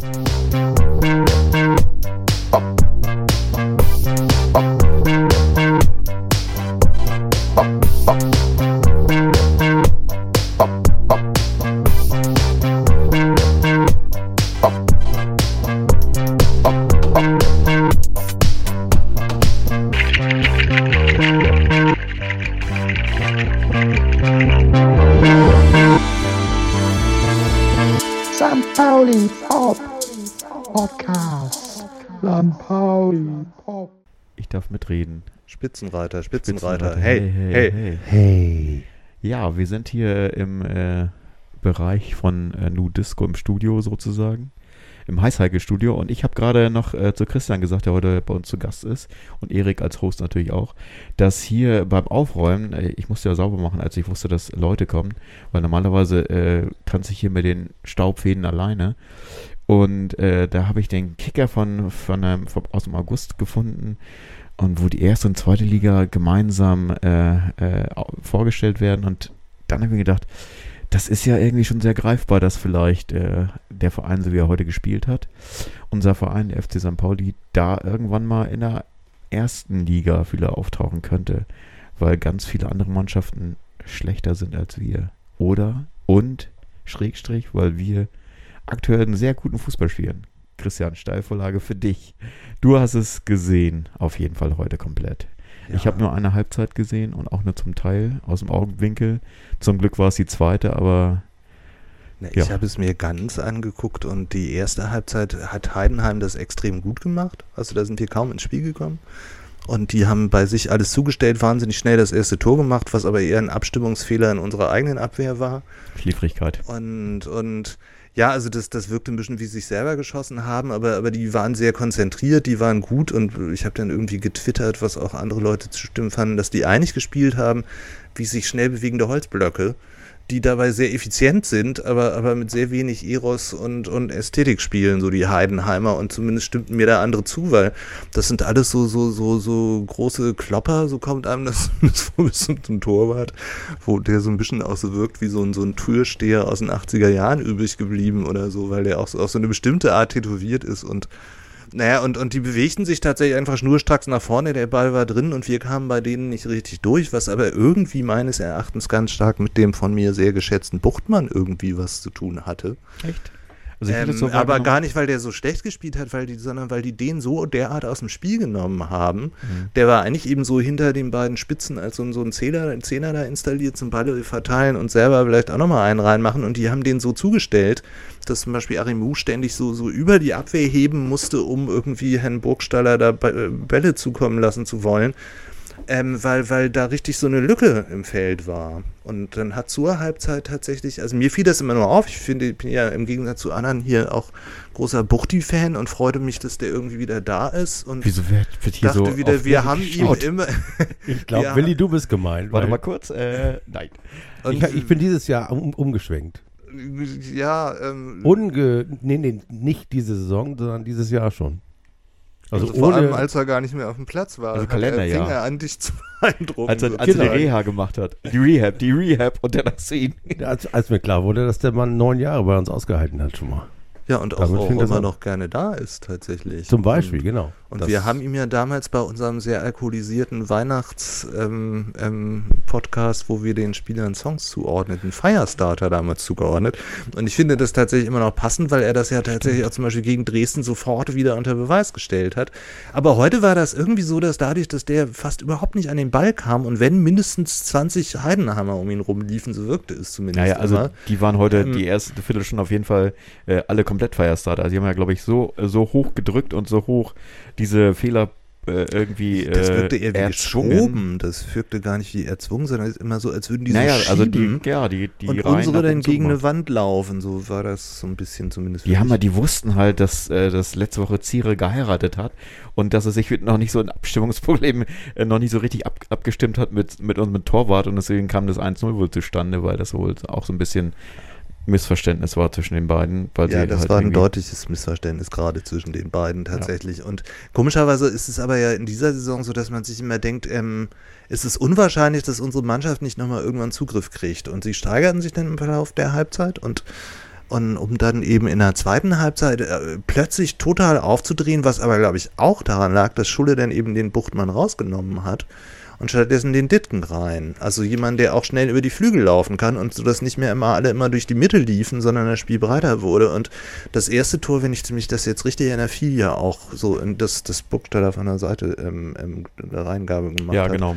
St. Spitzenreiter, Spitzenreiter. Spitzenreiter. Hey, hey, hey. Hey. Ja, wir sind hier im äh, Bereich von äh, Nu Disco im Studio sozusagen. Im Heißheike-Studio. Und ich habe gerade noch äh, zu Christian gesagt, der heute bei uns zu Gast ist. Und Erik als Host natürlich auch. Dass hier beim Aufräumen, äh, ich musste ja sauber machen, als ich wusste, dass Leute kommen. Weil normalerweise äh, tanze ich hier mit den Staubfäden alleine. Und äh, da habe ich den Kicker von, von, ähm, von, aus dem August gefunden. Und wo die erste und zweite Liga gemeinsam äh, äh, vorgestellt werden. Und dann habe ich mir gedacht, das ist ja irgendwie schon sehr greifbar, dass vielleicht äh, der Verein, so wie er heute gespielt hat, unser Verein, der FC St. Pauli, da irgendwann mal in der ersten Liga wieder auftauchen könnte, weil ganz viele andere Mannschaften schlechter sind als wir. Oder und Schrägstrich, weil wir aktuell einen sehr guten Fußball spielen. Christian, Steilvorlage für dich. Du hast es gesehen, auf jeden Fall heute komplett. Ich habe nur eine Halbzeit gesehen und auch nur zum Teil aus dem Augenwinkel. Zum Glück war es die zweite, aber Na, Ja. Ich habe es mir ganz angeguckt und die erste Halbzeit hat Heidenheim das extrem gut gemacht. Also da sind wir kaum ins Spiel gekommen. Und die haben bei sich alles zugestellt, wahnsinnig schnell das erste Tor gemacht, was aber eher ein Abstimmungsfehler in unserer eigenen Abwehr war. Schläfrigkeit. Und, und ja, also das, das wirkte ein bisschen wie sich selber geschossen haben, aber, aber die waren sehr konzentriert, die waren gut und ich habe dann irgendwie getwittert, was auch andere Leute zu stimmen fanden, dass die einig gespielt haben, wie sich schnell bewegende Holzblöcke, die dabei sehr effizient sind, aber, aber mit sehr wenig Eros und, und Ästhetik spielen, so die Heidenheimer. Und zumindest stimmten mir da andere zu, weil das sind alles so, so, so, so große Klopper, so kommt einem das, das vor bis zum, zum Torwart, wo der so ein bisschen auch so wirkt wie so ein, so ein Türsteher aus den 80er Jahren übrig geblieben oder so, weil der auch so auf so eine bestimmte Art tätowiert ist und naja, und, und die bewegten sich tatsächlich einfach schnurstracks nach vorne, der Ball war drin und wir kamen bei denen nicht richtig durch, was aber irgendwie meines Erachtens ganz stark mit dem von mir sehr geschätzten Buchtmann irgendwie was zu tun hatte. Echt? Also Ähm, so aber gar nicht, weil der so schlecht gespielt hat, weil die, sondern weil die den so derart aus dem Spiel genommen haben. Mhm. Der war eigentlich eben so hinter den beiden Spitzen als so, ein- so ein Zehner, ein Zehner da installiert zum Ball verteilen und selber vielleicht auch nochmal einen reinmachen. Und die haben den so zugestellt, dass zum Beispiel Arimu ständig so, so über die Abwehr heben musste, um irgendwie Herrn Burgstaller da äh, Bälle zukommen lassen zu wollen. Ähm, weil, weil da richtig so eine Lücke im Feld war. Und dann hat zur Halbzeit tatsächlich, also mir fiel das immer nur auf, ich finde, ich bin ja im Gegensatz zu anderen hier auch großer Buchti-Fan und freute mich, dass der irgendwie wieder da ist. Und Wieso wird, wird hier dachte so wieder, wir haben ihm geschaut? immer. Ich glaube, Ja. Willi, du bist gemeint. Warte mal kurz. Äh, nein. Und, ich, ich bin dieses Jahr um, umgeschwenkt. ja, ähm, Unge nee, nee, nicht diese Saison, sondern dieses Jahr schon. Also, also vor allem, als er gar nicht mehr auf dem Platz war, Also hat er, Kalenderjahr. fing er an, dich zu beeindrucken. Als er, als er die sozusagen. Reha gemacht hat. Die Rehab, die Rehab und dann hast du ihn. als, als mir klar wurde, dass der Mann neun Jahre bei uns ausgehalten hat schon mal. Ja, und auch, Damit auch das immer noch gerne da ist, tatsächlich. Zum Beispiel, genau. Und Das- wir haben ihm ja damals bei unserem sehr alkoholisierten Weihnachts-Podcast, ähm, ähm, wo wir den Spielern Songs zuordneten, Firestarter damals zugeordnet. Und ich finde das tatsächlich immer noch passend, weil er das ja tatsächlich auch zum Beispiel gegen Dresden sofort wieder unter Beweis gestellt hat. Aber heute war das irgendwie so, dass dadurch, dass der fast überhaupt nicht an den Ball kam und wenn mindestens 20 Heidenhammer um ihn rumliefen, so wirkte es zumindest Naja, also immer. die waren heute Ähm, die erste Viertelstunde auf jeden Fall äh, alle komplett Firestarter. Also die haben ja, glaube ich, so, so hoch gedrückt und so hoch diese Fehler äh, irgendwie Das äh, wirkte eher wie erzwungen. geschoben. Das wirkte gar nicht wie erzwungen, sondern es ist immer so, als würden die Naja, so also schieben. die, ja, die, die und unsere dann gegen eine. Wand laufen. So war das so ein bisschen zumindest. Die haben ja, die wussten halt, dass, äh, dass letzte Woche Ziere geheiratet hat und dass er sich noch nicht so ein Abstimmungsproblem äh, noch nicht so richtig ab, abgestimmt hat mit, mit uns mit Torwart und deswegen kam das 1-0 wohl zustande, weil das wohl auch so ein bisschen Missverständnis war zwischen den beiden. Weil Ja, das halt war ein deutliches Missverständnis gerade zwischen den beiden tatsächlich. Und komischerweise ist es aber ja in dieser Saison so, dass man sich immer denkt, ähm, es ist unwahrscheinlich, dass unsere Mannschaft nicht nochmal irgendwann Zugriff kriegt. Und sie steigerten sich dann im Verlauf der Halbzeit und und um dann eben in der zweiten Halbzeit äh, plötzlich total aufzudrehen, was aber, glaube ich, auch daran lag, dass Schulle dann eben den Buchtmann rausgenommen hat und stattdessen den Ditken rein. Also jemand, der auch schnell über die Flügel laufen kann und so, dass nicht mehr immer alle immer durch die Mitte liefen, sondern das Spiel breiter wurde. Und das erste Tor, wenn ich mich das jetzt richtig erinnere, fiel ja auch so in das, das Burgstaller von der Seite ähm, ähm, der Reingabe gemacht Ja, hat. genau.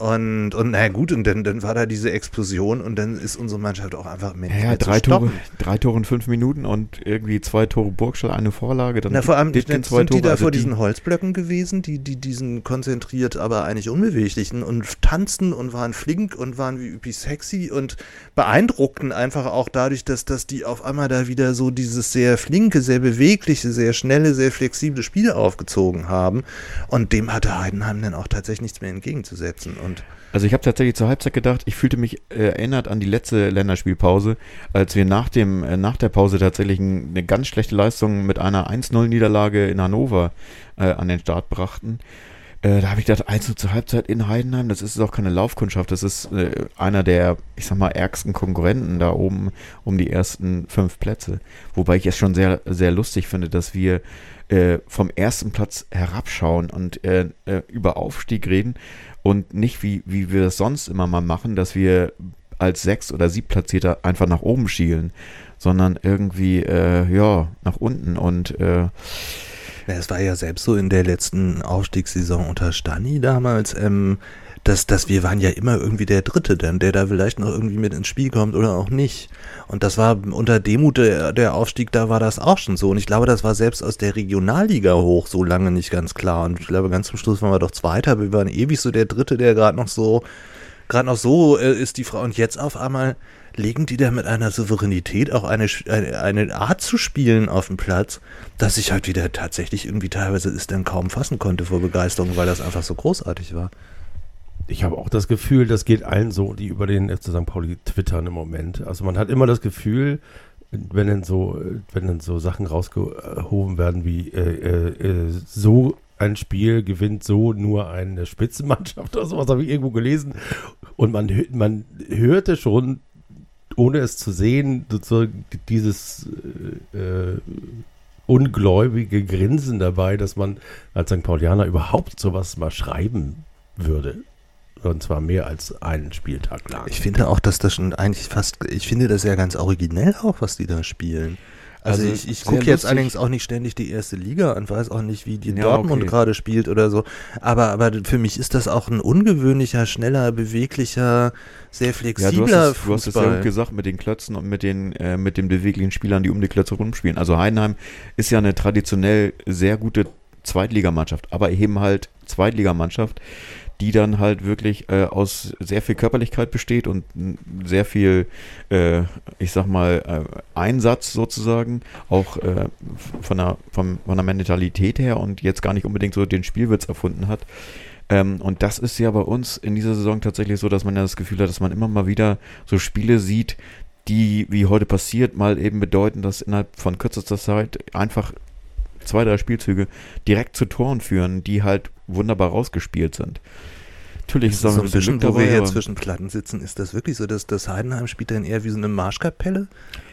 Und, und naja gut, und dann, dann war da diese Explosion und dann ist unsere Mannschaft auch einfach mehr, Ja, mehr drei, Tore, drei Tore in fünf Minuten und irgendwie zwei Tore Burgstall, eine Vorlage. Dann Na, vor allem dann sind die da also vor diesen Holzblöcken gewesen, die, die diesen konzentriert, aber eigentlich unbeweglichen und tanzten und waren flink und waren wie üppig sexy und beeindruckten einfach auch dadurch, dass, dass die auf einmal da wieder so dieses sehr flinke, sehr bewegliche, sehr schnelle, sehr flexible Spiel aufgezogen haben. Und dem hatte Heidenheim dann auch tatsächlich nichts mehr entgegenzusetzen. Und Also ich habe tatsächlich zur Halbzeit gedacht, ich fühlte mich äh, erinnert an die letzte Länderspielpause, als wir nach dem äh, nach der Pause tatsächlich ein, eine ganz schlechte Leistung mit einer 1-0-Niederlage in Hannover äh, an den Start brachten. Äh, da habe ich gedacht, 1 zur Halbzeit in Heidenheim, das ist doch keine Laufkundschaft, das ist einer der, ich sag mal, ärgsten Konkurrenten da oben um die ersten fünf Plätze. Wobei ich es schon sehr, sehr lustig finde, dass wir vom ersten Platz herabschauen und über Aufstieg reden und nicht wie, wie wir es sonst immer mal machen, dass wir als Sechs- oder Siebtplatzierter einfach nach oben schielen, sondern irgendwie, äh, ja, nach unten. Und äh, es war ja selbst so in der letzten Aufstiegssaison unter Stani damals, ähm, dass, dass wir waren ja immer irgendwie der Dritte, dann, der da vielleicht noch irgendwie mit ins Spiel kommt oder auch nicht. Und das war unter Demut der, der Aufstieg, da war das auch schon so. Und ich glaube, das war selbst aus der Regionalliga hoch so lange nicht ganz klar. Und ich glaube, ganz zum Schluss waren wir doch Zweiter. Wir waren ewig so der Dritte, der gerade noch so, gerade noch so äh, ist die Frau. Und jetzt auf einmal legen die da mit einer Souveränität auch eine, eine, eine Art zu spielen auf dem Platz, dass ich halt wieder tatsächlich irgendwie teilweise es dann kaum fassen konnte vor Begeisterung, weil das einfach so großartig war. Ich habe auch das Gefühl, das geht allen so, die über den FC St. Pauli twittern im Moment. Also man hat immer das Gefühl, wenn dann so, wenn dann so Sachen rausgehoben werden wie äh, äh, so ein Spiel gewinnt so nur eine Spitzenmannschaft oder sowas, habe ich irgendwo gelesen. Und man, man hörte schon, ohne es zu sehen, sozusagen dieses äh, äh, ungläubige Grinsen dabei, dass man als St. Paulianer überhaupt sowas mal schreiben würde. Und zwar mehr als einen Spieltag lang. Ich finde auch, dass das schon eigentlich fast, ich finde das ja ganz originell auch, was die da spielen. Also, Also ich, ich gucke jetzt allerdings auch nicht ständig die erste Liga und weiß auch nicht, wie die Ja, Dortmund okay. gerade spielt oder so. Aber, aber für mich ist das auch ein ungewöhnlicher, schneller, beweglicher, sehr ja, du hast, flexibler es, du hast es ja Fußball. gesagt mit den Klötzen und mit den, äh, mit den beweglichen Spielern, die um die Klötze rumspielen. Also Heidenheim ist ja eine traditionell sehr gute Zweitligamannschaft, aber eben halt Zweitligamannschaft, die dann halt wirklich äh, aus sehr viel Körperlichkeit besteht und sehr viel, äh, ich sag mal, äh, Einsatz sozusagen, auch äh, von, der, vom, von der Mentalität her und jetzt gar nicht unbedingt so den Spielwitz erfunden hat. Ähm, und das ist ja bei uns in dieser Saison tatsächlich so, dass man ja das Gefühl hat, dass man immer mal wieder so Spiele sieht, die, wie heute passiert, mal eben bedeuten, dass innerhalb von kürzester Zeit einfach zwei, drei Spielzüge direkt zu Toren führen, die halt wunderbar rausgespielt sind. Natürlich ist ist so ein bisschen, Glück wo wir hier zwischen Platten sitzen, ist das wirklich so, dass das Heidenheim spielt dann eher wie so eine Marschkapelle?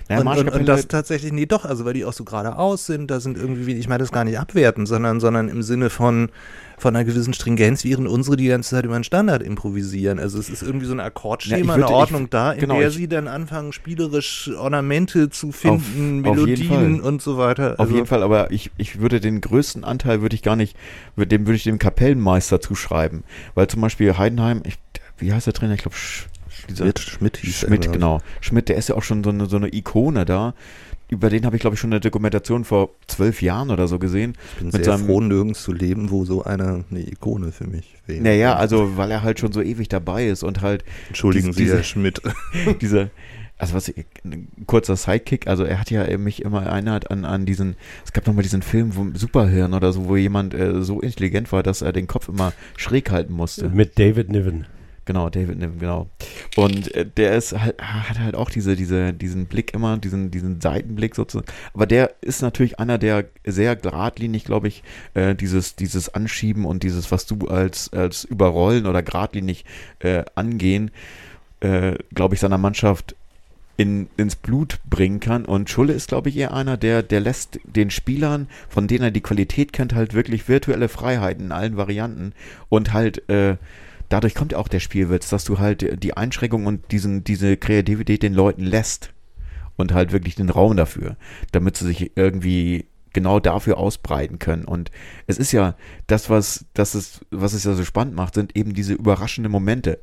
Naja, und, und, Marschkapelle- und das tatsächlich, nee, doch, also weil die auch so geradeaus sind, da sind irgendwie, ich meine das gar nicht abwerten, sondern, sondern im Sinne von, von einer gewissen Stringenz, während unsere die ganze Zeit über einen Standard improvisieren. Also es ist irgendwie so ein Akkordschema, Ja, ich eine würde- Ordnung ich- da, in genau, der ich- sie dann anfangen, spielerisch Ornamente zu finden, auf Melodien Fall. und so weiter. Auf jeden Fall, aber ich, ich würde den größten Anteil würde ich gar nicht, würde- dem würde ich dem Kapellenmeister zuschreiben. Weil zum Beispiel Heidenheim, ich, wie heißt der Trainer? Ich glaube, dieser Schmidt, Schmidt hieß Schmidt, genau. Schmidt, der ist ja auch schon so eine, so eine Ikone da. Über den habe ich, glaube ich, schon eine Dokumentation vor zwölf Jahren oder so gesehen. Ich bin mit sehr seinem- froh, nirgends zu leben, wo so einer eine Ikone für mich wäre. Naja, also weil er halt schon so ewig dabei ist und halt Entschuldigen diese- Sie, Herr Schmidt. dieser, also was, ich- ein kurzer Sidekick, also er hat ja mich immer erinnert an, an diesen, es gab noch mal diesen Film, wo Superhirn oder so, wo jemand äh, so intelligent war, dass er den Kopf immer schräg halten musste. Mit David Niven. Genau, David Niven, genau. Und äh, der ist halt, hat halt auch diese, diese, diesen Blick immer, diesen, diesen Seitenblick sozusagen. Aber der ist natürlich einer, der sehr geradlinig, glaube ich, äh, dieses, dieses Anschieben und dieses, was du als, als Überrollen oder geradlinig äh, angehen, äh, glaube ich, seiner Mannschaft in, ins Blut bringen kann. Und Schulle ist, glaube ich, eher einer, der, der lässt den Spielern, von denen er die Qualität kennt, halt wirklich virtuelle Freiheiten in allen Varianten und halt, äh, dadurch kommt ja auch der Spielwitz, dass du halt die Einschränkung und diesen, diese Kreativität den Leuten lässt und halt wirklich den Raum dafür, damit sie sich irgendwie genau dafür ausbreiten können. Und es ist ja das, was, das ist, was es ja so spannend macht, sind eben diese überraschenden Momente.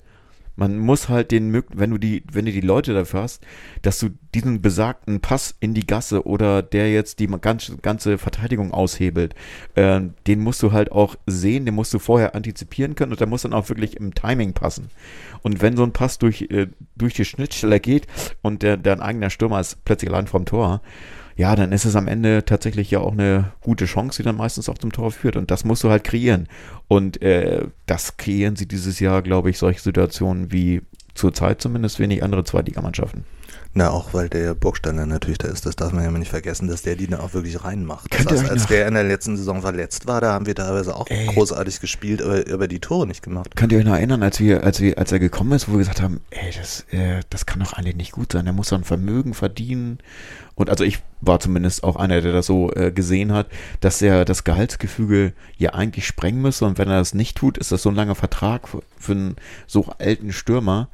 Man muss halt den, wenn du die, wenn du die Leute dafür hast, dass du diesen besagten Pass in die Gasse oder der jetzt die ganze, ganze Verteidigung aushebelt, äh, den musst du halt auch sehen, den musst du vorher antizipieren können und der muss dann auch wirklich im Timing passen. Und wenn so ein Pass durch, äh, durch die Schnittstelle geht und der, dein eigener Stürmer ist plötzlich allein vom Tor, ja, dann ist es am Ende tatsächlich ja auch eine gute Chance, die dann meistens auch zum Tor führt. Und das musst du halt kreieren. Und äh, das kreieren sie dieses Jahr, glaube ich, solche Situationen wie zurzeit zumindest wenig andere Zweitligamannschaften. Na, auch weil der Burgstaller natürlich da ist, das darf man ja mal nicht vergessen, dass der die dann auch wirklich reinmacht. Könnt Das heißt, als noch- der in der letzten Saison verletzt war, da haben wir teilweise auch Ey. großartig gespielt, aber, aber die Tore nicht gemacht. Könnt ihr euch noch erinnern, als wir, als wir, als er gekommen ist, wo wir gesagt haben, ey, das, äh, das kann doch eigentlich nicht gut sein. Er muss doch ein Vermögen verdienen. Und also ich war zumindest auch einer, der das so äh, gesehen hat, dass er das Gehaltsgefüge ja eigentlich sprengen müsse. Und wenn er das nicht tut, ist das so ein langer Vertrag für, für einen so alten Stürmer.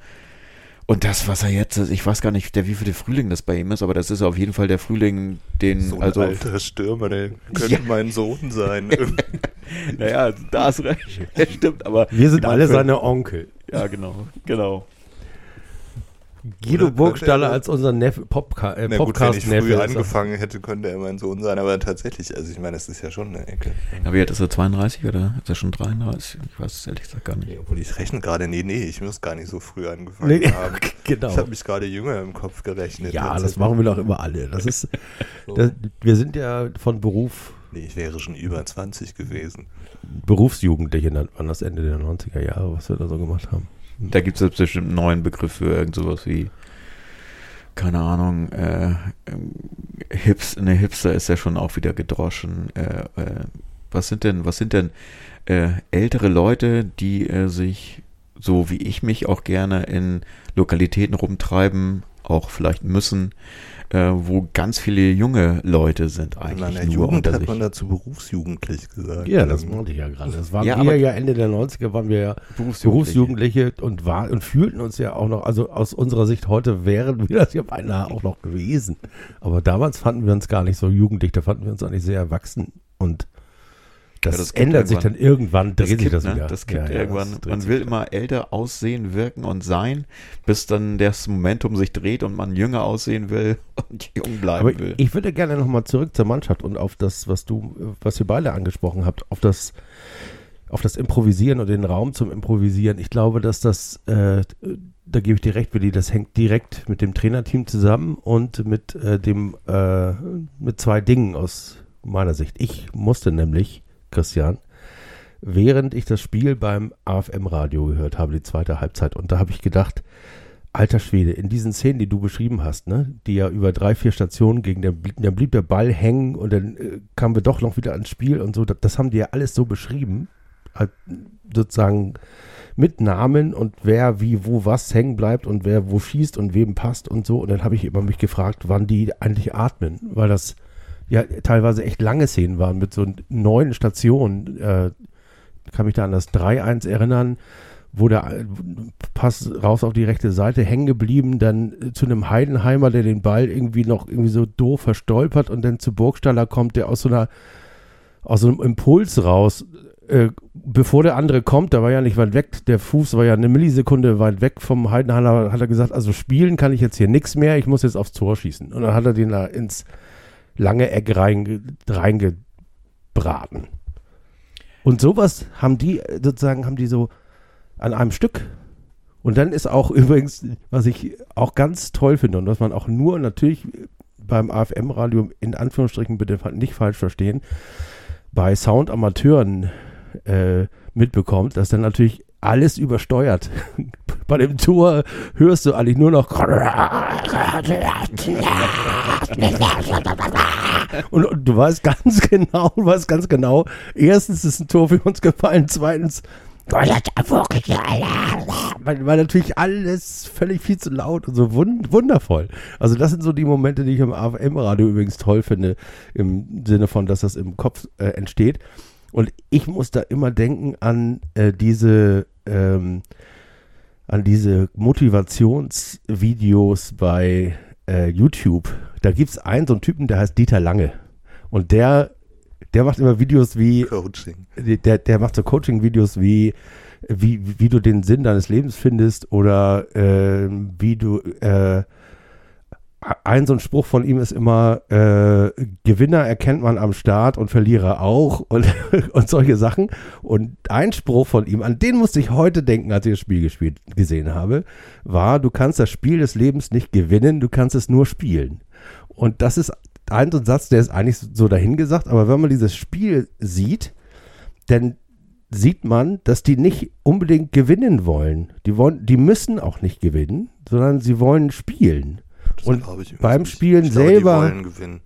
Und das, was er jetzt, ist, ich weiß gar nicht, der wie viele Frühling das bei ihm ist, aber das ist auf jeden Fall der Frühling, den, So ein also, alter Stürmer, der könnte Ja. mein Sohn sein. naja, da hast recht, stimmt, aber. Wir sind alle seine Onkel. Ja, genau, genau. Guido Oder Burgstaller er- als unser Neffe, Popca äh, Na gut, wenn ich früh Podcast-Neffe. ist er. angefangen hätte, könnte er mein Sohn sein, aber tatsächlich, also ich meine, es ist ja schon eine Ecke. Aber jetzt ist er 32 oder ist er schon 33? Ich weiß es ehrlich gesagt gar nicht. Nee, obwohl ich rechne gerade, nee, nee, ich muss gar nicht so früh angefangen Nee, haben. genau. Ich habe mich gerade jünger im Kopf gerechnet. Ja, das machen wir doch immer alle. Das ist, So. das, wir sind ja von Beruf Nee, ich wäre schon über 20 gewesen. Berufsjugendliche, nennt man das Ende der 90er Jahre, was wir da so gemacht haben. Da gibt es bestimmt einen neuen Begriff für irgend sowas wie, keine Ahnung, äh, ähm, Hips, eine Hipster ist ja schon auch wieder gedroschen. Äh, äh, was sind denn, was sind denn äh, ältere Leute, die äh, sich, so wie ich mich auch gerne in Lokalitäten rumtreiben, auch vielleicht müssen, äh, wo ganz viele junge Leute sind In eigentlich meiner nur Jugend hat man dazu berufsjugendlich gesagt. Ja, das Ähm, meinte ich ja gerade. Das waren Ja, wir aber- ja Ende der 90er, waren wir ja Berufsjugendliche und, war, und fühlten uns ja auch noch, also aus unserer Sicht heute wären wir das ja beinahe auch noch gewesen. Aber damals fanden wir uns gar nicht so jugendlich, da fanden wir uns eigentlich sehr erwachsen und das, Ja, das ändert sich dann irgendwann, dreht sich kippt, das ne? wieder. Das kippt Ja, irgendwann. das man sich will immer älter aussehen, wirken und sein, bis dann das Momentum sich dreht und man jünger aussehen will und jung bleiben Aber will. ich würde gerne nochmal zurück zur Mannschaft und auf das, was du, was ihr beide angesprochen habt, auf das, auf das Improvisieren und den Raum zum Improvisieren. Ich glaube, dass das, äh, da gebe ich dir recht, Willi, das hängt direkt mit dem Trainerteam zusammen und mit äh, dem, äh, mit zwei Dingen aus meiner Sicht. Ich musste nämlich, Christian, während ich das Spiel beim AFM-Radio gehört habe, die zweite Halbzeit, und da habe ich gedacht, alter Schwede, in diesen Szenen, die du beschrieben hast, ne, die ja über drei, vier Stationen dann, blieb- dann blieb der Ball hängen und dann äh, kamen wir doch noch wieder ans Spiel und so, das, das haben die ja alles so beschrieben, halt, sozusagen mit Namen und wer wie wo was hängen bleibt und wer wo schießt und wem passt und so. Und dann habe ich immer mich gefragt, wann die eigentlich atmen, weil das ja teilweise echt lange Szenen waren mit so neun Stationen. Äh, kann mich da an das 3-1 erinnern, wo der äh, Pass raus auf die rechte Seite hängen geblieben, dann äh, zu einem Heidenheimer, der den Ball irgendwie noch irgendwie so doof verstolpert und dann zu Burgstaller kommt, der aus so einer aus so einem Impuls raus, äh, bevor der andere kommt, der war ja nicht weit weg, der Fuß war ja eine Millisekunde weit weg vom Heidenheimer, hat er gesagt, also spielen kann ich jetzt hier nichts mehr, ich muss jetzt aufs Tor schießen. Und dann hat er den da ins lange reinge, reingebraten. Und sowas haben die äh, sozusagen, haben die so an einem Stück. Und dann ist auch übrigens, was ich auch ganz toll finde und was man auch nur natürlich beim AFM-Radio in Anführungsstrichen bitte nicht falsch verstehen, bei Soundamateuren äh, mitbekommt, dass dann natürlich alles übersteuert. Bei dem Tor hörst du eigentlich nur noch und, du weißt ganz genau, weißt ganz genau, erstens ist ein Tor für uns gefallen, zweitens Weil, weil natürlich alles völlig viel zu laut und so wund wundervoll. Also das sind so die Momente, die ich im AFM-Radio übrigens toll finde, im Sinne von, dass das im Kopf äh, entsteht. Und ich muss da immer denken an äh, diese ähm, an diese Motivationsvideos bei äh, YouTube. Da gibt es einen, so einen Typen, der heißt Dieter Lange. Und der, der macht immer Videos wie, Coaching. der, der macht so Coaching-Videos wie, wie, wie du den Sinn deines Lebens findest oder äh, wie du, äh, ein so ein Spruch von ihm ist immer, äh, Gewinner erkennt man am Start und Verlierer auch und, und solche Sachen. Und ein Spruch von ihm, an den musste ich heute denken, als ich das Spiel gespielt, gesehen habe, war, du kannst das Spiel des Lebens nicht gewinnen, du kannst es nur spielen. Und das ist ein Satz, der ist eigentlich so dahingesagt, aber wenn man dieses Spiel sieht, dann sieht man, dass die nicht unbedingt gewinnen wollen. Die wollen, die müssen auch nicht gewinnen, sondern sie wollen spielen. Und beim. Spielen ich glaube, selber- Die wollen gewinnen.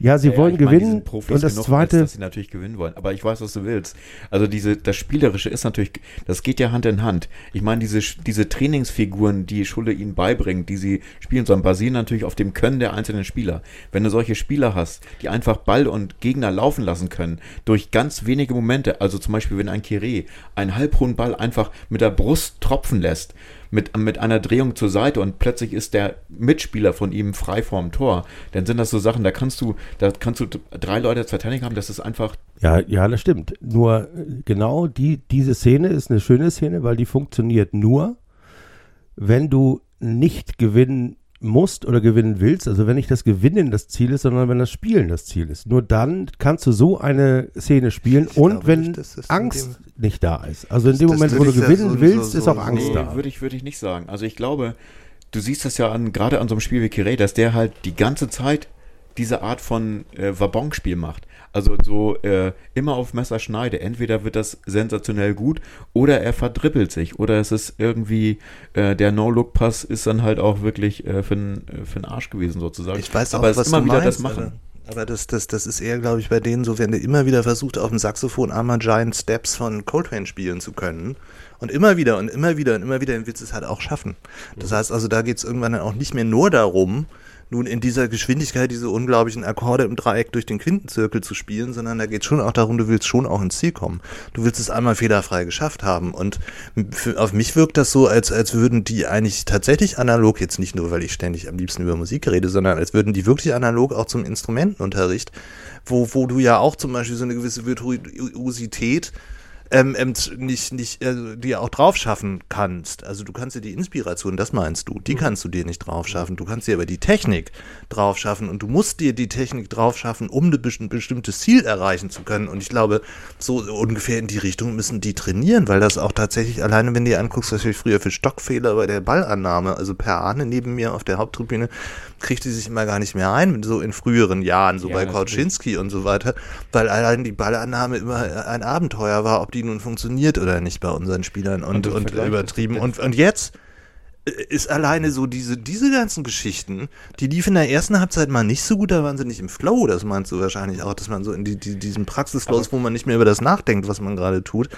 Ja, sie Ja, wollen meine, die gewinnen. Profis und das zweite, als dass sie natürlich gewinnen wollen. Aber ich weiß, was du willst. Also diese, das Spielerische ist natürlich, das geht ja Hand in Hand. Ich meine, diese, diese Trainingsfiguren, die Schule ihnen beibringt, die sie spielen sollen, basieren natürlich auf dem Können der einzelnen Spieler. Wenn du solche Spieler hast, die einfach Ball und Gegner laufen lassen können, durch ganz wenige Momente, also zum Beispiel, wenn ein Kiré einen halbhohen Ball einfach mit der Brust tropfen lässt, mit, mit einer Drehung zur Seite und plötzlich ist der Mitspieler von ihm frei vorm Tor, dann sind das so Sachen, da kannst du, da kannst du drei Leute Verteidiger haben, das ist einfach, ja, ja, das stimmt. Nur äh, genau die, diese Szene ist eine schöne Szene, weil die funktioniert nur, wenn du nicht gewinnen musst oder gewinnen willst, also wenn nicht das Gewinnen das Ziel ist, sondern wenn das Spielen das Ziel ist. Nur dann kannst du so eine Szene spielen Ich und wenn nicht, Angst nicht da ist. Also in dem Moment, wo du gewinnen so- willst, so- ist so- auch Angst so- da. würde ich, würde ich nicht sagen. Also ich glaube, du siehst das ja an, gerade an so einem Spiel wie Kiré, dass der halt die ganze Zeit diese Art von äh, Wabonspiel macht. Also so äh, immer auf Messerschneide. Entweder wird das sensationell gut oder er verdrippelt sich. Oder es ist irgendwie, äh, der No-Look-Pass ist dann halt auch wirklich äh, für den äh, Arsch gewesen sozusagen. Ich weiß auch, Aber was immer du wieder meinst, das machen. Aber, aber das, das, das ist eher, glaube ich, bei denen so, wenn du immer wieder versucht, auf dem Saxophon einmal Giant Steps von Coltrane spielen zu können. Und immer wieder und immer wieder und immer wieder, dann willst du es halt auch schaffen. Das Mhm. heißt also, da geht es irgendwann dann auch nicht mehr nur darum, nun in dieser Geschwindigkeit diese unglaublichen Akkorde im Dreieck durch den Quintenzirkel zu spielen, sondern da geht schon auch darum, du willst schon auch ins Ziel kommen. Du willst es einmal fehlerfrei geschafft haben. Und für, auf mich wirkt das so, als, als würden die eigentlich tatsächlich analog, jetzt nicht nur, weil ich ständig am liebsten über Musik rede, sondern als würden die wirklich analog auch zum Instrumentenunterricht, wo, wo du ja auch zum Beispiel so eine gewisse Virtuosität ähm, ähm, nicht, nicht äh, dir auch drauf schaffen kannst. Also du kannst dir die Inspiration, das meinst du, die kannst du dir nicht drauf schaffen. Du kannst dir aber die Technik drauf schaffen und du musst dir die Technik drauf schaffen, um ein besti- bestimmtes Ziel erreichen zu können. Und ich glaube, so ungefähr in die Richtung müssen die trainieren, weil das auch tatsächlich, alleine wenn du dir anguckst, was ich früher für Stockfehler bei der Ballannahme, also Per Arne neben mir auf der Haupttribüne, kriegt die sich immer gar nicht mehr ein, so in früheren Jahren, so Ja, bei. Kautschinski und so weiter, weil allein die Ballannahme immer ein Abenteuer war, ob die nun funktioniert oder nicht bei unseren Spielern und, Und und, übertrieben. Und, und jetzt ist alleine so diese, diese ganzen Geschichten, die liefen in der ersten Halbzeit mal nicht so gut, da waren sie nicht im Flow, das meinst du wahrscheinlich auch, dass man so in die, die, diesem Praxisflow ist, wo man nicht mehr über das nachdenkt, was man gerade tut.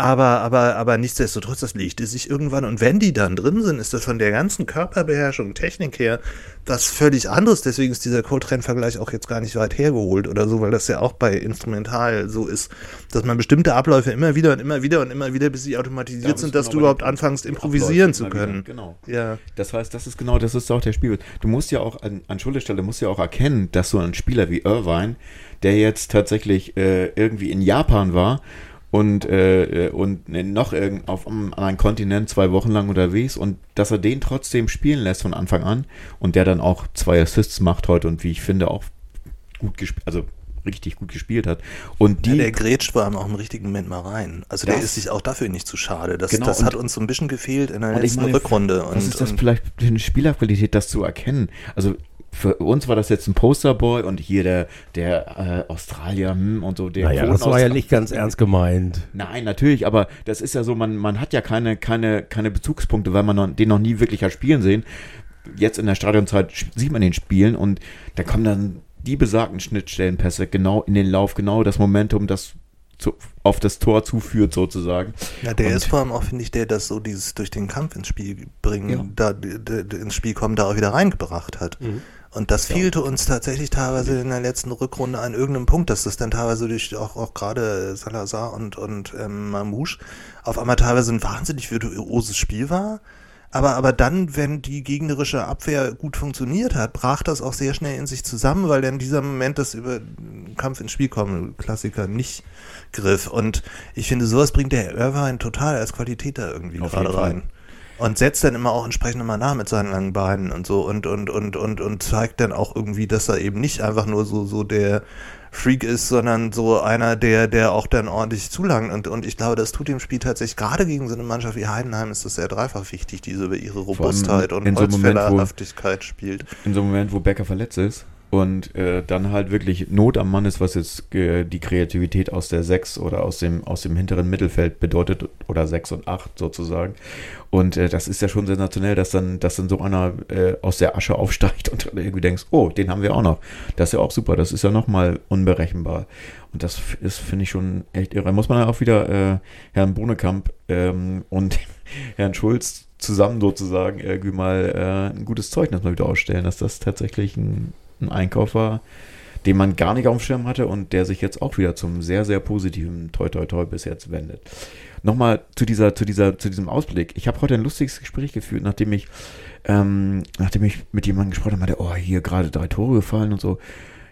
Aber, aber, aber nichtsdestotrotz, das legte sich irgendwann. Und wenn die dann drin sind, ist das von der ganzen Körperbeherrschung, Technik her, was völlig anderes. Deswegen ist dieser Coltrane-Vergleich auch jetzt gar nicht weit hergeholt oder so, weil das ja auch bei Instrumental so ist, dass man bestimmte Abläufe immer wieder und immer wieder und immer wieder, bis sie automatisiert Da sind, dass du überhaupt anfängst, improvisieren zu wieder, können. Genau. Ja. Das heißt, das ist genau, das ist auch der Spiel. Du musst ja auch an, an Schulterstelle musst ja auch erkennen, dass so ein Spieler wie Irvine, der jetzt tatsächlich äh, irgendwie in Japan war und, äh, und noch irgend auf einem anderen Kontinent zwei Wochen lang unterwegs und dass er den trotzdem spielen lässt von Anfang an und der dann auch zwei Assists macht heute und wie ich finde auch gut gespielt, also richtig gut gespielt hat. Und Ja, die, der grätscht vor allem auch im richtigen Moment mal rein. Also der ist sich auch dafür nicht zu schade. Das, Genau, das hat uns so ein bisschen gefehlt in der letzten meine, Rückrunde. Und, ist das und vielleicht eine Spielerqualität, das zu erkennen? Also für uns war das jetzt ein Posterboy und hier der, der äh, Australier hm, und so. Der Naja, das war ja nicht ganz ernst gemeint. Nein, natürlich, aber das ist ja so, man, man hat ja keine, keine, keine Bezugspunkte, weil man noch, den noch nie wirklich hat spielen sehen. Jetzt in der Stadionzeit sieht man den spielen und da kommen dann die besagten Schnittstellenpässe genau in den Lauf, genau das Momentum, das zu, auf das Tor zuführt, sozusagen. Ja, der Und- ist vor allem auch, finde ich, der das so dieses durch den Kampf ins Spiel bringen, Ja. da, ins Spiel kommen, da auch wieder reingebracht hat. Und das fehlte uns tatsächlich teilweise in der letzten Rückrunde an irgendeinem Punkt, dass das dann teilweise durch auch, auch gerade Salazar und, und ähm, Mamouche auf einmal teilweise ein wahnsinnig virtuoses Spiel war. Aber, aber dann, wenn die gegnerische Abwehr gut funktioniert hat, brach das auch sehr schnell in sich zusammen, weil dann dieser Moment das über Kampf ins Spiel kommen, Klassiker, nicht griff. Und ich finde, sowas bringt der Irvine total als Qualität da irgendwie Auf gerade rein. Und setzt dann immer auch entsprechend immer nach mit seinen langen Beinen und so und, und, und, und, und zeigt dann auch irgendwie, dass er eben nicht einfach nur so, so der Freak ist, sondern so einer, der, der auch dann ordentlich zulangt. Und, und ich glaube, das tut dem Spiel tatsächlich, gerade gegen so eine Mannschaft wie Heidenheim, ist das sehr dreifach wichtig, die so über ihre Robustheit und so Holzfällerhaftigkeit spielt. in so einem Moment, wo Becker verletzt ist und äh, dann halt wirklich Not am Mann ist, was jetzt äh, die Kreativität aus der 6 oder aus dem, aus dem hinteren Mittelfeld bedeutet oder 6 und 8 sozusagen. Und äh, das ist ja schon sensationell, dass dann, dass dann so einer äh, aus der Asche aufsteigt und dann irgendwie denkst, oh, den haben wir auch noch. Das ist ja auch super, das ist ja nochmal unberechenbar. Und das ist, finde ich, schon echt irre. Muss man ja auch wieder äh, Herrn Bonekamp ähm, und Herrn Schulz zusammen sozusagen irgendwie mal äh, ein gutes Zeugnis mal wieder ausstellen, dass das tatsächlich ein, ein Einkauf war, den man gar nicht auf dem Schirm hatte und der sich jetzt auch wieder zum sehr, sehr positiven Toi Toi Toi bis jetzt wendet. Nochmal zu dieser, zu dieser, zu diesem Ausblick. Ich habe heute ein lustiges Gespräch geführt, nachdem ich, ähm, nachdem ich mit jemandem gesprochen habe, meinte, oh, hier gerade drei Tore gefallen und so.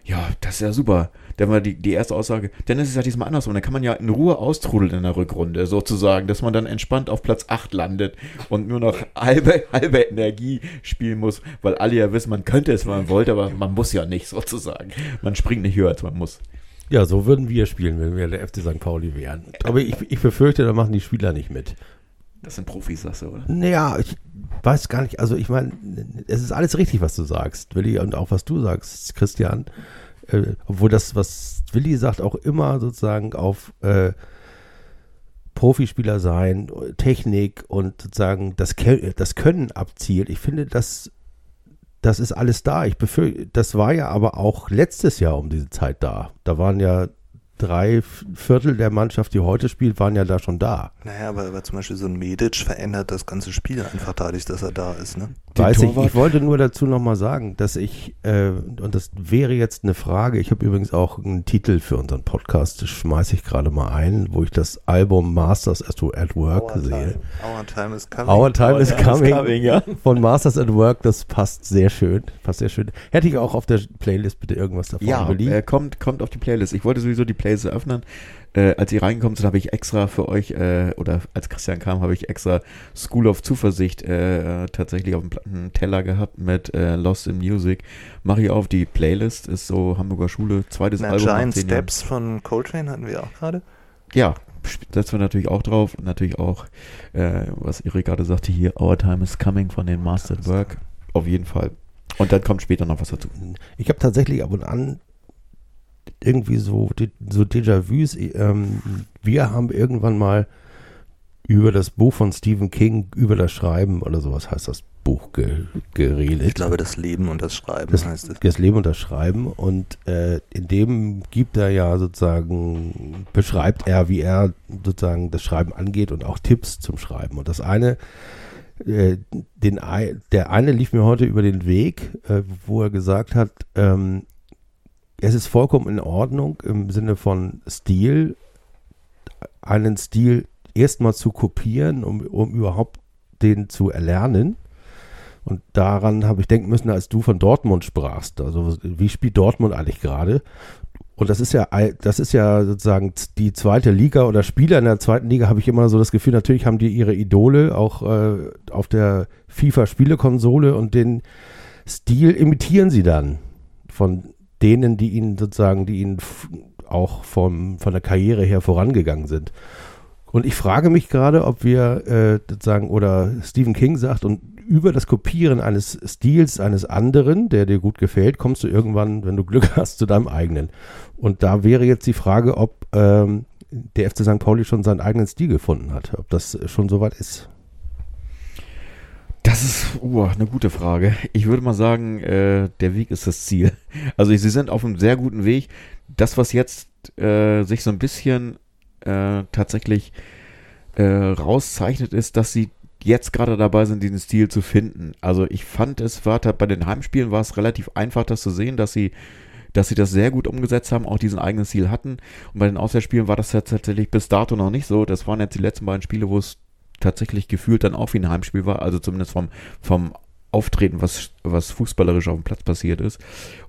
Ja, das ist ja super. Dann war die, die erste Aussage, dann ist es ja diesmal andersrum. Dann kann man ja in Ruhe austrudeln in der Rückrunde, sozusagen, dass man dann entspannt auf Platz 8 landet und nur noch halbe, halbe Energie spielen muss, weil alle ja wissen, man könnte es, wenn man wollte, aber man muss ja nicht, sozusagen. Man springt nicht höher, als man muss. Ja, so würden wir spielen, wenn wir der FC St. Pauli wären. Aber ich, ich befürchte, da machen die Spieler nicht mit. Das sind Profis, sagst du, oder? Naja, ich weiß gar nicht, also ich meine, es ist alles richtig, was du sagst, Willi, und auch was du sagst, Christian. Äh, obwohl das, was Willi sagt, auch immer sozusagen auf äh, Profispieler sein, Technik und sozusagen das, das Können abzielt. Ich finde, das, das ist alles da. Ich befürchte, das war ja aber auch letztes Jahr um diese Zeit da. Da waren ja drei Viertel der Mannschaft, die heute spielt, waren ja da schon da. Naja, aber, aber zum Beispiel so ein Medic verändert das ganze Spiel einfach dadurch, dass er da ist. Ne? Den Weiß ich, Torwart- ich wollte nur dazu nochmal sagen, dass ich, äh, und das wäre jetzt eine Frage, ich habe übrigens auch einen Titel für unseren Podcast, das schmeiße ich gerade mal ein, wo ich das Album Masters at, at Work Our sehe. time, our time is coming. Our Time is coming, coming, ja. von Masters at Work, das passt sehr schön, passt sehr schön. Hätte ich auch auf der Playlist bitte irgendwas davon Ja, äh, kommt, kommt auf die Playlist. Ich wollte sowieso die Playlist eröffnen. Äh, als ihr reingekommen sind, habe ich extra für euch, äh, oder als Christian kam, habe ich extra School of Zuversicht äh, tatsächlich auf dem Teller gehabt mit äh, Lost in Music. Mache ich auf, die Playlist ist so Hamburger Schule, zweites Na, Album. Giant Jahren. Steps von Coltrane hatten wir auch gerade. Ja, setzen wir natürlich auch drauf. Und natürlich auch, äh, was Erik gerade sagte, hier, Our Time is Coming von den Master at Work. Auf jeden Fall. Und dann kommt später noch was dazu. Ich habe tatsächlich ab und an irgendwie so, so Déjà-vus. Ähm, wir haben irgendwann mal über das Buch von Stephen King, über das Schreiben oder sowas heißt das Buch ge geredet. Ich glaube, das Leben und das Schreiben das, heißt es. das Leben und das Schreiben. Und äh, in dem gibt er ja sozusagen, beschreibt er, wie er sozusagen das Schreiben angeht und auch Tipps zum Schreiben. Und das eine, äh, den, der eine lief mir heute über den Weg, äh, wo er gesagt hat, ähm, es ist vollkommen in Ordnung im Sinne von Stil, einen Stil erstmal zu kopieren, um, um überhaupt den zu erlernen. Und daran habe ich denken müssen, als du von Dortmund sprachst. Also wie spielt Dortmund eigentlich gerade? Und das ist ja, das ist ja sozusagen die zweite Liga oder Spieler in der zweiten Liga habe ich immer so das Gefühl, natürlich haben die ihre Idole auch äh, auf der FIFA-Spielekonsole und den Stil imitieren sie dann von denen, die ihnen sozusagen, die ihnen auch vom, von der Karriere her vorangegangen sind. Und ich frage mich gerade, ob wir äh, sozusagen, oder Stephen King sagt, und über das Kopieren eines Stils eines anderen, der dir gut gefällt, kommst du irgendwann, wenn du Glück hast, zu deinem eigenen. Und da wäre jetzt die Frage, ob ähm, der FC St. Pauli schon seinen eigenen Stil gefunden hat, ob das schon soweit ist. Das ist uh, eine gute Frage. Ich würde mal sagen, äh, der Weg ist das Ziel. Also sie sind auf einem sehr guten Weg. Das, was jetzt äh, sich so ein bisschen äh, tatsächlich äh, rauszeichnet, ist, dass sie jetzt gerade dabei sind, diesen Stil zu finden. Also ich fand es war bei den Heimspielen war es relativ einfach, das zu sehen, dass sie dass sie das sehr gut umgesetzt haben, auch diesen eigenen Stil hatten. Und bei den Auswärtsspielen war das tatsächlich bis dato noch nicht so. Das waren jetzt die letzten beiden Spiele, wo es tatsächlich gefühlt dann auch wie ein Heimspiel war, also zumindest vom, vom Auftreten, was, was fußballerisch auf dem Platz passiert ist.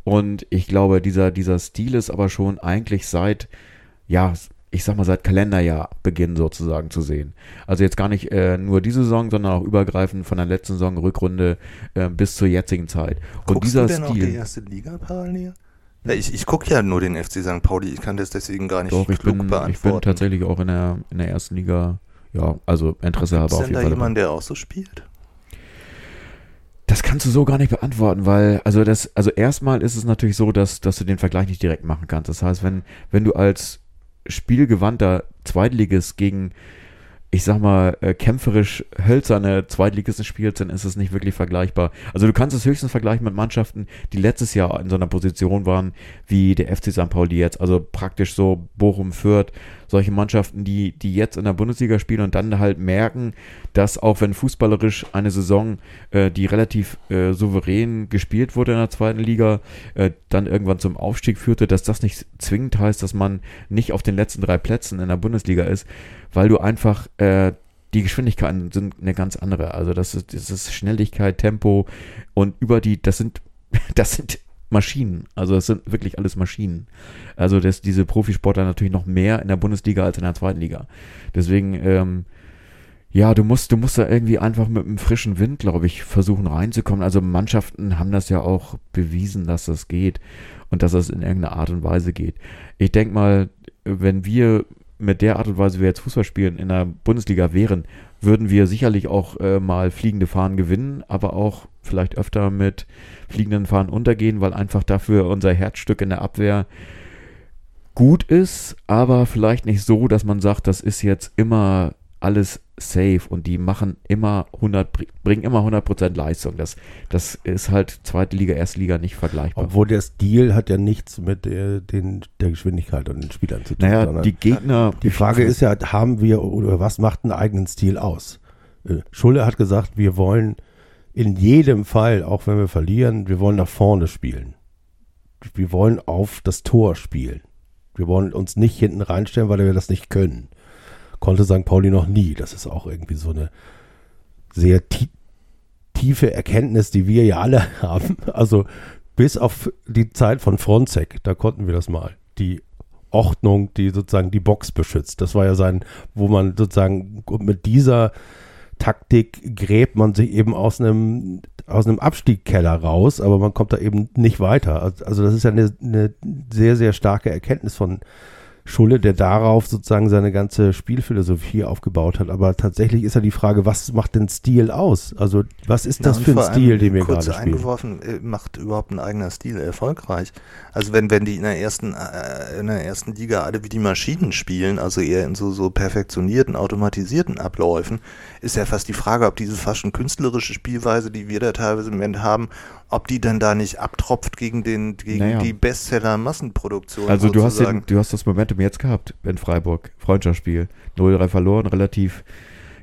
Und ich glaube, dieser, dieser Stil ist aber schon eigentlich seit, ja, ich sag mal, seit Kalenderjahr Beginn sozusagen zu sehen. Also jetzt gar nicht äh, nur diese Saison, sondern auch übergreifend von der letzten Saison, Rückrunde äh, bis zur jetzigen Zeit. Und Guckst dieser du denn Stil. auch die erste Liga parallel? Ja, ich ich gucke ja nur den FC St. Pauli, ich kann das deswegen gar nicht Doch, ich bin, ich beantworten. bin tatsächlich auch in der, in der ersten Liga, ja, also Interesse habe Ist auf denn jeden da Fall. jemand, der auch so spielt? Das kannst du so gar nicht beantworten, weil, also das, also erstmal ist es natürlich so, dass, dass du den Vergleich nicht direkt machen kannst. Das heißt, wenn, wenn du als spielgewandter Zweitligist gegen, ich sag mal, äh, kämpferisch hölzerne Zweitligisten spielst, dann ist es nicht wirklich vergleichbar. Also du kannst es höchstens vergleichen mit Mannschaften, die letztes Jahr in so einer Position waren, wie der FC St. Pauli jetzt. Also praktisch so Bochum, Fürth, solche Mannschaften, die, die jetzt in der Bundesliga spielen und dann halt merken, dass auch wenn fußballerisch eine Saison, äh, die relativ äh, souverän gespielt wurde in der zweiten Liga, äh, dann irgendwann zum Aufstieg führte, dass das nicht zwingend heißt, dass man nicht auf den letzten drei Plätzen in der Bundesliga ist, weil du einfach äh, die Geschwindigkeiten sind eine ganz andere. Also das ist, das ist Schnelligkeit, Tempo und über die, das sind, das sind Maschinen. Also das sind wirklich alles Maschinen. Also dass diese Profisportler natürlich noch mehr in der Bundesliga als in der zweiten Liga. Deswegen, ähm, ja, du musst, du musst da irgendwie einfach mit einem frischen Wind, glaube ich, versuchen reinzukommen. Also Mannschaften haben das ja auch bewiesen, dass das geht und dass das in irgendeiner Art und Weise geht. Ich denke mal, wenn wir mit der Art und Weise, wie wir jetzt Fußball spielen, in der Bundesliga wären, würden wir sicherlich auch äh, mal fliegende Fahnen gewinnen, aber auch vielleicht öfter mit fliegenden Fahnen untergehen, weil einfach dafür unser Herzstück in der Abwehr gut ist, aber vielleicht nicht so, dass man sagt, das ist jetzt immer alles safe und die machen immer 100, bringen immer 100% Leistung. Das, das ist halt zweite Liga, erste Liga nicht vergleichbar. Obwohl der Stil hat ja nichts mit der, den, der Geschwindigkeit und den Spielern zu tun. naja, die Gegner. die Frage ist ja, haben wir oder was macht einen eigenen Stil aus? Äh, Schulle hat gesagt, wir wollen in jedem Fall, auch wenn wir verlieren, wir wollen nach vorne spielen. Wir wollen auf das Tor spielen. Wir wollen uns nicht hinten reinstellen, weil wir das nicht können. Konnte St. Pauli noch nie. Das ist auch irgendwie so eine sehr tie tiefe Erkenntnis, die wir ja alle haben. Also bis auf die Zeit von Fronzek, da konnten wir das mal. Die Ordnung, die sozusagen die Box beschützt. Das war ja sein, wo man sozusagen mit dieser Taktik gräbt man sich eben aus einem aus einem Abstiegkeller raus, aber man kommt da eben nicht weiter. Also das ist ja eine, eine sehr, sehr starke Erkenntnis von Schulle, der darauf sozusagen seine ganze Spielphilosophie aufgebaut hat. Aber tatsächlich ist ja die Frage, was macht denn Stil aus? Also was ist das Ja, für ein Stil, den wir gerade spielen? eingeworfen, äh, macht überhaupt ein eigener Stil erfolgreich? Also wenn, wenn die in der ersten, äh, in der ersten Liga alle wie die Maschinen spielen, also eher in so, so perfektionierten, automatisierten Abläufen, ist ja fast die Frage, ob diese fast schon künstlerische Spielweise, die wir da teilweise im Moment haben, ob die dann da nicht abtropft gegen den, gegen Naja. die Bestseller-Massenproduktion. Also du hast, sozusagen. den, du hast das Momentum jetzt gehabt in Freiburg. Freundschaftsspiel. 0-3 verloren, relativ,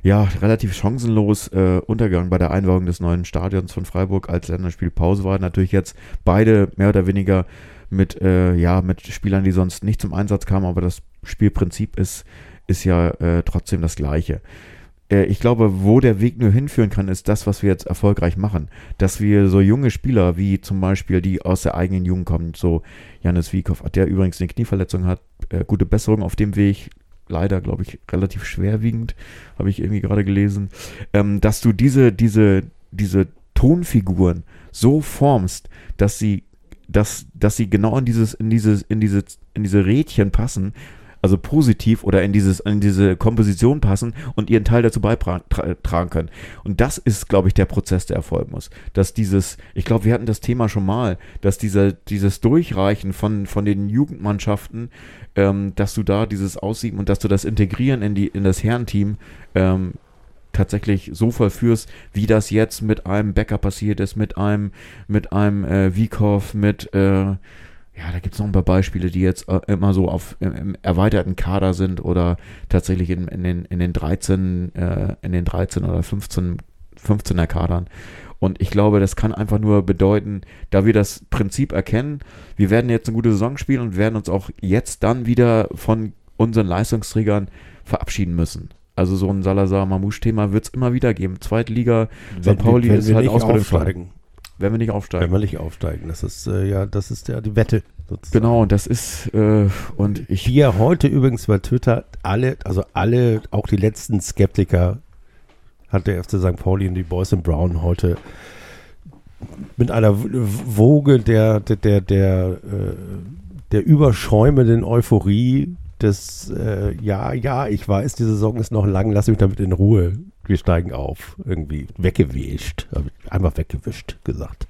ja, relativ chancenlos äh, untergegangen bei der Einweihung des neuen Stadions von Freiburg, als Länderspielpause war. Natürlich jetzt beide mehr oder weniger mit, äh, ja, mit Spielern, die sonst nicht zum Einsatz kamen, aber das Spielprinzip ist, ist ja äh, trotzdem das gleiche. Äh, ich glaube, wo der Weg nur hinführen kann, ist das, was wir jetzt erfolgreich machen. Dass wir so junge Spieler, wie zum Beispiel die aus der eigenen Jugend kommen, so Janis Wiekow, der übrigens eine Knieverletzung hat, äh, gute Besserung auf dem Weg, leider, glaube ich, relativ schwerwiegend, habe ich irgendwie gerade gelesen, ähm, dass du diese, diese, diese Tonfiguren so formst, dass sie, dass, dass sie genau in dieses, in dieses, in diese, in diese Rädchen passen, also positiv oder in dieses, in diese Komposition passen und ihren Teil dazu beitragen können. Und das ist, glaube ich, der Prozess, der erfolgen muss. Dass dieses, ich glaube, wir hatten das Thema schon mal, dass dieser, dieses Durchreichen von, von den Jugendmannschaften, ähm, dass du da dieses Aussieben und dass du das Integrieren in die, in das Herrenteam, ähm, tatsächlich so vollführst, wie das jetzt mit einem Becker passiert ist, mit einem, mit einem äh, Wiekow, mit äh, ja, da gibt es noch ein paar Beispiele, die jetzt äh, immer so auf im, im erweiterten Kader sind oder tatsächlich in, in, den, in den 13, äh, in den 13 oder 15, 15er Kadern. Und ich glaube, das kann einfach nur bedeuten, da wir das Prinzip erkennen, wir werden jetzt eine gute Saison spielen und werden uns auch jetzt dann wieder von unseren Leistungsträgern verabschieden müssen. Also so ein Salazar-Mamouche-Thema wird es immer wieder geben. Zweitliga, St. Pauli ist halt aufsteigen. Wenn wir nicht Wenn aufsteigen. wir nicht aufsteigen. Das ist äh, ja, das ist ja die Wette. sozusagen. Genau, und das ist, äh, und ich, ja heute übrigens bei Twitter alle, also alle, auch die letzten Skeptiker, hat der FC St. Pauli und die Boys in Brown heute mit einer Woge der, der, der, der, äh, der überschäumenden Euphorie des, äh, ja, ja, ich weiß, die Saison ist noch lang, lass mich damit in Ruhe. Wir steigen auf. Irgendwie weggewischt. Einfach weggewischt gesagt.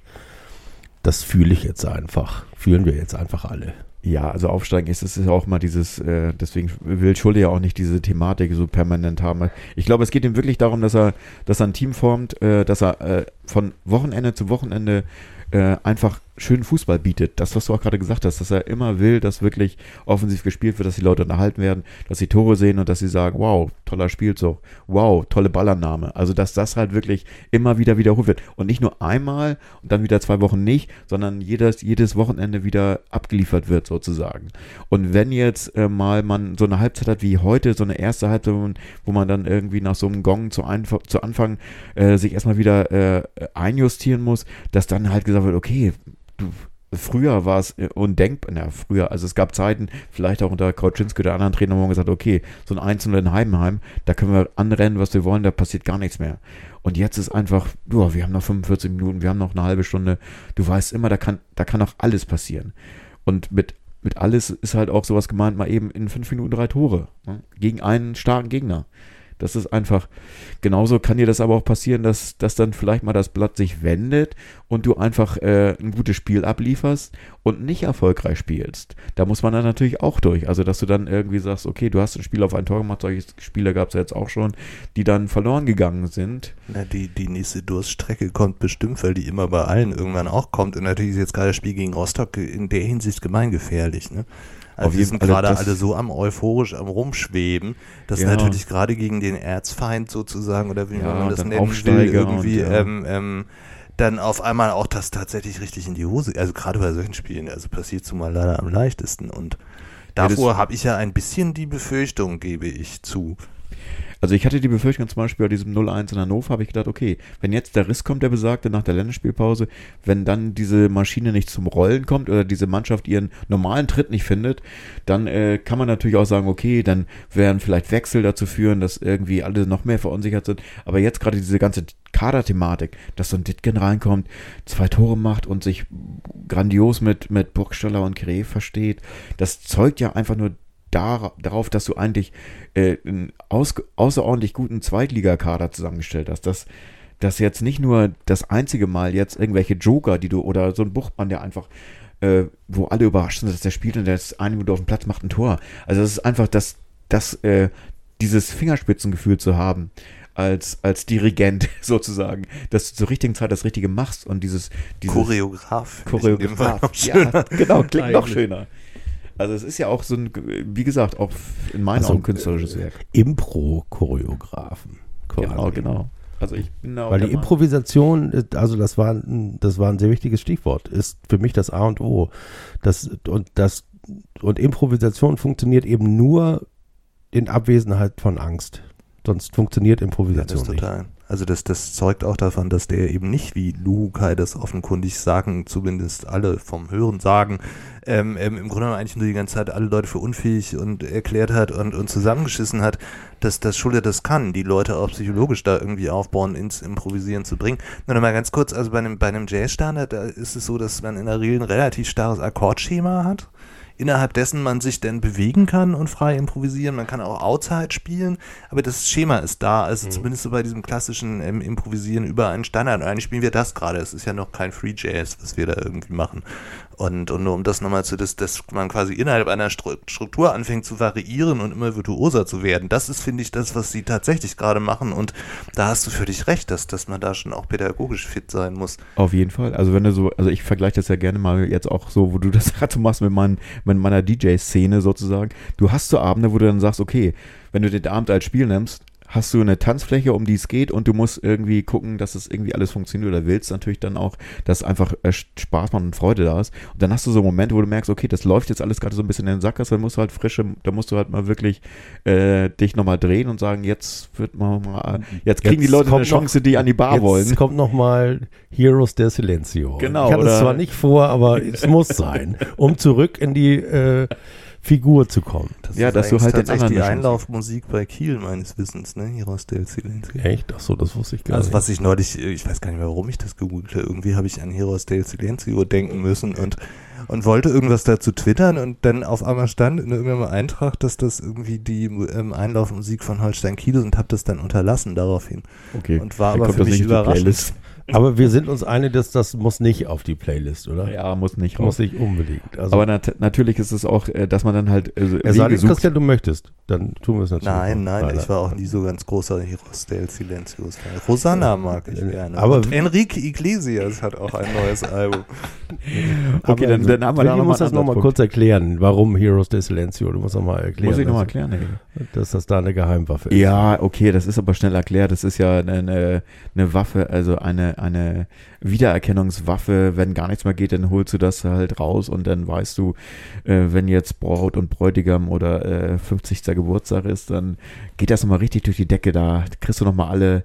Das fühle ich jetzt einfach. Fühlen wir jetzt einfach alle. ja, also aufsteigen ist, es ist auch mal dieses, äh, deswegen will Schulde ja auch nicht diese Thematik so permanent haben. Ich glaube, es geht ihm wirklich darum, dass er, dass er ein Team formt, äh, dass er äh, von Wochenende zu Wochenende äh, einfach schönen Fußball bietet. Das, was du auch gerade gesagt hast, dass er immer will, dass wirklich offensiv gespielt wird, dass die Leute unterhalten werden, dass sie Tore sehen und dass sie sagen, wow, toller Spielzug, wow, tolle Ballannahme. Also, dass das halt wirklich immer wieder wiederholt wird. Und nicht nur einmal und dann wieder zwei Wochen nicht, sondern jedes, jedes Wochenende wieder abgeliefert wird sozusagen. Und wenn jetzt äh, mal man so eine Halbzeit hat wie heute, so eine erste Halbzeit, wo man- dann irgendwie nach so einem Gong zu, Einf zu Anfang äh, sich erstmal wieder äh, einjustieren muss, dass dann halt gesagt wird, okay, du, früher war es äh, undenkbar, na, früher, also es gab Zeiten, vielleicht auch unter Kauczynski oder anderen Trainern, wo man gesagt okay, so ein Einzelner in Heidenheim, da können wir anrennen, was wir wollen, da passiert gar nichts mehr. Und jetzt ist einfach, ja, wir haben noch 45 Minuten, wir haben noch eine halbe Stunde, du weißt immer, da kann, da kann auch alles passieren. Und mit, mit alles ist halt auch sowas gemeint, mal eben in fünf Minuten drei Tore ne? gegen einen starken Gegner. Das ist einfach, genauso kann dir das aber auch passieren, dass, dass dann vielleicht mal das Blatt sich wendet und du einfach äh, ein gutes Spiel ablieferst und nicht erfolgreich spielst. Da muss man dann natürlich auch durch. Also, dass du dann irgendwie sagst, okay, du hast ein Spiel auf ein Tor gemacht, solche Spiele gab es ja jetzt auch schon, die dann verloren gegangen sind. Na, die, die nächste Durststrecke kommt bestimmt, weil die immer bei allen irgendwann auch kommt. Und natürlich ist jetzt gerade das Spiel gegen Rostock in der Hinsicht gemeingefährlich. Ne? Also Auf wir sind gerade alle so am euphorisch am Rumschweben, dass Ja. natürlich gerade gegen den Erzfeind sozusagen, oder wie Ja, man das dann nennen will, Aufsteiger irgendwie und, ja. ähm, ähm, dann auf einmal auch das tatsächlich richtig in die Hose, also gerade bei solchen Spielen, also passiert zumal leider am leichtesten. Und Ja, davor habe ich ja ein bisschen die Befürchtung, gebe ich zu. Also ich hatte die Befürchtung zum Beispiel bei diesem 0-1 in Hannover, habe ich gedacht, okay, wenn jetzt der Riss kommt, der besagte, nach der Länderspielpause, wenn dann diese Maschine nicht zum Rollen kommt oder diese Mannschaft ihren normalen Tritt nicht findet, dann äh, kann man natürlich auch sagen, okay, dann werden vielleicht Wechsel dazu führen, dass irgendwie alle noch mehr verunsichert sind. Aber jetzt gerade diese ganze Kaderthematik, dass so ein Ditgen reinkommt, zwei Tore macht und sich grandios mit, mit Burgstaller und Kre versteht, das zeugt ja einfach nur dar darauf, dass du eigentlich äh, einen aus außerordentlich guten Zweitligakader zusammengestellt hast. Dass, dass jetzt nicht nur das einzige Mal jetzt irgendwelche Joker, die du, oder so ein Buchmann, der einfach, äh, wo alle überrascht sind, dass der spielt und der ist eine Minute auf dem Platz, macht ein Tor. Also es ist einfach das, das, äh, dieses Fingerspitzengefühl zu haben, als, als Dirigent sozusagen, dass du zur richtigen Zeit das Richtige machst und dieses, dieses Choreograf. Choreograf. noch. Ja, genau, klingt noch Eigentlich. schöner. Also es ist ja auch so ein, wie gesagt, auch in meinen Also, Augen künstlerisches Werk. Impro-Choreografen. Genau, genau. Also ich bin da auch Weil die Improvisation, ist- also das war, ein- das war ein sehr wichtiges Stichwort, ist für mich das A und O. Das, und, das, und Improvisation funktioniert eben nur in Abwesenheit von Angst. Sonst funktioniert Ja, das Improvisation ist nicht. Also das, das zeugt auch davon, dass der eben nicht wie Lukai das offenkundig sagen, zumindest alle vom Hören sagen, ähm, ähm, im Grunde eigentlich nur die ganze Zeit alle Leute für unfähig und erklärt hat und, und zusammengeschissen hat, dass das Schulter das kann, die Leute auch psychologisch da irgendwie aufbauen, ins Improvisieren zu bringen. Nur noch mal ganz kurz, also bei einem, bei einem Jazzstandard, da ist es so, dass man in der Regel ein relativ starres Akkordschema hat innerhalb dessen man sich dann bewegen kann und frei improvisieren. Man kann auch Outside spielen, aber das Schema ist da, also zumindest so bei diesem klassischen ähm, Improvisieren über einen Standard. Und eigentlich spielen wir das gerade. Es ist ja noch kein Free Jazz, was wir da irgendwie machen. Und, und nur um das nochmal zu, dass, dass man quasi innerhalb einer Stru- Struktur anfängt zu variieren und immer virtuoser zu werden. Das ist, finde ich, das, was sie tatsächlich gerade machen. Und da hast du für dich recht, dass, dass man da schon auch pädagogisch fit sein muss. Auf jeden Fall. Also wenn du so, also ich vergleiche das ja gerne mal jetzt auch so, wo du das gerade machst mit, mein, mit meiner DJ-Szene sozusagen. Du hast so Abende, wo du dann sagst, okay, wenn du den Abend als Spiel nimmst, hast du eine Tanzfläche, um die es geht und du musst irgendwie gucken, dass es irgendwie alles funktioniert oder willst natürlich dann auch, dass einfach äh, Spaß macht und Freude da ist. Und dann hast du so Momente, wo du merkst, okay, das läuft jetzt alles gerade so ein bisschen in den Sack, dann musst du halt frische, da musst du halt mal wirklich äh, dich nochmal drehen und sagen, jetzt wird man mal, jetzt kriegen die Jetzt Leute eine noch- Chance, die an die Bar Jetzt wollen. kommt nochmal Heroes der Silencio. Genau, Ich hatte es zwar nicht vor, aber es muss sein, um zurück in die äh, Figur zu kommen. Das Ja, ist dass du halt den anderen die Einlaufmusik bei Kiel meines Wissens, ne? Heroes del Silencio. Echt? Ach so, das wusste ich gar Also nicht. was ich neulich, ich weiß gar nicht mehr, warum ich das gegoogelt habe. Irgendwie habe ich an Heroes del Silencio denken müssen und, und wollte irgendwas dazu twittern und dann auf einmal stand in irgendeinem Eintrag, dass das irgendwie die ähm, Einlaufmusik von Holstein Kiel ist und habe das dann unterlassen daraufhin. Okay. Und war Dann aber für mich nicht Aber wir sind uns einig, dass das muss nicht auf die Playlist, oder? Ja, muss nicht Muss raus. nicht unbedingt. Also, Aber nat natürlich ist es auch, äh, dass man dann halt äh, er sucht. Christian, du möchtest, dann tun wir es natürlich. Nein, nein, Leider. ich war auch nie so ganz großer Heroes del Silencio. Fan. Rosanna mag ich gerne. aber- und Enrique Iglesias hat auch ein neues Album. Okay, Aber dann, dann haben wir da noch muss mal das nochmal kurz erklären, warum Heroes de Silencio. Du musst nochmal erklären, Muss ich nochmal dass, erklären, ey. dass das da eine Geheimwaffe ist. Ja, okay, das ist aber schnell erklärt. Das ist ja eine, eine Waffe, also eine, eine Wiedererkennungswaffe. Wenn gar nichts mehr geht, dann holst du das halt raus und dann weißt du, äh, wenn jetzt Braut und Bräutigam oder äh, 50. Geburtstag ist, dann geht das nochmal richtig durch die Decke. Da kriegst du nochmal alle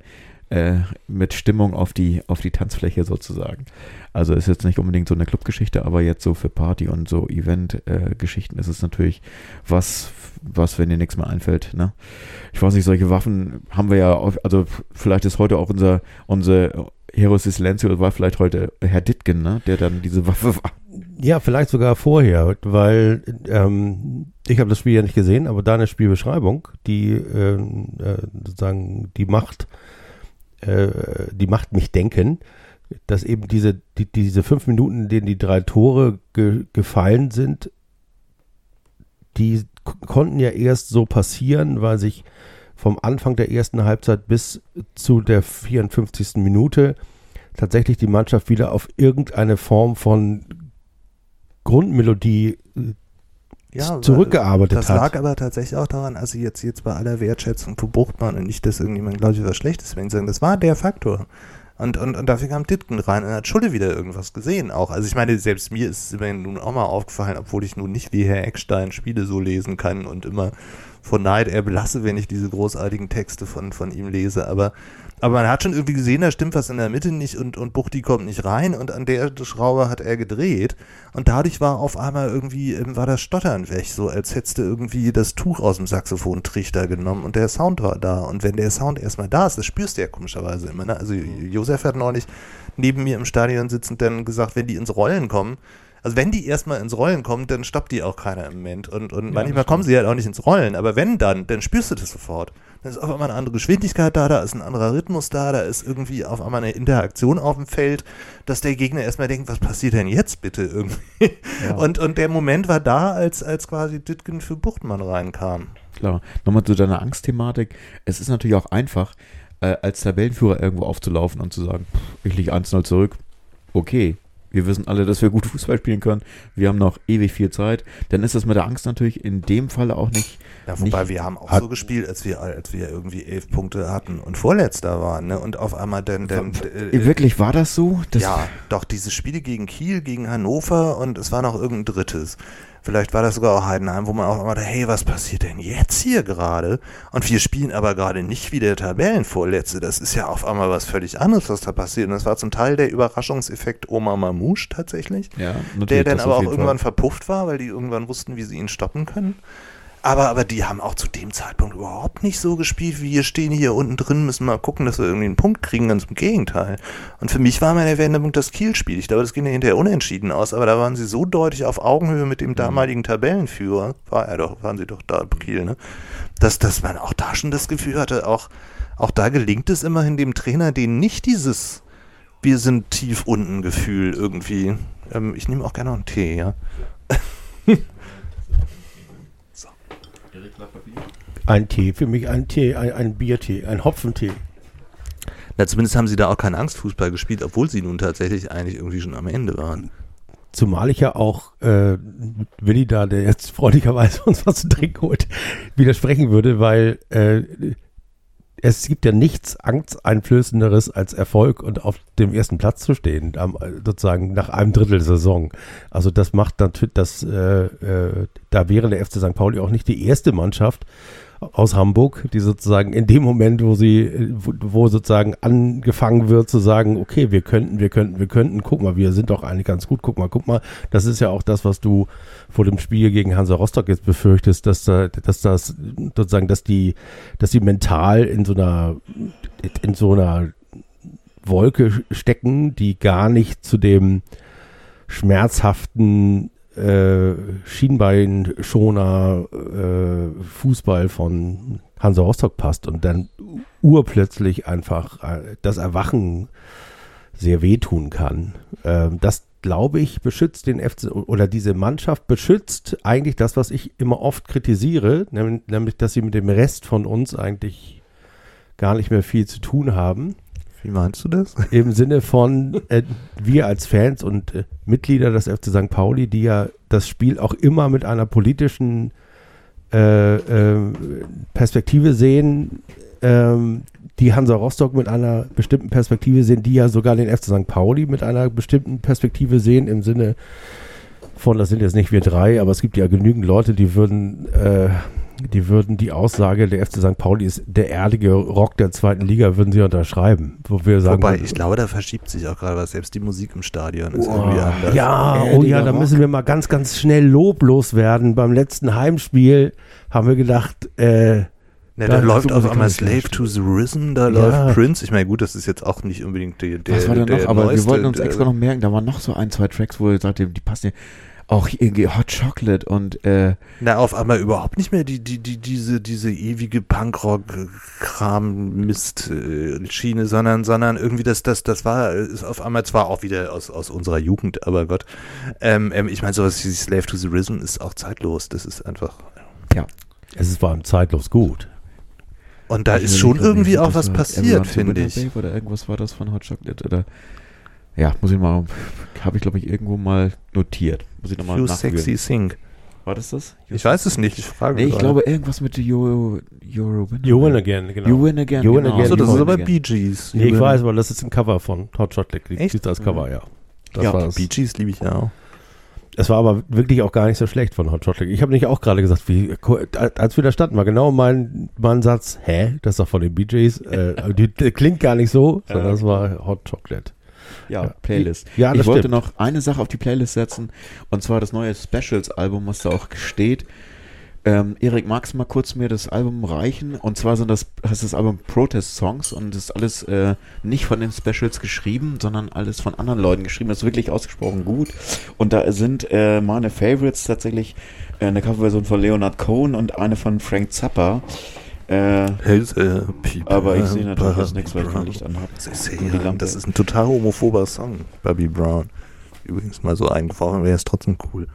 äh, mit Stimmung auf die, auf die Tanzfläche sozusagen. Also ist jetzt nicht unbedingt so eine Clubgeschichte, aber jetzt so für Party und so Event-Geschichten ist es natürlich was, was, wenn dir nichts mehr einfällt, ne? Ich weiß nicht, solche Waffen haben wir ja, also vielleicht ist heute auch unser, unser Heroes Silencio, war vielleicht heute Herr Dittgen, ne? Der dann diese Waffe war. Ja, vielleicht sogar vorher, weil ähm, ich habe das Spiel ja nicht gesehen, aber deine Spielbeschreibung, die ähm, äh, sozusagen die macht, äh, die macht mich denken, dass eben diese die, diese fünf Minuten, in denen die drei Tore ge gefallen sind, die konnten ja erst so passieren, weil sich vom Anfang der ersten Halbzeit bis zu der 54. Minute tatsächlich die Mannschaft wieder auf irgendeine Form von Grundmelodie Ja, zurückgearbeitet Das hat. lag aber tatsächlich auch daran, also jetzt, jetzt bei aller Wertschätzung für Buchtmann und nicht, dass irgendjemand glaubt, ich was Schlechtes wenn ich sagen, das war der Faktor. Und, und, und dafür kam Ditken rein und hat Schulle wieder irgendwas gesehen auch. Also ich meine, selbst mir ist es immerhin nun auch mal aufgefallen, obwohl ich nun nicht wie Herr Eckstein Spiele so lesen kann und immer von Neid erblasse, wenn ich diese großartigen Texte von, von ihm lese. Aber, aber man hat schon irgendwie gesehen, da stimmt was in der Mitte nicht und, und Buchti kommt nicht rein und an der Schraube hat er gedreht. Und dadurch war auf einmal irgendwie, ähm, war das Stottern weg, so als hättest du irgendwie das Tuch aus dem Saxophontrichter genommen und der Sound war da. Und wenn der Sound erstmal da ist, das spürst du ja komischerweise immer. Ne? Also Josef hat neulich neben mir im Stadion sitzend dann gesagt, wenn die ins Rollen kommen, also wenn die erstmal ins Rollen kommen, dann stoppt die auch keiner im Moment. Und, und manchmal kommen sie halt auch nicht ins Rollen, aber wenn dann, dann spürst du das sofort. Dann ist auf einmal eine andere Geschwindigkeit da, da ist ein anderer Rhythmus da, da ist irgendwie auf einmal eine Interaktion auf dem Feld, dass der Gegner erstmal denkt, was passiert denn jetzt bitte irgendwie? Ja. Und, und der Moment war da, als, als quasi Ditgen für Buchtmann reinkam. Klar. Nochmal zu deiner Angstthematik. Es ist natürlich auch einfach, äh, als Tabellenführer irgendwo aufzulaufen und zu sagen, ich liege 1-0 zurück. Okay. Wir wissen alle, dass wir gut Fußball spielen können. Wir haben noch ewig viel Zeit. Dann ist das mit der Angst natürlich in dem Falle auch nicht. Ja, wobei wir haben auch so gespielt, als wir, als wir irgendwie elf Punkte hatten und Vorletzter waren, ne? Und auf einmal dann, dann äh, Wirklich, war das so? Das, ja, doch, diese Spiele gegen Kiel, gegen Hannover und es war noch irgendein drittes. Vielleicht war das sogar auch Heidenheim, wo man auch immer dachte, hey, was passiert denn jetzt hier gerade? Und wir spielen aber gerade nicht wie der Tabellenvorletzte. Das ist ja auf einmal was völlig anderes, was da passiert. Und das war zum Teil der Überraschungseffekt Oma Mamouche tatsächlich, Ja, der dann aber auch irgendwann Fall. verpufft war, weil die irgendwann wussten, wie sie ihn stoppen können. Aber, aber die haben auch zu dem Zeitpunkt überhaupt nicht so gespielt, wie wir stehen hier unten drin, müssen mal gucken, dass wir irgendwie einen Punkt kriegen, ganz im Gegenteil. Und für mich war mein Wendepunkt das Kiel-Spiel. Ich glaube, das ging ja hinterher unentschieden aus, aber da waren sie so deutlich auf Augenhöhe mit dem damaligen Tabellenführer, war er doch, waren sie doch da, Kiel, ne? Dass, dass man auch da schon das Gefühl hatte, auch, auch da gelingt es immerhin dem Trainer, den nicht dieses wir sind tief unten Gefühl irgendwie. Ähm, ich nehme auch gerne noch einen Tee, ja. Ein Tee, für mich ein Tee, ein, ein Biertee, ein Hopfentee. Na, zumindest haben sie da auch keinen Angstfußball gespielt, obwohl sie nun tatsächlich eigentlich irgendwie schon am Ende waren. Zumal ich ja auch äh, Willi da, der jetzt freundlicherweise uns was zu trinken holt, widersprechen würde, weil äh, es gibt ja nichts Angsteinflößenderes als Erfolg und auf dem ersten Platz zu stehen, am, sozusagen nach einem Drittel Saison. Also das macht natürlich, das, äh, äh, da wäre der FC St. Pauli auch nicht die erste Mannschaft, aus Hamburg, die sozusagen in dem Moment, wo sie, wo, sozusagen angefangen wird zu sagen, okay, wir könnten, wir könnten, wir könnten, guck mal, wir sind doch eigentlich ganz gut, guck mal, guck mal, das ist ja auch das, was du vor dem Spiel gegen Hansa Rostock jetzt befürchtest, dass da, dass das sozusagen, dass die, dass die mental in so einer, in so einer Wolke stecken, die gar nicht zu dem schmerzhaften äh, Schienbeinschoner äh, Fußball von Hansa Rostock passt und dann urplötzlich einfach äh, das Erwachen sehr wehtun kann. Ähm, das glaube ich, beschützt den FC oder diese Mannschaft beschützt eigentlich das, was ich immer oft kritisiere, nämlich, nämlich dass sie mit dem Rest von uns eigentlich gar nicht mehr viel zu tun haben. Wie meinst du das? Im Sinne von äh, wir als Fans und äh, Mitglieder des FC St. Pauli, die ja das Spiel auch immer mit einer politischen äh, äh Perspektive sehen, ähm, die Hansa Rostock mit einer bestimmten Perspektive sehen, die ja sogar den FC St. Pauli mit einer bestimmten Perspektive sehen, im Sinne von, das sind jetzt nicht wir drei, aber es gibt ja genügend Leute, die würden äh, die würden die Aussage, der FC St. Pauli ist der erdige Rock der zweiten Liga, würden sie unterschreiben. Wo wir sagen, Wobei, ich glaube, da verschiebt sich auch gerade was. Selbst die Musik im Stadion ist oh, irgendwie anders. Ja, oh ja, da müssen wir mal ganz, ganz schnell loblos werden. Beim letzten Heimspiel haben wir gedacht, äh, na, da, da läuft auf einmal Slave to the Risen, da ja. läuft Prince. Ich meine, gut, das ist jetzt auch nicht unbedingt der, der Was war denn noch? Aber neueste, wir wollten uns extra noch merken, da waren noch so ein, zwei Tracks, wo ihr sagt, die passen ja auch irgendwie Hot Chocolate und äh, Na, auf einmal überhaupt nicht mehr die, die, die, diese, diese ewige Punkrock-Kram-Mist-Schiene, sondern, sondern irgendwie das, das, das war, ist auf einmal zwar auch wieder aus, aus unserer Jugend, aber Gott, ähm, ähm, ich meine, sowas wie Slave to the Rhythm ist auch zeitlos, das ist einfach. Ja. Es ist vor allem zeitlos gut. Und da ist schon irgendwie auch was passiert, finde ich. Oder irgendwas war das von Hot Chocolate oder ja, muss ich mal, habe ich glaube ich irgendwo mal notiert. Muss ich nochmal You sexy sing. War das das? You ich weiß es nicht, ich frage Nee, ich glaube irgendwas mit You, you, win, you win Again, genau. You Win Again, You Win genau. Again. Achso, das ist aber Bee Gees. Nee, ich weiß, aber das ist ein Cover von Hot Chocolate. Die Echt? das Cover, ja. Das ja, war das. Bee Gees liebe ich ja auch. Es war aber wirklich auch gar nicht so schlecht von Hot Chocolate. Ich habe nicht auch gerade gesagt, wie, als wir da standen, war genau mein, mein Satz, hä, das ist doch von den Bee Gees. Äh, die, die klingt gar nicht so, sondern das war Hot Chocolate. Ja, Playlist. Ja, ich wollte stimmt. noch eine Sache auf die Playlist setzen und zwar das neue Specials-Album, was da auch steht. Ähm, Erik, magst du mal kurz mir das Album reichen? Und zwar sind das, heißt das Album Protest Songs und ist alles äh, nicht von den Specials geschrieben, sondern alles von anderen Leuten geschrieben. Das ist wirklich ausgesprochen gut. Und da sind äh, meine Favorites tatsächlich äh, eine Coverversion von Leonard Cohen und eine von Frank Zappa. Äh, äh, aber ich sehe natürlich jetzt nichts, weil ich kein Licht anhabe. Das, das ist ein total homophober Song, Bobby Brown. Übrigens mal so eingefahren, wäre es trotzdem cool.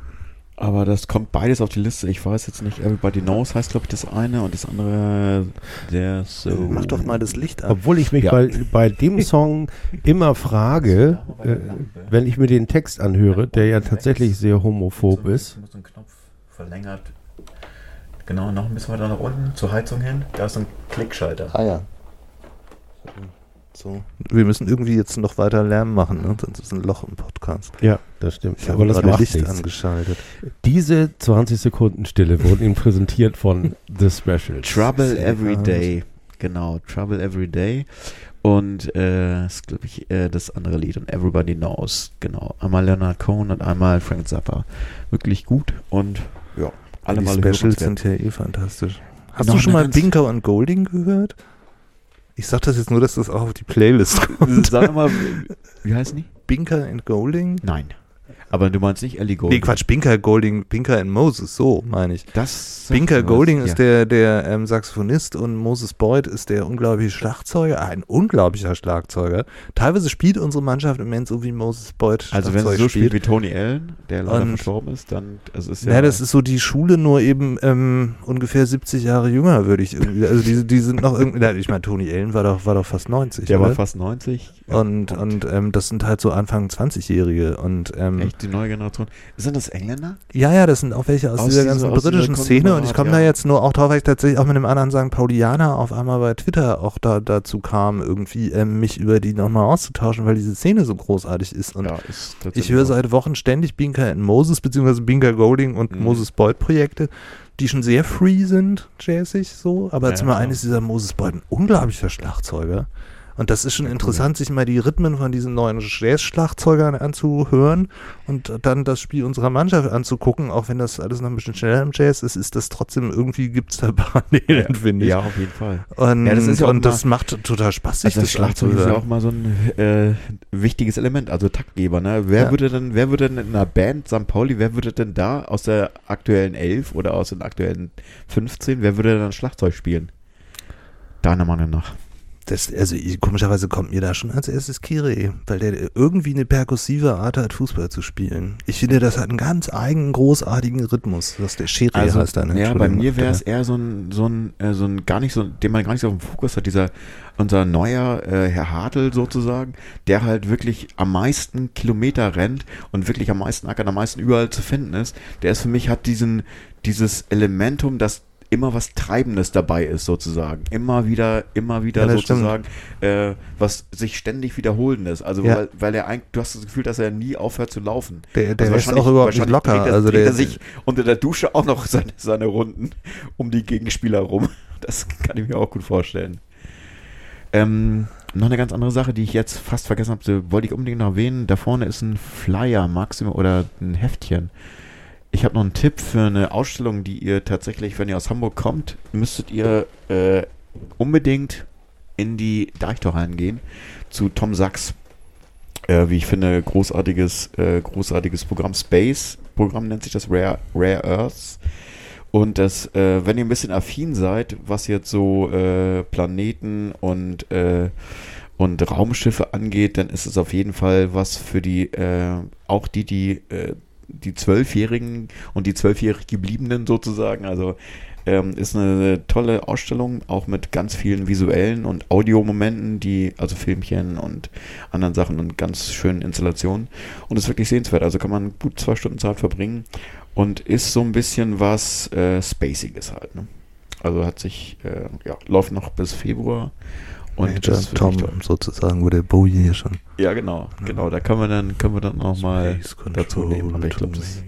Aber das kommt beides auf die Liste. Ich weiß jetzt nicht. Everybody Knows heißt, glaube ich, das eine und das andere der so. Mach doch mal das Licht an. Obwohl ich mich ja. bei, bei dem Song immer frage, äh, wenn ich mir den Text anhöre, der ja tatsächlich sehr homophob ist. Muss ein Knopf verlängert Genau, noch ein bisschen weiter nach unten zur Heizung hin. Da ist ein Klickschalter. Ah ja. So. Wir müssen irgendwie jetzt noch weiter Lärm machen, ne? sonst ist ein Loch im Podcast. Ja, das stimmt. Ich habe gerade Licht nichts. angeschaltet. Diese 20 Sekunden Stille wurden Ihnen präsentiert von The Special. Trouble Every Day. Genau, Trouble Every Day. Und äh, das ist, glaube ich, äh, das andere Lied. Und Everybody Knows. Genau. Einmal Leonard Cohen und einmal Frank Zappa. Wirklich gut und ja. Alle die mal Specials sind ja eh fantastisch. Hast du schon mal Binker und Golding gehört? Ich sag das jetzt nur, dass das auch auf die Playlist kommt. Sag mal, wie heißen die? Binker and Golding? Nein. Aber du meinst nicht Ellie Goulding? Nee, Quatsch, Binker, Golding, Binker and Moses, so meine ich. Das Binker was. Golding ja. ist der, der ähm, Saxophonist und Moses Boyd ist der unglaubliche Schlagzeuger, ein unglaublicher Schlagzeuger. Teilweise spielt unsere Mannschaft im Moment so wie Moses Boyd Also wenn sie so spielt wie Tony Allen, der leider Und- verstorben ist, dann also ist ja, Ja, das ist so die Schule, nur eben ähm, ungefähr 70 Jahre jünger, würde ich irgendwie. Also die, die sind noch irgendwie. na, Ich meine, Tony Allen war doch, war doch fast 90. der oder? war fast 90. Ja, und und ähm, das sind halt so Anfang 20-Jährige. Und ähm, die neue Generation. Sind das Engländer? ja, ja, das sind auch welche aus, Aus dieser dieser- ganzen aus dieser britischen Szene. Und ich komme Konglomerat, da ja. jetzt nur auch drauf, weil ich tatsächlich auch mit einem anderen St. Paulianer auf einmal bei Twitter auch da dazu kam, irgendwie ähm, mich über die nochmal auszutauschen, weil diese Szene so großartig ist. Und ja, ist ich höre seit Wochen ständig Binker and Moses, beziehungsweise Binker Golding und Mhm. Moses Boyd Projekte, die schon sehr free sind, jazzig so. Aber Ja, zum ja, einen ist dieser Moses Boyd ein unglaublicher Schlagzeuger. Und das ist schon Ja, interessant, sich mal die Rhythmen von diesen neuen Jazz-Schlagzeugern anzuhören und dann das Spiel unserer Mannschaft anzugucken. Auch wenn das alles noch ein bisschen schneller im Jazz ist, ist das trotzdem irgendwie gibt es da Parallelen, finde ich. Ja, auf jeden Fall. Und, Ja, das ist ja und das macht total Spaß, sich Also das Schlagzeug ist ja auch mal so ein äh, wichtiges Element, also Taktgeber. Ne? Wer Ja. würde denn, wer würde denn in einer Band St. Pauli, wer würde denn da aus der aktuellen 11 oder aus den aktuellen 15, wer würde dann Schlagzeug spielen? Deiner Meinung nach. Das, also ich, komischerweise kommt mir da schon als erstes Kire, weil der irgendwie eine perkussive Art hat, Fußball zu spielen. Ich finde, das hat einen ganz eigenen, großartigen Rhythmus. Das der Schiri heißt dann. Also, ja, bei mir wäre es eher so ein, so ein, äh, so ein, gar nicht so, den man gar nicht so auf dem Fokus hat, dieser, unser neuer äh, Herr Hartl sozusagen, der halt wirklich am meisten Kilometer rennt und wirklich am meisten ackert, am meisten überall zu finden ist. Der ist für mich, hat diesen, dieses Elementum, das immer was Treibendes dabei ist sozusagen. Immer wieder, immer wieder Ja, sozusagen, äh, was sich ständig wiederholendes. Also Ja. weil, weil er eigentlich, du hast das Gefühl, dass er nie aufhört zu laufen. Der, der Also ist auch überhaupt nicht locker. Dreht er, also dreht der er sich unter der Dusche auch noch seine, seine Runden um die Gegenspieler rum. Das kann ich mir auch gut vorstellen. Ähm, noch eine ganz andere Sache, die ich jetzt fast vergessen habe, wollte ich unbedingt noch erwähnen. Da vorne ist ein Flyer, Maximum oder ein Heftchen. Ich habe noch einen Tipp für eine Ausstellung, die ihr tatsächlich, wenn ihr aus Hamburg kommt, müsstet ihr äh, unbedingt in die Deichtorhallen gehen zu Tom Sachs. Äh, wie ich finde, großartiges, äh, großartiges Programm. Space Programm nennt sich das Rare, Rare Earths. Und das, äh, wenn ihr ein bisschen affin seid, was jetzt so äh, Planeten und, äh, und Raumschiffe angeht, dann ist es auf jeden Fall was für die, äh, auch die, die, die Zwölfjährigen und die zwölfjährig gebliebenen sozusagen. Also ähm, ist eine tolle Ausstellung, auch mit ganz vielen visuellen und Audiomomenten, die, also Filmchen und anderen Sachen und ganz schönen Installationen. Und ist wirklich sehenswert. Also kann man gut zwei Stunden Zeit verbringen und ist so ein bisschen was äh, Spaciges halt. Ne? Also hat sich, äh, ja, läuft noch bis Februar. Und Major das Tom sozusagen, wo der Bowie hier schon. Ja, genau, Ja. genau. Da können wir dann, können wir dann noch mal Space dazu nehmen. Aber ich glaube, das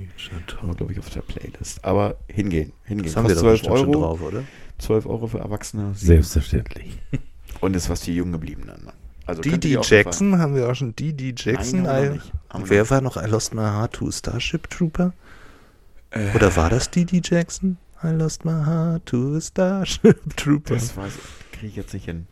haben wir, glaube ich, auf der Playlist. Aber hingehen, hingehen. Das haben wir Kostet doch 12 bestimmt schon Euro. drauf, oder? 12 Euro für Erwachsene. Selbstverständlich. Und ist was für Junggebliebene. Ne? Also Fall- Jackson, haben wir auch schon Didi Jackson. Nein, I- Wer noch war noch I Lost My Heart to a Starship Trooper? nicht. Oder war das Didi Jackson? I lost my heart to a Starship Trooper. Das weiß kriege ich jetzt nicht hin.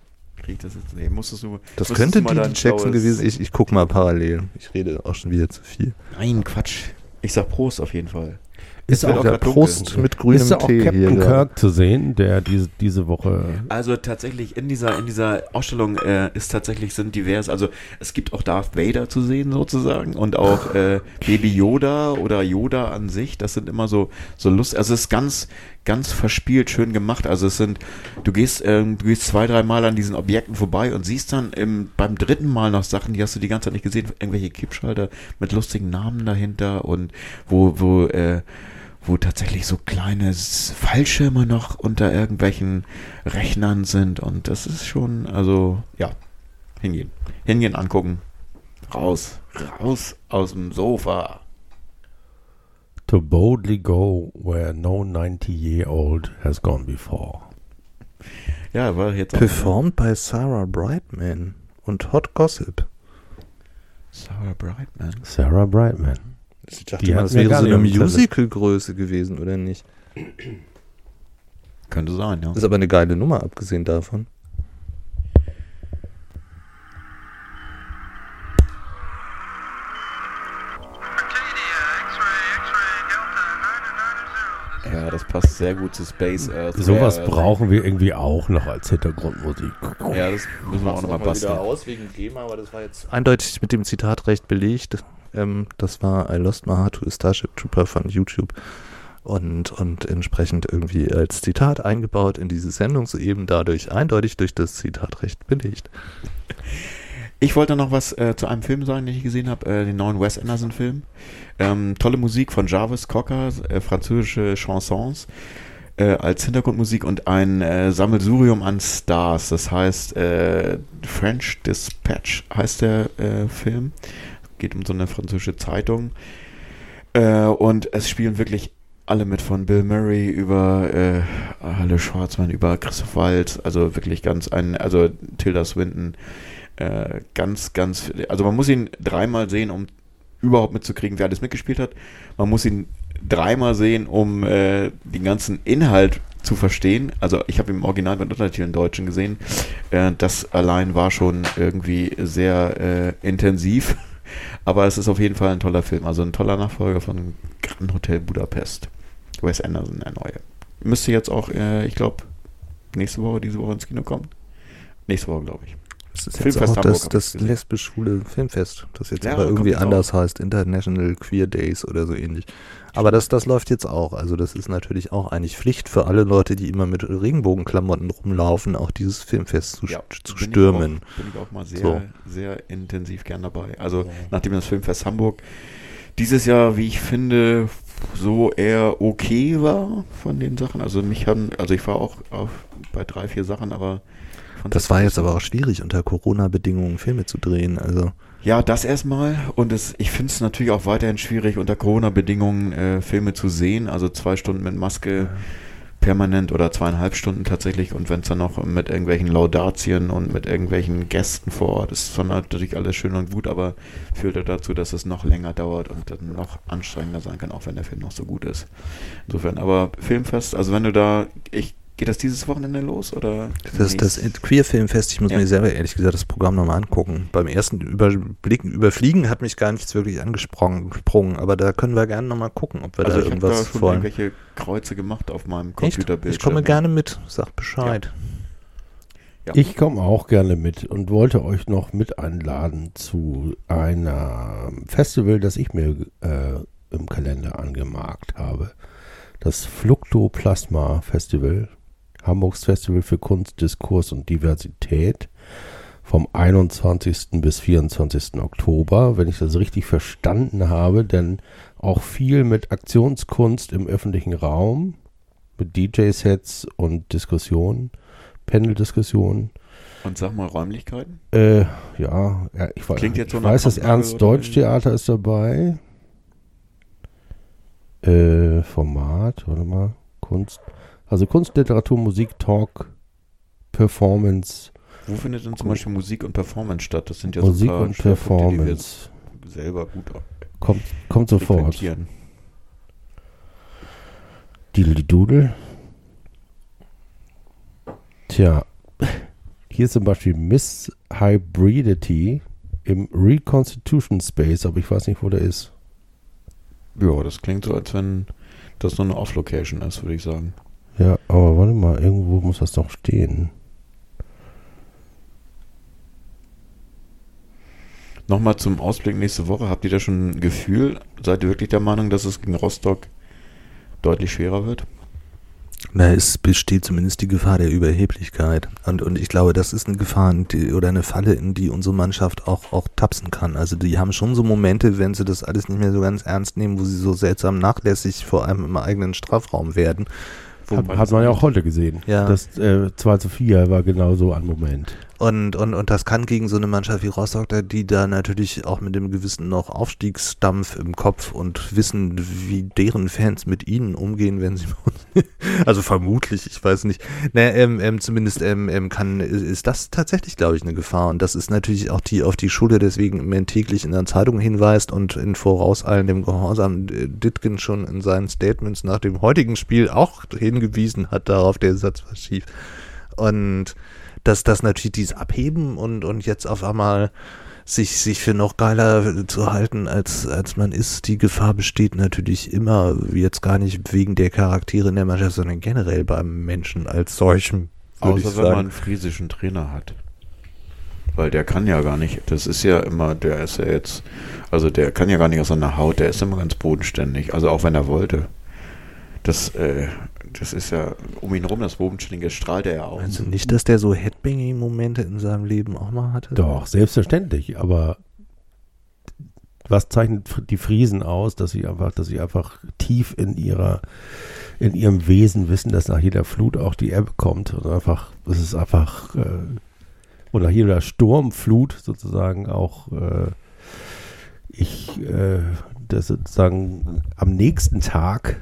Kriege ich das jetzt nee, musstest du Das musstest könnte dein Jackson gewesen Ich, ich guck mal parallel. Ich rede auch schon wieder zu viel. Nein, Quatsch. Ich sag Prost auf jeden Fall. Ist auch, auch Der grad dunkel. Prost mit grünem ist auch Tee Captain hier. Kirk zu sehen, der diese, diese Woche. Also tatsächlich in dieser in dieser Ausstellung äh, ist tatsächlich sind divers. Also es gibt auch Darth Vader zu sehen sozusagen und auch äh, Baby Yoda oder Yoda an sich. Das sind immer so so Lust. Also es ist ganz ganz verspielt schön gemacht. Also es sind du gehst ähm, du gehst zwei drei Mal an diesen Objekten vorbei und siehst dann im, beim dritten Mal noch Sachen, die hast du die ganze Zeit nicht gesehen. Irgendwelche Kippschalter mit lustigen Namen dahinter und wo wo äh, wo tatsächlich so kleine Fallschirme noch unter irgendwelchen Rechnern sind und das ist schon, also ja, hingehen. Hingehen, angucken. Raus, raus aus dem Sofa. To boldly go where no 90-year-old has gone before. Ja, war jetzt auch Performed by Sarah Brightman und Hot Gossip. Sarah Brightman. Sarah Brightman. Ich dachte Die mal, hat das mir wäre so eine. Musical-Größe gewesen, oder nicht? Könnte sein, ja. Ist aber eine geile Nummer, abgesehen davon. Passt sehr gut zu Space Earth. Sowas brauchen wir irgendwie auch noch als Hintergrundmusik. Ja, das müssen wir auch nochmal basteln. aus wegen GEMA, aber das war jetzt eindeutig mit dem Zitatrecht belegt. Ähm, das war I Lost My Heart to a Starship Trooper von YouTube und, und entsprechend irgendwie als Zitat eingebaut in diese Sendung, soeben dadurch eindeutig durch das Zitatrecht belegt. Ich wollte noch was äh, zu einem Film sagen, den ich gesehen habe, äh, den neuen Wes Anderson-Film. Ähm, tolle Musik von Jarvis Cocker, äh, französische Chansons äh, als Hintergrundmusik und ein äh, Sammelsurium an Stars. Das heißt, äh, French Dispatch heißt der äh, Film. Geht um so eine französische Zeitung. Und es spielen wirklich alle mit von Bill Murray über äh, Halle Schwarzmann, über Christoph Waltz, also wirklich ganz ein, also Tilda Swinton, äh, ganz, ganz, also man muss ihn dreimal sehen, um überhaupt mitzukriegen, wer alles mitgespielt hat. Man muss ihn dreimal sehen, um äh, den ganzen Inhalt zu verstehen. Also ich habe im Original mit Untertiteln Deutschen gesehen. Äh, das allein war schon irgendwie sehr äh, intensiv. Aber es ist auf jeden Fall ein toller Film. Also ein toller Nachfolger von Grand Hotel Budapest. Wes Anderson, der neue. Müsste jetzt auch, äh, ich glaube, nächste Woche, diese Woche ins Kino kommen. Nächste Woche, glaube ich. Das ist Filmfest jetzt auch Hamburg das, das lesbisch-schwule Filmfest, das jetzt Ja, aber irgendwie anders heißt, International Queer Days oder so ähnlich. Aber das, das läuft jetzt auch. Also das ist natürlich auch eigentlich Pflicht für alle Leute, die immer mit Regenbogenklamotten rumlaufen, auch dieses Filmfest zu, Ja, zu bin ich stürmen. auch- bin ich auch mal sehr, So. sehr intensiv gern dabei. Also nachdem das Filmfest Hamburg dieses Jahr, wie ich finde, so eher okay war von den Sachen. Also mich haben, also ich war auch auf, bei drei, vier Sachen, aber Das war jetzt aber auch schwierig, unter Corona-Bedingungen Filme zu drehen. Also Ja, das erstmal. Und es, ich finde es natürlich auch weiterhin schwierig, unter Corona-Bedingungen äh, Filme zu sehen. Also zwei Stunden mit Maske permanent oder zweieinhalb Stunden tatsächlich. Und wenn es dann noch mit irgendwelchen Laudatien und mit irgendwelchen Gästen vor Ort ist, zwar natürlich alles schön und gut, aber führt ja dazu, dass es noch länger dauert und dann noch anstrengender sein kann, auch wenn der Film noch so gut ist. Insofern, aber Filmfest, also wenn du da, ich, geht das dieses Wochenende los oder? das, das nächstes? Queer-Filmfest, ich muss Ja. mir selber ehrlich gesagt das Programm nochmal angucken. Beim ersten Überblicken, Überfliegen hat mich gar nichts wirklich angesprungen, gesprungen, aber da können wir gerne nochmal gucken, ob wir Also da ich habe da irgendwas schon wollen. irgendwelche Kreuze gemacht auf meinem Echt? Computerbildschirm. Ich komme gerne mit, sag Bescheid. Ja. Ich komme auch gerne mit und wollte euch noch mit einladen zu einer Festival, das ich mir äh, im Kalender angemarkt habe. Das Fluktoplasma Festival, Hamburgs Festival für Kunst, Diskurs und Diversität vom 21. bis 24. Oktober, wenn ich das richtig verstanden habe, denn auch viel mit Aktionskunst im öffentlichen Raum, mit DJ-Sets und Diskussionen, Panel-Diskussionen. Und sag mal Räumlichkeiten. Äh, ja, ja, ich, weiß- Klingt jetzt so ich weiß, das Ernst-Deutsch-Theater ist dabei. Äh, Format, warte mal, Kunst. Also Kunst, Literatur, Musik, Talk, Performance, Wo findet denn zum Beispiel Musik und Performance statt? Das sind ja Musik so ein paar und Schwerpunkte, die wir Performance. selber gut Kommt, kommt sofort. frequentieren. Doodle. Tja, hier ist zum Beispiel Miss Hybridity im Reconstitution Space, aber ich weiß nicht, wo der ist. Ja, das klingt so, als wenn das nur eine Off-Location ist, würde ich sagen. Ja, aber warte mal, irgendwo muss das doch stehen. Nochmal zum Ausblick nächste Woche. Habt ihr da schon ein Gefühl? Seid ihr wirklich der Meinung, dass es gegen Rostock deutlich schwerer wird? Na, es besteht zumindest die Gefahr der Überheblichkeit. Und, und ich glaube, das ist eine Gefahr in die, oder eine Falle, in die unsere Mannschaft auch, auch tapsen kann. Also die haben schon so Momente, wenn sie das alles nicht mehr so ganz ernst nehmen, wo sie so seltsam nachlässig vor allem im eigenen Strafraum werden. Hat, hat man ja auch heute gesehen. Ja. Das äh, 2 zu 4 war genauso ein Moment. Und, und, und das kann gegen so eine Mannschaft wie Rostock, die da natürlich auch mit dem gewissen noch Aufstiegsdampf im Kopf und wissen, wie deren Fans mit ihnen umgehen, wenn sie also vermutlich, ich weiß nicht. Naja, ähm, ähm, zumindest ähm, ähm, kann, ist das tatsächlich, glaube ich, eine Gefahr. Und das ist natürlich auch die auf die Schule deswegen immer täglich in der Zeitung hinweist und in vorauseilendem Gehorsam Ditkin schon in seinen Statements nach dem heutigen Spiel auch hingewiesen hat darauf, der Satz war schief. Und dass das natürlich dieses Abheben und, und jetzt auf einmal sich, sich für noch geiler zu halten, als, als man ist, die Gefahr besteht natürlich immer, jetzt gar nicht wegen der Charaktere in der Mannschaft, sondern generell beim Menschen als solchem. Außer wenn man einen friesischen Trainer hat. Weil der kann ja gar nicht, das ist ja immer, der ist ja jetzt, also der kann ja gar nicht aus seiner Haut, der ist immer ganz bodenständig, also auch wenn er wollte. Das, äh, das ist ja, um ihn rum, das Bodenständige strahlt er ja auch. Meinst du nicht, dass der so Headbanging-Momente in seinem Leben auch mal hatte? Doch, selbstverständlich, aber was zeichnet die Friesen aus, dass sie einfach, dass sie einfach tief in ihrer, in ihrem Wesen wissen, dass nach jeder Flut auch die Ebbe kommt und einfach, es ist einfach, äh, und nach jeder Sturmflut sozusagen auch, äh, ich, äh, das sozusagen am nächsten Tag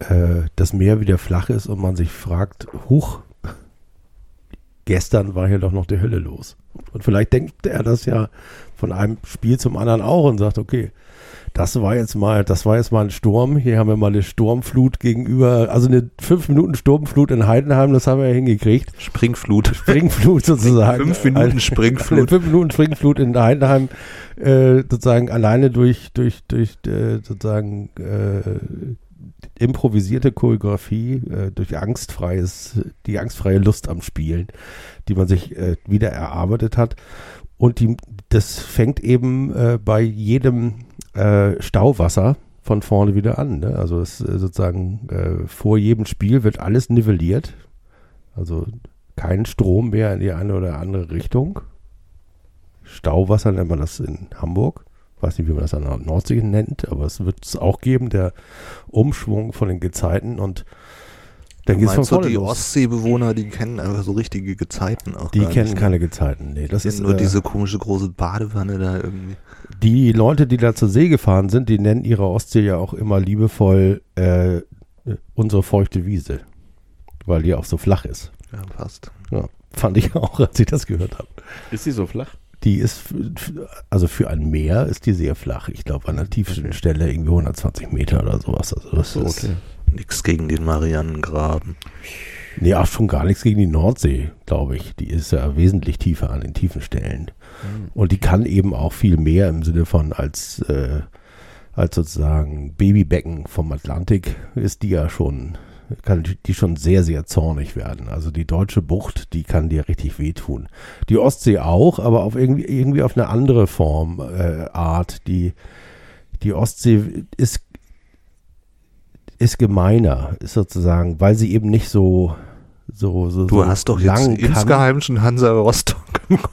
äh, das Meer wieder flach ist und man sich fragt, huch, gestern war hier doch noch die Hölle los. Und vielleicht denkt er das ja von einem Spiel zum anderen auch und sagt, okay, das war jetzt mal, das war jetzt mal ein Sturm. Hier haben wir mal eine Sturmflut gegenüber, also eine fünf Minuten Sturmflut in Heidenheim, das haben wir ja hingekriegt. Springflut. Springflut sozusagen. Fünf Minuten Springflut. Eine fünf Minuten Springflut in Heidenheim, äh, sozusagen alleine durch, durch, durch äh, sozusagen äh, improvisierte Choreografie, äh, durch angstfreies, die angstfreie Lust am Spielen, die man sich äh, wieder erarbeitet hat. Und die, das fängt eben äh, bei jedem äh, Stauwasser von vorne wieder an. Ne? Also es äh, sozusagen äh, vor jedem Spiel wird alles nivelliert. Also kein Strom mehr in die eine oder andere Richtung. Stauwasser nennt man das in Hamburg. Weiß nicht, wie man das an der Nordsee nennt, aber es wird es auch geben, der Umschwung von den Gezeiten und dann geht es von Meinst du, vorne die los. Ostseebewohner, die kennen einfach so richtige Gezeiten auch Die gar kennen nicht, ne? keine Gezeiten. Nee, das Die ist nur äh, diese komische große Badewanne da irgendwie. Die Leute, die da zur See gefahren sind, die nennen ihre Ostsee ja auch immer liebevoll äh, unsere feuchte Wiese, weil die auch so flach ist. Ja, passt. Ja, fand ich auch, als ich das gehört habe. Ist die so flach? Die ist, also für ein Meer ist die sehr flach. Ich glaube, an der tiefsten Okay. Stelle irgendwie 120 Meter oder sowas. Also das So, ist, okay. Nix gegen den Marianengraben. nee, auch schon gar nichts gegen die Nordsee, glaube ich. Die ist ja wesentlich tiefer an den tiefen Stellen. Und die kann eben auch viel mehr im Sinne von als, äh, als sozusagen Babybecken vom Atlantik ist die ja schon, kann die- schon sehr, sehr zornig werden. Also die deutsche Bucht, die kann dir richtig wehtun. Die Ostsee auch, aber auf irgendwie, irgendwie auf eine andere Form, äh, Art. Die, die Ostsee ist, ist gemeiner, ist sozusagen, weil sie eben nicht so, so, so, Du so hast doch jetzt lang kann. insgeheim schon Hansa Rostock im Kopf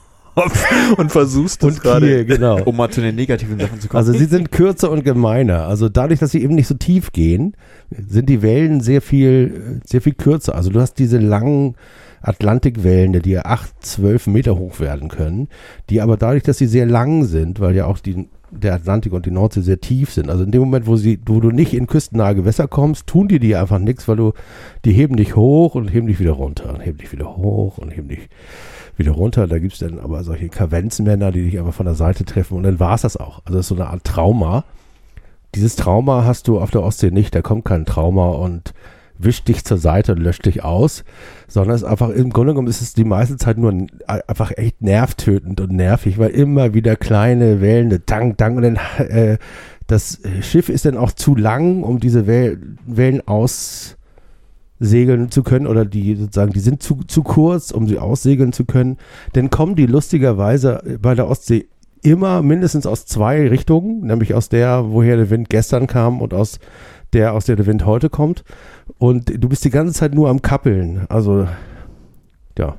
und versuchst es gerade. genau. Um mal zu den negativen Sachen zu kommen. Also sie sind kürzer und gemeiner. Also dadurch, dass sie eben nicht so tief gehen, sind die Wellen sehr viel, sehr viel kürzer. Also du hast diese langen Atlantikwellen, die ja 8, 12 Meter hoch werden können, die aber dadurch, dass sie sehr lang sind, weil ja auch die, der Atlantik und die Nordsee sehr tief sind. Also in dem Moment, wo, sie, wo du nicht in küstennahe Gewässer kommst, tun die dir einfach nichts, weil du, die heben dich hoch und heben dich wieder runter und heben dich wieder hoch und heben dich wieder runter. Da gibt es dann aber solche Kavenzmänner, die dich einfach von der Seite treffen und dann war es das auch. Also das ist so eine Art Trauma. Dieses Trauma hast du auf der Ostsee nicht. Da kommt kein Trauma und wischt dich zur Seite und löscht dich aus, sondern es ist einfach, im Grunde genommen ist es die meiste Zeit nur einfach echt nervtötend und nervig, weil immer wieder kleine Wellen, dang, dang und dann äh, das Schiff ist dann auch zu lang, um diese Wel Wellen aussegeln zu können oder die sozusagen, die sind zu, zu kurz, um sie aussegeln zu können. Dann kommen die lustigerweise bei der Ostsee immer mindestens aus zwei Richtungen, nämlich aus der, woher der Wind gestern kam und aus der, aus der der Wind heute kommt. Und du bist die ganze Zeit nur am Kappeln. Also, ja.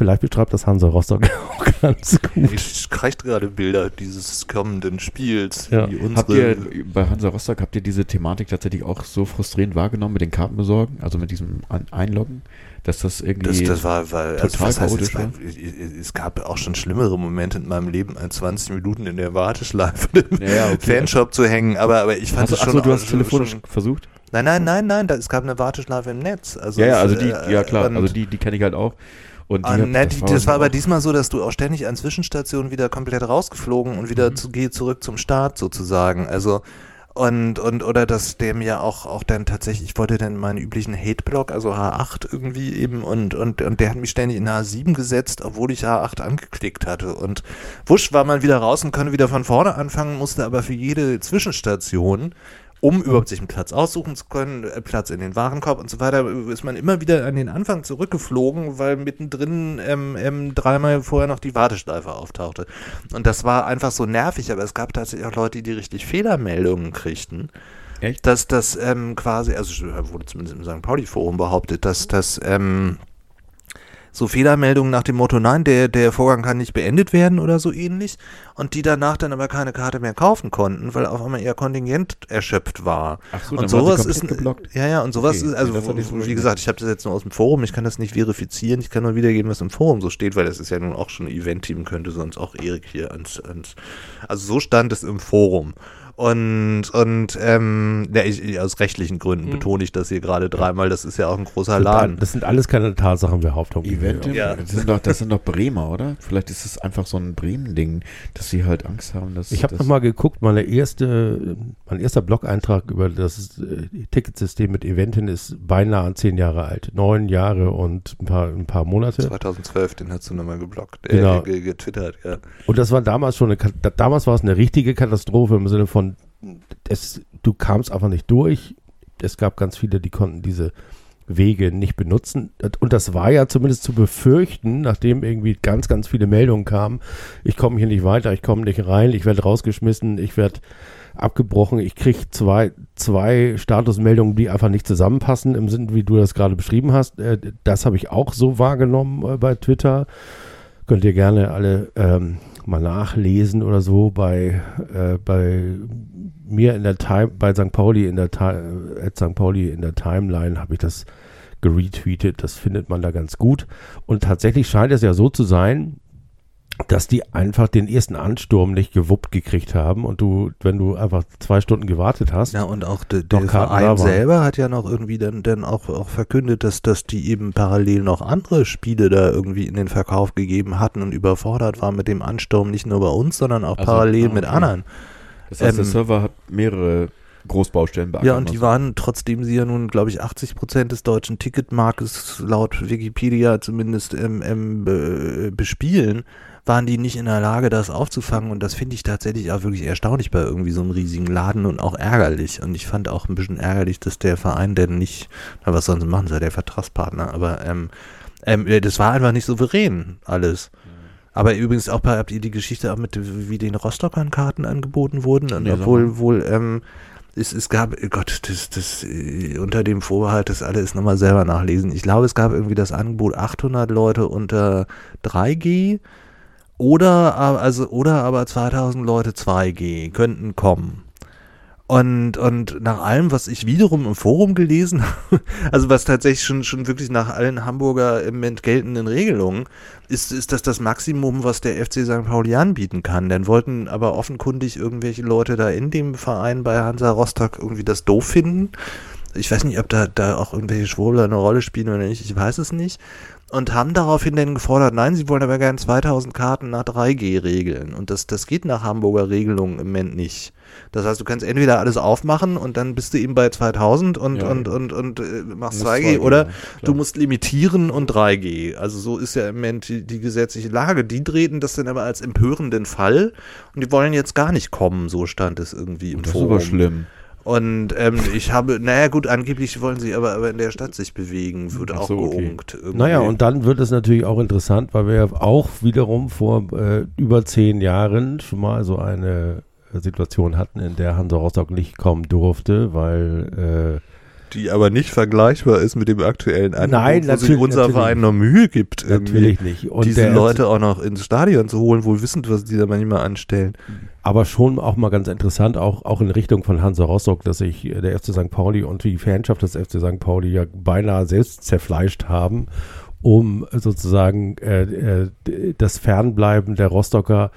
Vielleicht beschreibt das Hansa Rostock auch ganz gut. Ich kriege gerade Bilder dieses kommenden Spiels. Ja. wie Habt unsere- ihr bei Hansa Rostock, habt ihr diese Thematik tatsächlich auch so frustrierend wahrgenommen mit den Karten besorgen, also mit diesem Einloggen, dass das irgendwie... Das, das war, weil, also total was heißt, es, chaotisch war, war? es gab auch schon schlimmere Momente in meinem Leben, als 20 Minuten in der Warteschleife im Ja, okay. Fanshop zu hängen. Aber, aber ich fand es schon. achso, du hast telefonisch Schon, versucht? nein, nein, nein, nein, da, es gab eine Warteschleife im Netz. Also ja, ja, also die, äh, ja klar, also die, die kenne ich halt auch. Und Ah, ne, das, das war aber diesmal so, dass du auch ständig an Zwischenstationen wieder komplett rausgeflogen und wieder Mhm. zu, geh zurück zum Start sozusagen. Also und, und oder dass der mir auch, auch dann tatsächlich, ich wollte dann meinen üblichen Hate-Block, also H8 irgendwie eben und, und, und der hat mich ständig in H7 gesetzt, obwohl ich H8 angeklickt hatte. Und wusch war man wieder raus und konnte wieder von vorne anfangen, musste aber für jede Zwischenstation um überhaupt sich einen Platz aussuchen zu können, äh, Platz in den Warenkorb und so weiter, ist man immer wieder an den Anfang zurückgeflogen, weil mittendrin ähm, ähm, dreimal vorher noch die Warteschleife auftauchte. Und das war einfach so nervig, aber es gab tatsächlich auch Leute, die richtig Fehlermeldungen kriegten. Echt? Dass das ähm, quasi, also wurde zumindest im St. Pauli-Forum behauptet, dass das ähm, so Fehlermeldungen nach dem Motto, nein, der, der Vorgang kann nicht beendet werden oder so ähnlich. Und die danach dann aber keine Karte mehr kaufen konnten, weil auf einmal ihr Kontingent erschöpft war. Ach so, und dann sowas ist geblockt. ja ja und sowas Okay, ist also so wie gesagt ich habe das jetzt nur aus dem Forum ich kann das nicht verifizieren ich kann nur wiedergeben was im Forum so steht weil das ist ja nun auch schon ein Event-Team könnte sonst auch Erik hier ans, ans also so stand es im Forum und und ähm, ja, ich, aus rechtlichen Gründen Mhm. betone ich das hier gerade dreimal das ist ja auch ein großer Das Laden das sind alles keine die wir- Event, Ja. das, sind doch, das sind doch Bremer, oder? Vielleicht ist es einfach so ein Bremen-Ding, dass sie halt Angst haben, dass. Ich habe nochmal geguckt, meine erste, mein erster Blog-Eintrag über das äh, Ticketsystem mit Eventin ist beinahe an zehn Jahre alt. Neun Jahre und ein paar, ein paar Monate. 2012 den hast du nochmal geblockt äh, Genau. ge- getwittert ja Und das war damals schon eine, damals war es eine richtige Katastrophe im Sinne von, es, du kamst einfach nicht durch. Es gab ganz viele, die konnten diese Wege nicht benutzen. Und das war ja zumindest zu befürchten, nachdem irgendwie ganz, ganz viele Meldungen kamen. Ich komme hier nicht weiter, ich komme nicht rein, ich werde rausgeschmissen, ich werde abgebrochen. Ich kriege zwei, zwei Statusmeldungen, die einfach nicht zusammenpassen, im Sinne, wie du das gerade beschrieben hast. Äh, Das habe ich auch so wahrgenommen äh, bei Twitter. Könnt ihr gerne alle ähm, mal nachlesen oder so bei, äh, bei mir in der Time, bei St. Pauli in der äh, at St. Pauli in der Timeline habe ich das geretweetet. Das findet man da ganz gut. Und tatsächlich scheint es ja so zu sein, dass die einfach den ersten Ansturm nicht gewuppt gekriegt haben und du, wenn du einfach zwei Stunden gewartet hast, Ja, und auch de, der Verein selber hat ja noch irgendwie dann, dann auch, auch verkündet, dass, dass die eben parallel noch andere Spiele da irgendwie in den Verkauf gegeben hatten und überfordert waren mit dem Ansturm, nicht nur bei uns, sondern auch Also, parallel ah, mit okay. anderen. Das heißt, der ähm, Server hat mehrere Großbaustellen beackert. Ja, und die waren, trotzdem sie ja nun, glaube ich, 80 Prozent des deutschen Ticketmarktes laut Wikipedia zumindest ähm, ähm, be, bespielen, waren die nicht in der Lage, das aufzufangen. Und das finde ich tatsächlich auch wirklich erstaunlich bei irgendwie so einem riesigen Laden und auch ärgerlich. Und ich fand auch ein bisschen ärgerlich, dass der Verein denn nicht, na, was sollen sie machen, sei der Vertragspartner, aber ähm, ähm, das war einfach nicht souverän alles. Aber übrigens auch bei, habt ihr die Geschichte auch mit, wie den Rostockern Karten angeboten wurden? Und Nee, obwohl wohl, ähm, es, es gab, oh Gott, das, das, äh, unter dem Vorbehalt, das alles nochmal selber nachlesen. Ich glaube, es gab irgendwie das Angebot 800 Leute unter 3G oder, aber- also, oder aber 2000 Leute 2G könnten kommen. Und, und nach allem, was ich wiederum im Forum gelesen habe, also was tatsächlich schon, schon wirklich nach allen Hamburger im Moment geltenden Regelungen, ist, ist das das Maximum, was der FC St. Pauli anbieten kann. Dann wollten aber offenkundig irgendwelche Leute da in dem Verein bei Hansa Rostock irgendwie das doof finden. Ich weiß nicht, ob da, da auch irgendwelche Schwurbler eine Rolle spielen oder nicht, ich weiß es nicht. Und haben daraufhin dann gefordert, nein, sie wollen aber gern 2000 Karten nach 3G regeln. Und das, das geht nach Hamburger Regelungen im Moment nicht. Das heißt, du kannst entweder alles aufmachen und dann bist du eben bei 2000 und, Ja, und, und, und, äh, machst Muss 2G, 2G, oder ja, du musst limitieren und 3G. Also so ist ja im Moment die, die gesetzliche Lage. Die treten das dann aber als empörenden Fall und die wollen jetzt gar nicht kommen, so stand es irgendwie im das ist Forum. aber schlimm. Und ähm, ich habe, naja gut, angeblich wollen sie aber, aber in der Stadt sich bewegen, wird Ach auch so, okay. geunkt. Naja, und dann wird es natürlich auch interessant, weil wir ja auch wiederum vor äh, über zehn Jahren schon mal so eine Situation hatten, in der Hansa Rostock nicht kommen durfte, weil die aber nicht vergleichbar ist mit dem aktuellen Angebot, Nein, wo sich unser natürlich. Verein noch Mühe gibt, Natürlich nicht. Und diese Leute auch noch ins Stadion zu holen, wohl wissend, was die da manchmal anstellen. Aber schon auch mal ganz interessant, auch, auch in Richtung von Hansa Rostock, dass sich der FC St. Pauli und die Fanschaft des FC St. Pauli ja beinahe selbst zerfleischt haben, um sozusagen äh, äh, das Fernbleiben der Rostocker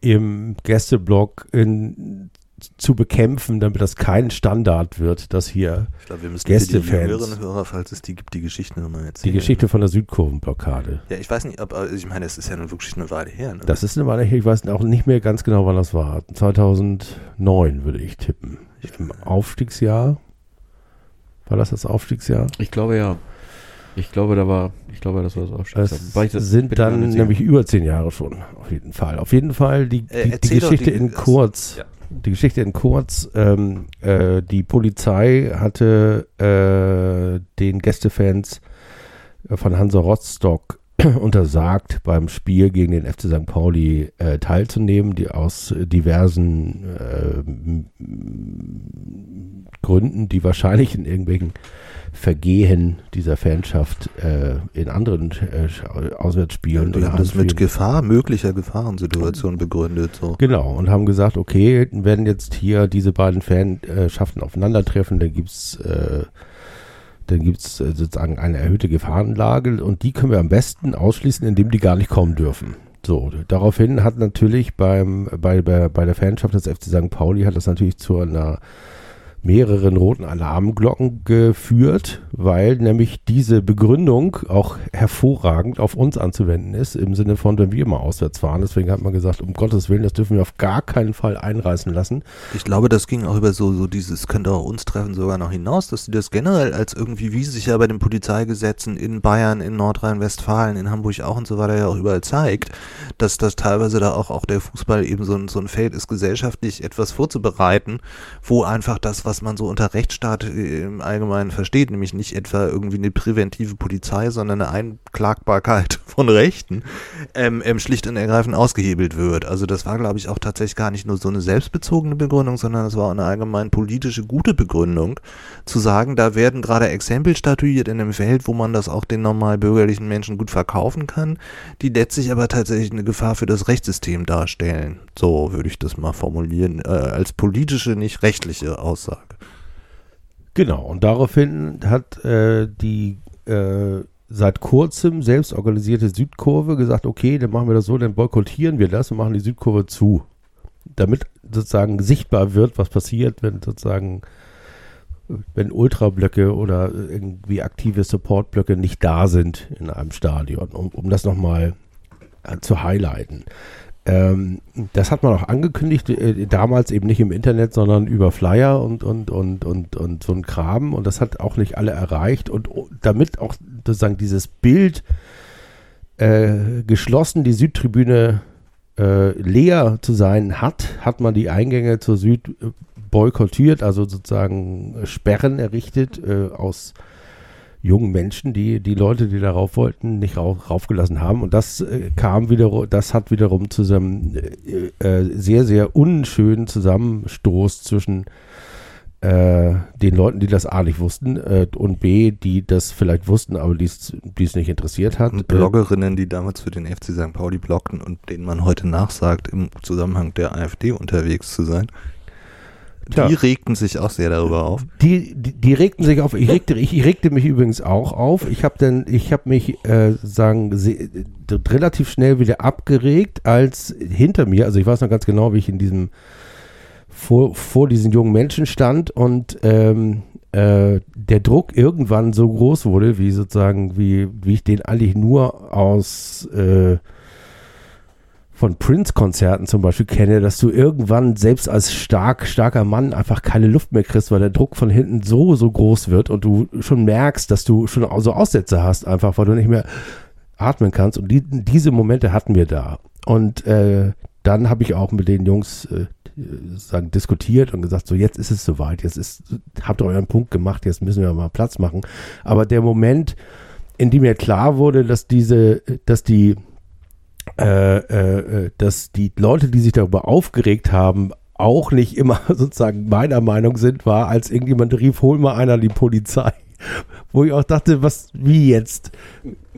im Gästeblock in, zu bekämpfen, damit das kein Standard wird, dass hier Ich glaube, wir müssen Gästefans. für die jüngeren Hörer, falls es die gibt, die Geschichte nochmal erzählen. die Geschichte von der Südkurvenblockade. Ja, ich weiß nicht, ob, ich meine, es ist ja nun wirklich eine Weile her. Ne? Das ist eine Weile her, ich weiß auch nicht mehr ganz genau, wann das war. 2009 würde ich tippen. Im Aufstiegsjahr. War das das Aufstiegsjahr? Ich glaube ja. Ich glaube, da war, ich glaube, das war das Aufstiegsjahr. Es das- sind dann nämlich über zehn Jahre schon, auf jeden Fall. Auf jeden Fall die, Äh, die, die erzähl doch Geschichte die- in das- kurz. ja. Die Geschichte in kurz. Ähm, äh, die Polizei hatte äh, den Gästefans äh, von Hansa Rostock untersagt, beim Spiel gegen den FC St. Pauli äh, teilzunehmen, die aus diversen äh, Gründen, die wahrscheinlich in irgendwelchen Vergehen dieser Fanschaft äh, in anderen äh, Auswärtsspielen die haben das mit Gefahr, möglicher Gefahrensituation begründet. So. Genau, und haben gesagt, okay, wenn jetzt hier diese beiden Fanschaften aufeinandertreffen, dann gibt's äh, dann gibt's äh, sozusagen eine erhöhte Gefahrenlage und die können wir am besten ausschließen, indem die gar nicht kommen dürfen. So, daraufhin hat natürlich beim, bei, bei, bei der Fanschaft des FC St. Pauli hat das natürlich zu einer mehreren roten Alarmglocken geführt, weil nämlich diese Begründung auch hervorragend auf uns anzuwenden ist, im Sinne von, wenn wir mal auswärts fahren. Deswegen hat man gesagt, um Gottes Willen, das dürfen wir auf gar keinen Fall einreißen lassen. Ich glaube, das ging auch über so, so dieses, könnte auch uns treffen, sogar noch hinaus, dass sie das generell als irgendwie, wie sich ja bei den Polizeigesetzen in Bayern, in Nordrhein-Westfalen, in Hamburg auch und so weiter ja auch überall zeigt, dass das teilweise da auch, auch der Fußball eben so so ein Feld ist, gesellschaftlich etwas vorzubereiten, wo einfach das, was man so unter Rechtsstaat äh, im Allgemeinen versteht, nämlich nicht etwa irgendwie eine präventive Polizei, sondern eine Einklagbarkeit von Rechten, ähm, ähm, schlicht und ergreifend ausgehebelt wird. Also das war, glaube ich, auch tatsächlich gar nicht nur so eine selbstbezogene Begründung, sondern es war auch eine allgemein politische gute Begründung, zu sagen, da werden gerade Exempel statuiert in einem Feld, wo man das auch den normal bürgerlichen Menschen gut verkaufen kann, die letztlich aber tatsächlich eine Gefahr für das Rechtssystem darstellen. So würde ich das mal formulieren, äh, als politische, nicht rechtliche Aussage. Genau, und daraufhin hat äh, die äh, seit kurzem selbst organisierte Südkurve gesagt, okay, dann machen wir das so, dann boykottieren wir das und machen die Südkurve zu. Damit sozusagen sichtbar wird, was passiert, wenn sozusagen, wenn Ultrablöcke oder irgendwie aktive Supportblöcke nicht da sind in einem Stadion, um, um das nochmal äh, zu highlighten. Ähm, das hat man auch angekündigt, äh, damals eben nicht im Internet, sondern über Flyer und, und, und, und, und so ein Kram. Und das hat auch nicht alle erreicht. Und o- damit auch sozusagen dieses Bild äh, geschlossen, die Südtribüne äh, leer zu sein hat, hat man die Eingänge zur Süd äh, boykottiert, also sozusagen äh, Sperren errichtet äh, aus jungen Menschen, die die Leute, die darauf wollten, nicht rauf, raufgelassen haben. Und das äh, kam wiederum, das hat wiederum zu einem äh, äh, sehr, sehr unschönen Zusammenstoß zwischen äh, den Leuten, die das A nicht wussten äh, und B, die das vielleicht wussten, aber die es nicht interessiert hat. Und Bloggerinnen, die damals für den FC St. Pauli bloggten und denen man heute nachsagt, im Zusammenhang der AfD unterwegs zu sein, die regten sich auch sehr darüber auf. Die, die, die regten sich auf. Ich regte, ich, ich regte mich übrigens auch auf. Ich habe dann, ich habe mich äh, sagen se- relativ schnell wieder abgeregt, als hinter mir, also ich weiß noch ganz genau, wie ich in diesem vor, vor diesen jungen Menschen stand und ähm, äh, der Druck irgendwann so groß wurde, wie sozusagen, wie, wie ich den eigentlich nur aus äh, von Prince-Konzerten zum Beispiel kenne, dass du irgendwann selbst als stark, starker Mann einfach keine Luft mehr kriegst, weil der Druck von hinten so, so groß wird und du schon merkst, dass du schon so Aussätze hast, einfach weil du nicht mehr atmen kannst. Und die, diese Momente hatten wir da. Und äh, dann habe ich auch mit den Jungs äh, sagen, diskutiert und gesagt, so jetzt ist es soweit, jetzt ist, habt ihr euren Punkt gemacht, jetzt müssen wir mal Platz machen. Aber der Moment, in dem mir klar wurde, dass diese, dass die äh, äh, äh, dass die Leute, die sich darüber aufgeregt haben, auch nicht immer sozusagen meiner Meinung sind, war, als irgendjemand rief, hol mal einer die Polizei. Wo ich auch dachte, was, wie jetzt?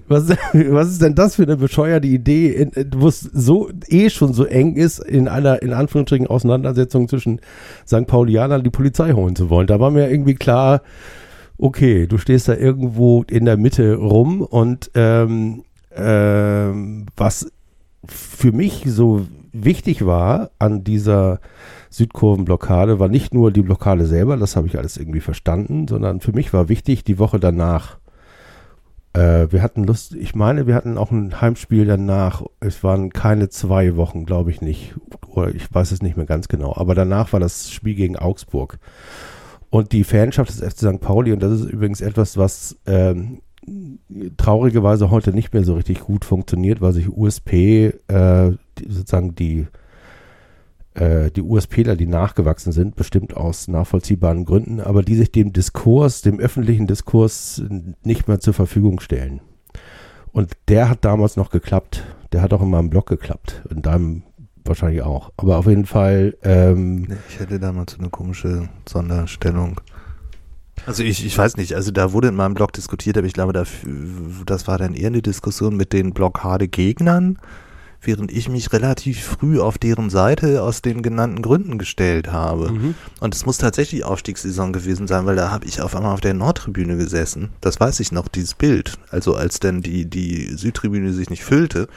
Was, was ist denn das für eine bescheuerte Idee, in- wo es so eh schon so eng ist, in einer, in Anführungsstrichen, Auseinandersetzung zwischen St. Paulianern die Polizei holen zu wollen. Da war mir irgendwie klar, okay, du stehst da irgendwo in der Mitte rum und ähm, ähm, was für mich so wichtig war an dieser Südkurvenblockade, war nicht nur die Blockade selber, das habe ich alles irgendwie verstanden, sondern für mich war wichtig die Woche danach. Äh, wir hatten Lust, ich meine, wir hatten auch ein Heimspiel danach. Es waren keine zwei Wochen, glaube ich nicht. Oder ich weiß es nicht mehr ganz genau. Aber danach war das Spiel gegen Augsburg. Und die Fanschaft des FC St. Pauli, und das ist übrigens etwas, was ähm, traurigerweise heute nicht mehr so richtig gut funktioniert, weil sich USP, äh, sozusagen die, äh, die USPler, die nachgewachsen sind, bestimmt aus nachvollziehbaren Gründen, aber die sich dem Diskurs, dem öffentlichen Diskurs nicht mehr zur Verfügung stellen. Und der hat damals noch geklappt. Der hat auch in meinem Blog geklappt. In deinem wahrscheinlich auch. Aber auf jeden Fall, ähm, Ich hätte damals so eine komische Sonderstellung. Also ich, ich weiß nicht, also da wurde in meinem Blog diskutiert, aber ich glaube, da, das war dann eher eine Diskussion mit den Blockadegegnern, während ich mich relativ früh auf deren Seite aus den genannten Gründen gestellt habe. Mhm. Und es muss tatsächlich Aufstiegssaison gewesen sein, weil da habe ich auf einmal auf der Nordtribüne gesessen. Das weiß ich noch, dieses Bild. Also als dann die, die Südtribüne sich nicht füllte,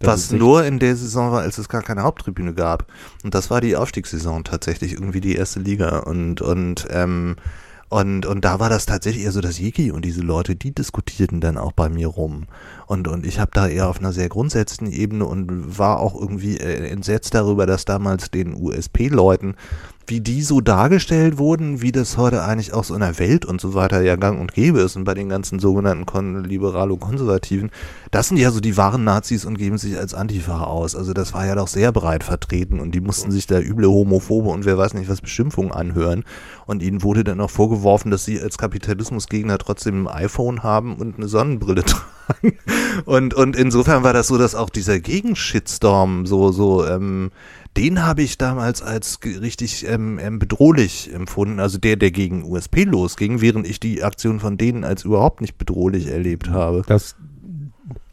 was nur in der Saison war, als es gar keine Haupttribüne gab. Und das war die Aufstiegssaison tatsächlich, irgendwie die erste Liga. Und, und, ähm, und, und da war das tatsächlich eher so, dass Jiki und diese Leute, die diskutierten dann auch bei mir rum. Und, und ich habe da eher auf einer sehr grundsätzlichen Ebene und war auch irgendwie äh, entsetzt darüber, dass damals den USP-Leuten, wie die so dargestellt wurden, wie das heute eigentlich auch so in der Welt und so weiter ja gang und gäbe ist und bei den ganzen sogenannten Kon Liberalo-Konservativen, das sind ja so die wahren Nazis und geben sich als Antifa aus. Also das war ja doch sehr breit vertreten und die mussten sich da üble Homophobe und wer weiß nicht was Beschimpfungen anhören. Und ihnen wurde dann auch vorgeworfen, dass sie als Kapitalismusgegner trotzdem ein iPhone haben und eine Sonnenbrille tragen. Und, und insofern war das so, dass auch dieser Gegenshitstorm so, so, ähm, den habe ich damals als richtig ähm, ähm, bedrohlich empfunden. Also der, der gegen USP losging, während ich die Aktion von denen als überhaupt nicht bedrohlich erlebt habe. das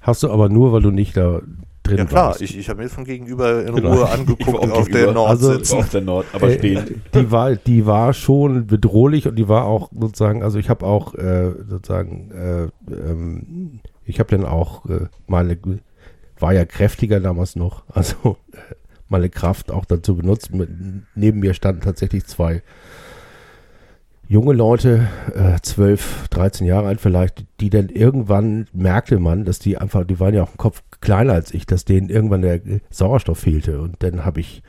hast du aber nur, weil du nicht da drin Ja klar, warst. ich, ich habe mir von gegenüber in Genau. Ruhe angeguckt auf der. Nord Also- sitzen. auf der Nord, aber Äh, stehen. Die war, die war schon bedrohlich und die war auch sozusagen, also ich habe auch äh, sozusagen, äh, ähm, ich habe dann auch äh, meine, war ja kräftiger damals noch, also äh, meine Kraft auch dazu benutzt. Neben mir standen tatsächlich zwei junge Leute, äh, 12, 13 Jahre alt vielleicht, die dann irgendwann merkte man, dass die einfach, die waren ja auch im Kopf kleiner als ich, dass denen irgendwann der Sauerstoff fehlte. Und dann habe ich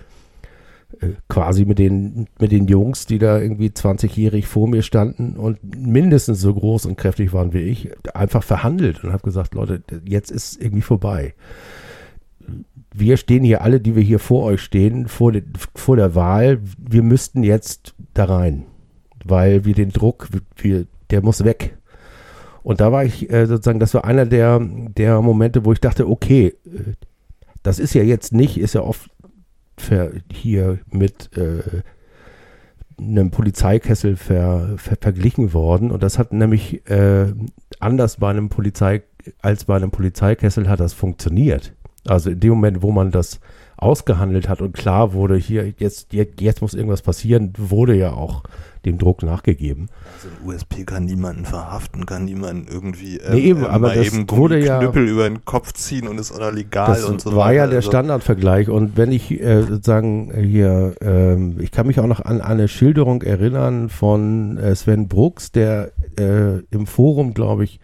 äh, quasi mit den, mit den Jungs, die da irgendwie 20-jährig vor mir standen und mindestens so groß und kräftig waren wie ich, einfach verhandelt und habe gesagt, Leute, jetzt ist irgendwie vorbei. Wir stehen hier alle, die wir hier vor euch stehen, vor, de, vor der Wahl. Wir müssten jetzt da rein, weil wir den Druck, wir, der muss weg. Und da war ich äh, sozusagen, das war einer der, der Momente, wo ich dachte, okay, äh, das ist ja jetzt nicht, ist ja oft hier mit äh, einem Polizeikessel ver, ver, verglichen worden. Und das hat nämlich äh, anders bei einem Polizei, als bei einem Polizeikessel hat das funktioniert. Also in dem Moment, wo man das ausgehandelt hat und klar wurde, hier, jetzt, jetzt, jetzt muss irgendwas passieren, wurde ja auch dem Druck nachgegeben. Also ein USP kann niemanden verhaften, kann niemanden irgendwie ähm, Nee, eben, ähm, aber das eben wurde ja- Knüppel über den Kopf ziehen und ist oder legal Das und so war weiter. ja der Also- Standardvergleich. Und wenn ich äh, sozusagen hier, ähm, ich kann mich auch noch an eine Schilderung erinnern von äh, Sven Brooks, der äh, im Forum, glaube ich,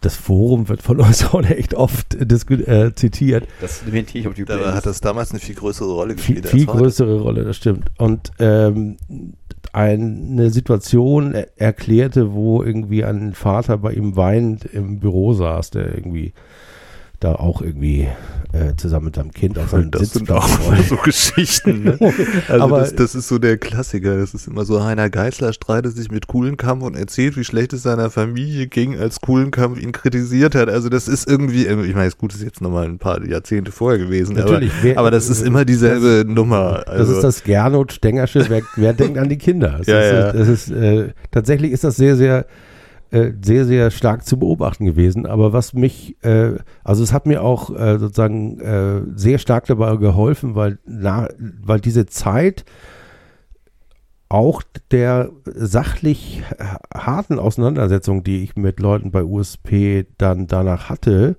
das Forum wird von uns auch echt oft äh, zitiert. Das dementiere ich auf die Dabei hat das damals eine viel größere Rolle Viel, gespielt. viel als heute. größere Rolle, das stimmt. Und ähm, eine Situation er erklärte, wo irgendwie ein Vater bei ihm weinend im Büro saß, der irgendwie da auch irgendwie äh, zusammen mit seinem Kind auf seinem Das sind Sitzplatz auch so Geschichten. Ne? Also Aber- das, das ist so der Klassiker. Das ist immer so, Heiner Geißler streitet sich mit Kuhlenkampf und erzählt, wie schlecht es seiner Familie ging, als Kuhlenkampf ihn kritisiert hat. Also das ist irgendwie, ich meine, gut, das ist jetzt nochmal ein paar Jahrzehnte vorher gewesen, Natürlich, aber, wer- aber das ist immer dieselbe Nummer. Das Also, ist das Gernot Stengersche, wer, wer denkt an die Kinder? Das Ja, ist, ja. Das ist, äh, tatsächlich ist das sehr, sehr, äh, sehr, sehr stark zu beobachten gewesen. Aber was mich, äh, also es hat mir auch äh, sozusagen äh, sehr stark dabei geholfen, weil, na, weil diese Zeit auch der sachlich harten Auseinandersetzung, die ich mit Leuten bei USP dann danach hatte,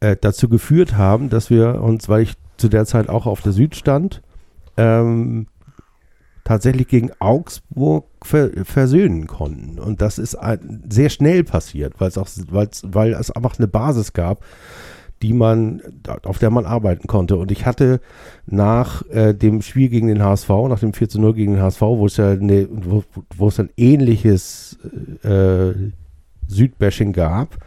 äh, dazu geführt haben, dass wir uns, weil ich zu der Zeit auch auf der Süd stand, ähm, tatsächlich gegen Augsburg ver versöhnen konnten. Und das ist ein, sehr schnell passiert, weil es auch, weil's, weil es einfach eine Basis gab, die man, auf der man arbeiten konnte. Und ich hatte nach äh, dem Spiel gegen den HSV, nach dem 4 zu 0 gegen den HSV, wo es ja eine, wo, wo es ein ähnliches äh, Südbashing gab,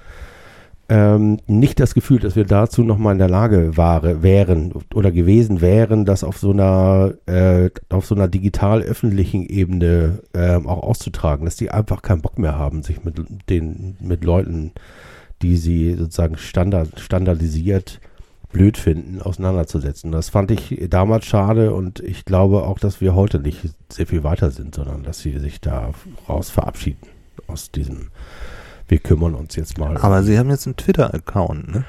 ähm, nicht das Gefühl, dass wir dazu nochmal in der Lage war, wären oder gewesen wären, das auf so einer, äh, auf so einer digital-öffentlichen Ebene ähm, auch auszutragen, dass die einfach keinen Bock mehr haben, sich mit den, mit Leuten, die sie sozusagen standard, standardisiert blöd finden, auseinanderzusetzen. Das fand ich damals schade und ich glaube auch, dass wir heute nicht sehr viel weiter sind, sondern dass sie sich da raus verabschieden aus diesem wir kümmern uns jetzt mal. aber sie haben jetzt einen Twitter-Account, ne?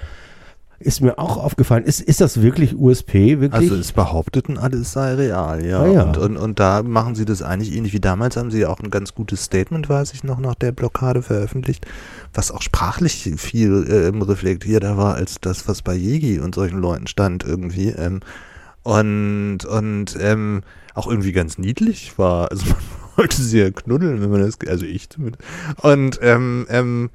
Ist mir auch aufgefallen. Ist, ist das wirklich USP? Wirklich? Also es behaupteten alle, es sei real, ja. Ah, ja. Und, und, und da machen sie das eigentlich ähnlich wie damals, haben sie ja auch ein ganz gutes Statement, weiß ich noch, nach der Blockade veröffentlicht, was auch sprachlich viel ähm, reflektierter war als das, was bei Jegi und solchen Leuten stand irgendwie. Ähm, und und ähm, auch irgendwie ganz niedlich war. Also man wollte sie ja knuddeln, wenn man das, also ich zumindest. Und ähm, ähm,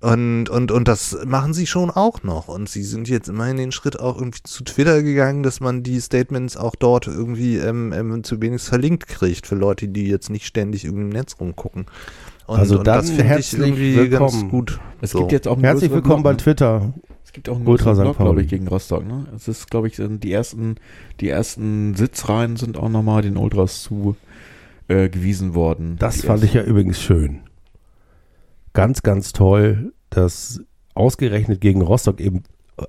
und, und, und das machen sie schon auch noch. Und sie sind jetzt immerhin den Schritt auch irgendwie zu Twitter gegangen, dass man die Statements auch dort irgendwie ähm, ähm, zu wenig verlinkt kriegt für Leute, die jetzt nicht ständig irgendwie im Netz rumgucken. Und, Also und das finde ich herzlich irgendwie willkommen. ganz gut. Es So. gibt jetzt auch einen Herzlich willkommen bei ne? Twitter. Es gibt auch einen Ultra. Block, glaube ich, gegen Rostock. Ne? Es ist, glaube ich, sind die ersten, die ersten Sitzreihen sind auch nochmal den Ultras zu äh, gewiesen worden. Das fand ich ja übrigens schön. Ganz, ganz toll, dass ausgerechnet gegen Rostock eben äh,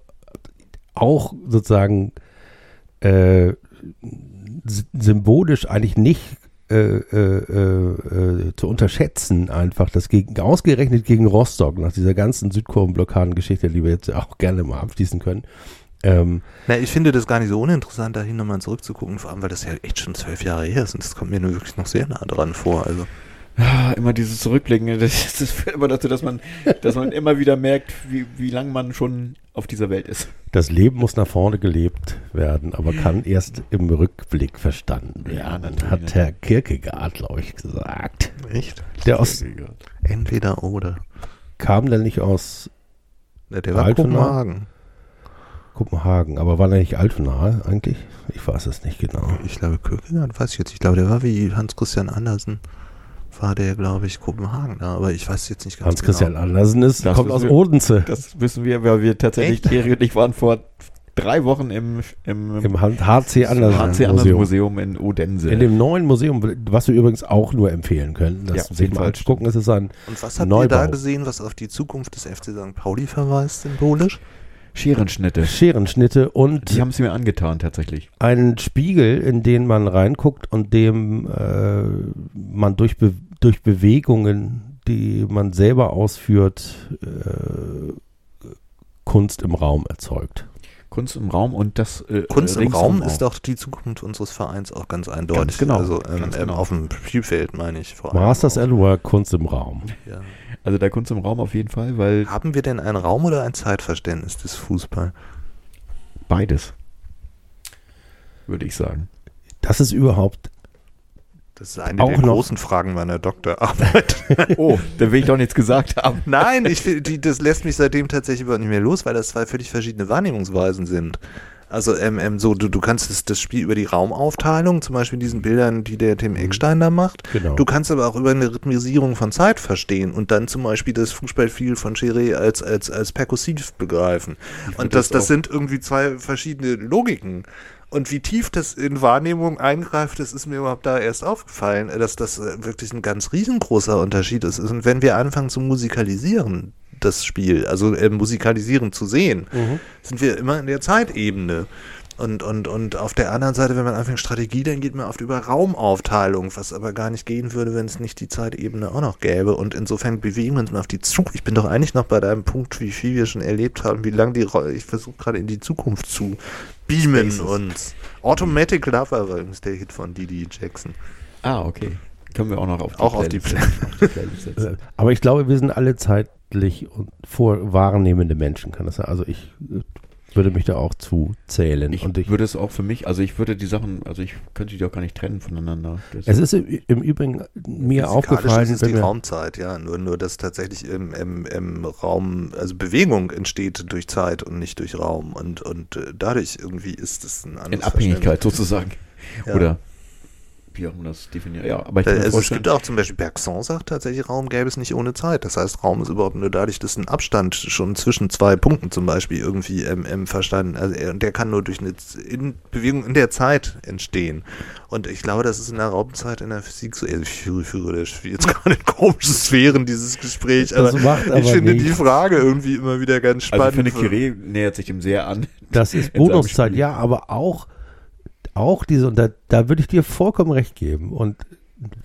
auch sozusagen äh, symbolisch eigentlich nicht äh, äh, äh, zu unterschätzen, einfach, dass gegen, ausgerechnet gegen Rostock, nach dieser ganzen Südkurvenblockaden-Geschichte, die wir jetzt auch gerne mal abschließen können, ähm, Na, ich finde das gar nicht so uninteressant, dahin nochmal zurückzugucken, vor allem, weil das ja echt schon zwölf Jahre her ist und das kommt mir nur wirklich noch sehr nah dran vor. Also. Immer dieses Zurückblicken, das, das führt immer dazu, dass man, dass man immer wieder merkt, wie, wie lange man schon auf dieser Welt ist. Das Leben muss nach vorne gelebt werden, aber kann erst im Rückblick verstanden Ja, werden, natürlich. hat Herr Kierkegaard, glaube ich, gesagt. Echt? Der aus, Entweder oder. kam der nicht aus Ja, der war Altona? Kopenhagen. Kopenhagen, aber war der nicht Altona eigentlich? Ich weiß es nicht genau. Ich glaube, Kierkegaard weiß ich jetzt. Ich glaube, der war wie Hans-Christian Andersen. War der, glaube ich, Kopenhagen da, aber ich weiß jetzt nicht ganz Hans-Christian genau. Andersen ist, Das kommt aus wir. Odense. Das wissen wir, weil wir tatsächlich, Echt? Thierry und ich waren vor drei Wochen im, im, Im HC Andersen HC Andersen Museum. Museum in Odense. In dem neuen Museum, was wir übrigens auch nur empfehlen können, das Ja, sich mal Fall. anzugucken. Es ist ein Und was habt Neubau. ihr da gesehen, was auf die Zukunft des FC St. Pauli verweist, symbolisch? Scherenschnitte. Scherenschnitte und Die haben es mir angetan, tatsächlich. einen Spiegel, in den man reinguckt und dem äh, man durch, Be durch Bewegungen, die man selber ausführt, äh, Kunst im Raum erzeugt. Kunst im Raum und das äh, Kunst im Raum auch. ist doch die Zukunft unseres Vereins auch ganz eindeutig. Ganz genau, Also ähm, ganz ähm, genau. auf dem Spielfeld meine ich vor allem. Masters auch. at Work, Kunst im Raum. Ja. Also der Kunst im Raum auf jeden Fall, weil Haben wir denn ein Raum- oder ein Zeitverständnis des Fußball? beides, würde ich sagen. Das ist überhaupt, Das ist eine Auch der noch- großen Fragen meiner Doktorarbeit. Oh, da will ich doch nichts gesagt haben. Nein, ich, die, das lässt mich seitdem tatsächlich überhaupt nicht mehr los, weil das zwei völlig verschiedene Wahrnehmungsweisen sind. Also ähm, ähm, so, du, du kannst das, das Spiel über die Raumaufteilung, zum Beispiel in diesen Bildern, die der Tim Eckstein da macht. Genau. Du kannst aber auch über eine Rhythmisierung von Zeit verstehen und dann zum Beispiel das Fußballspiel von Chiré als, als, als perkussiv begreifen. Und das, das das sind irgendwie zwei verschiedene Logiken. Und wie tief das in Wahrnehmung eingreift, das ist mir überhaupt da erst aufgefallen, dass das äh, wirklich ein ganz riesengroßer Unterschied ist. Und wenn wir anfangen zu musikalisieren, das Spiel, also äh, musikalisieren zu sehen, sind wir immer in der Zeitebene. Und, und, und auf der anderen Seite, wenn man anfängt Strategie, dann geht man oft über Raumaufteilung, was aber gar nicht gehen würde, wenn es nicht die Zeitebene auch noch gäbe. Und insofern bewegen wir uns mal auf die Zukunft. Ich bin doch eigentlich noch bei deinem Punkt, wie viel wir schon erlebt haben, wie lange die Rolle, ich versuche gerade in die Zukunft zu beamen Spaces. uns. Automatic Lover war übrigens der Hit von Didi Jackson. Ah, okay. Können wir auch noch auf die Auch auf die Playlist setzen. Auf die Playlist setzen. Aber ich glaube, wir sind alle zeitlich und vorwahrnehmende Menschen, kann das sein? Also ich äh, würde mich da auch zu zählen. Ich, und ich, würde es auch für mich, also ich würde die Sachen, also ich könnte die auch gar nicht trennen voneinander. Das es ist im, im Übrigen mir aufgefallen, ist die wir, Raumzeit, ja. Nur, nur dass tatsächlich im, im, im Raum, also Bewegung entsteht durch Zeit und nicht durch Raum. Und, und äh, dadurch irgendwie ist es ein anderes in Abhängigkeit sozusagen. Ja. Oder wie auch immer das definiert. Ja, aber ich Äh, kann Also es gibt auch zum Beispiel, Bergson sagt tatsächlich, Raum gäbe es nicht ohne Zeit. Das heißt, Raum ist überhaupt nur dadurch, dass ein Abstand schon zwischen zwei Punkten zum Beispiel irgendwie ähm, ähm, verstanden, also er, und der kann nur durch eine Z- in Bewegung in der Zeit entstehen. Und ich glaube, das ist in der Raumzeit in der Physik so, also ich führe, führe das jetzt gerade in komische Sphären, dieses Gespräch, Das aber macht aber ich finde nichts. die Frage irgendwie immer wieder ganz also spannend. ich finde, Curie nähert sich dem sehr an. das ist Bonuszeit, ja, aber auch, auch diese, und da, da würde ich dir vollkommen recht geben. Und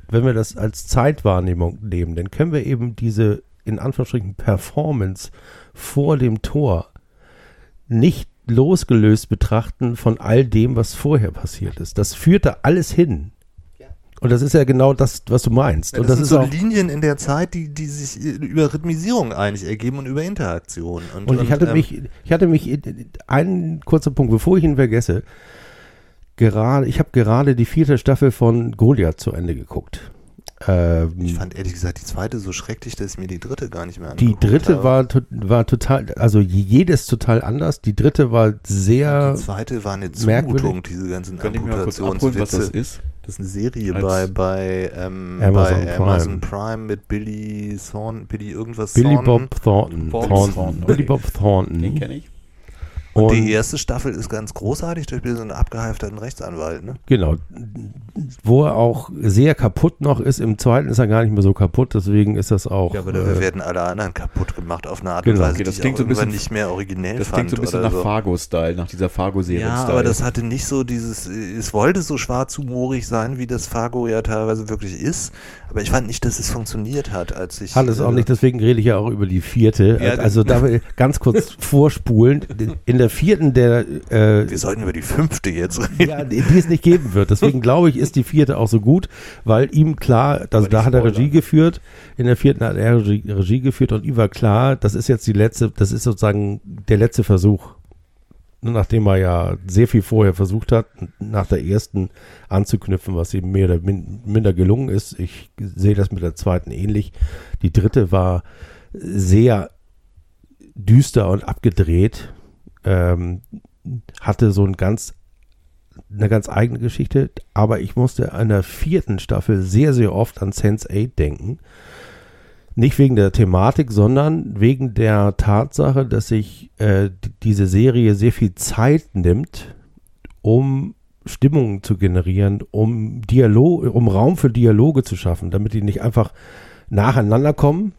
wenn wir das als Zeitwahrnehmung nehmen, dann können wir eben diese, in Anführungsstrichen, Performance vor dem Tor nicht losgelöst betrachten von all dem, was vorher passiert ist. Das führt da alles hin. Und das ist ja genau das, was du meinst. Ja, das, das, sind so auch, Linien in der Zeit, die, die sich über Rhythmisierung eigentlich ergeben und über Interaktion. Und, Und ich hatte ähm, mich, ich hatte mich, einen kurzer Punkt, bevor ich ihn vergesse, gerade, ich habe gerade die vierte Staffel von Goliath zu Ende geguckt. Ähm, Ich fand ehrlich gesagt die zweite so schrecklich, dass ich mir die dritte gar nicht mehr die angeguckt dritte habe. war, war total, also jedes total anders. Die dritte war sehr, Die zweite war eine merkwürdig. Zumutung, diese ganzen kurz abholen, was das Amputationswitze. ist? Das ist eine Serie Als- bei, bei, ähm, Amazon bei Prime. Amazon Prime mit Billy Thornton, Billy irgendwas Billy Thornton. Bob Thornton. Bob Thornton. Thornton, Billy. Bob Thornton. Den kenne ich. Und die erste Staffel ist ganz großartig, da spielt so einen abgehalfterten Rechtsanwalt, ne? Genau. Wo er auch sehr kaputt noch ist. Im zweiten ist er gar nicht mehr so kaputt, deswegen ist das auch. Ja, aber dafür äh, werden alle anderen kaputt gemacht auf eine Art Genau. und Weise, Okay, das die ich klingt auch so ein bisschen- nicht mehr originell Das fand klingt so ein bisschen nach so. Fargo-Style, nach dieser Fargo-Serie-Style. Ja, aber das hatte nicht so dieses, es wollte so schwarzhumorig sein, wie das Fargo ja teilweise wirklich ist, aber ich fand nicht, dass es funktioniert hat, als ich... Hat es auch äh, nicht, deswegen rede ich ja auch über die vierte. Ja, also da ganz kurz vorspulen. In der vierten, der äh, Wir sollten über die fünfte jetzt reden. ja, die die es nicht geben wird. Deswegen glaube ich, ist die vierte auch so gut, weil ihm klar, also da hat er. Regie geführt, in der vierten hat er Regie, Regie geführt und ihm war klar, das ist jetzt die letzte, das ist sozusagen der letzte Versuch. Nachdem er ja sehr viel vorher versucht hat, nach der ersten anzuknüpfen, was ihm mehr oder min minder gelungen ist. Ich sehe das mit der zweiten ähnlich. Die dritte war sehr düster und abgedreht. Ähm, hatte so ein ganz eine ganz eigene Geschichte, aber ich musste an der vierten Staffel sehr, sehr oft an Sense8 denken. Nicht wegen der Thematik, sondern wegen der Tatsache, dass sich äh, diese Serie sehr viel Zeit nimmt, um Stimmungen zu generieren, um Dialog, um Raum für Dialoge zu schaffen, damit die nicht einfach nacheinander kommen,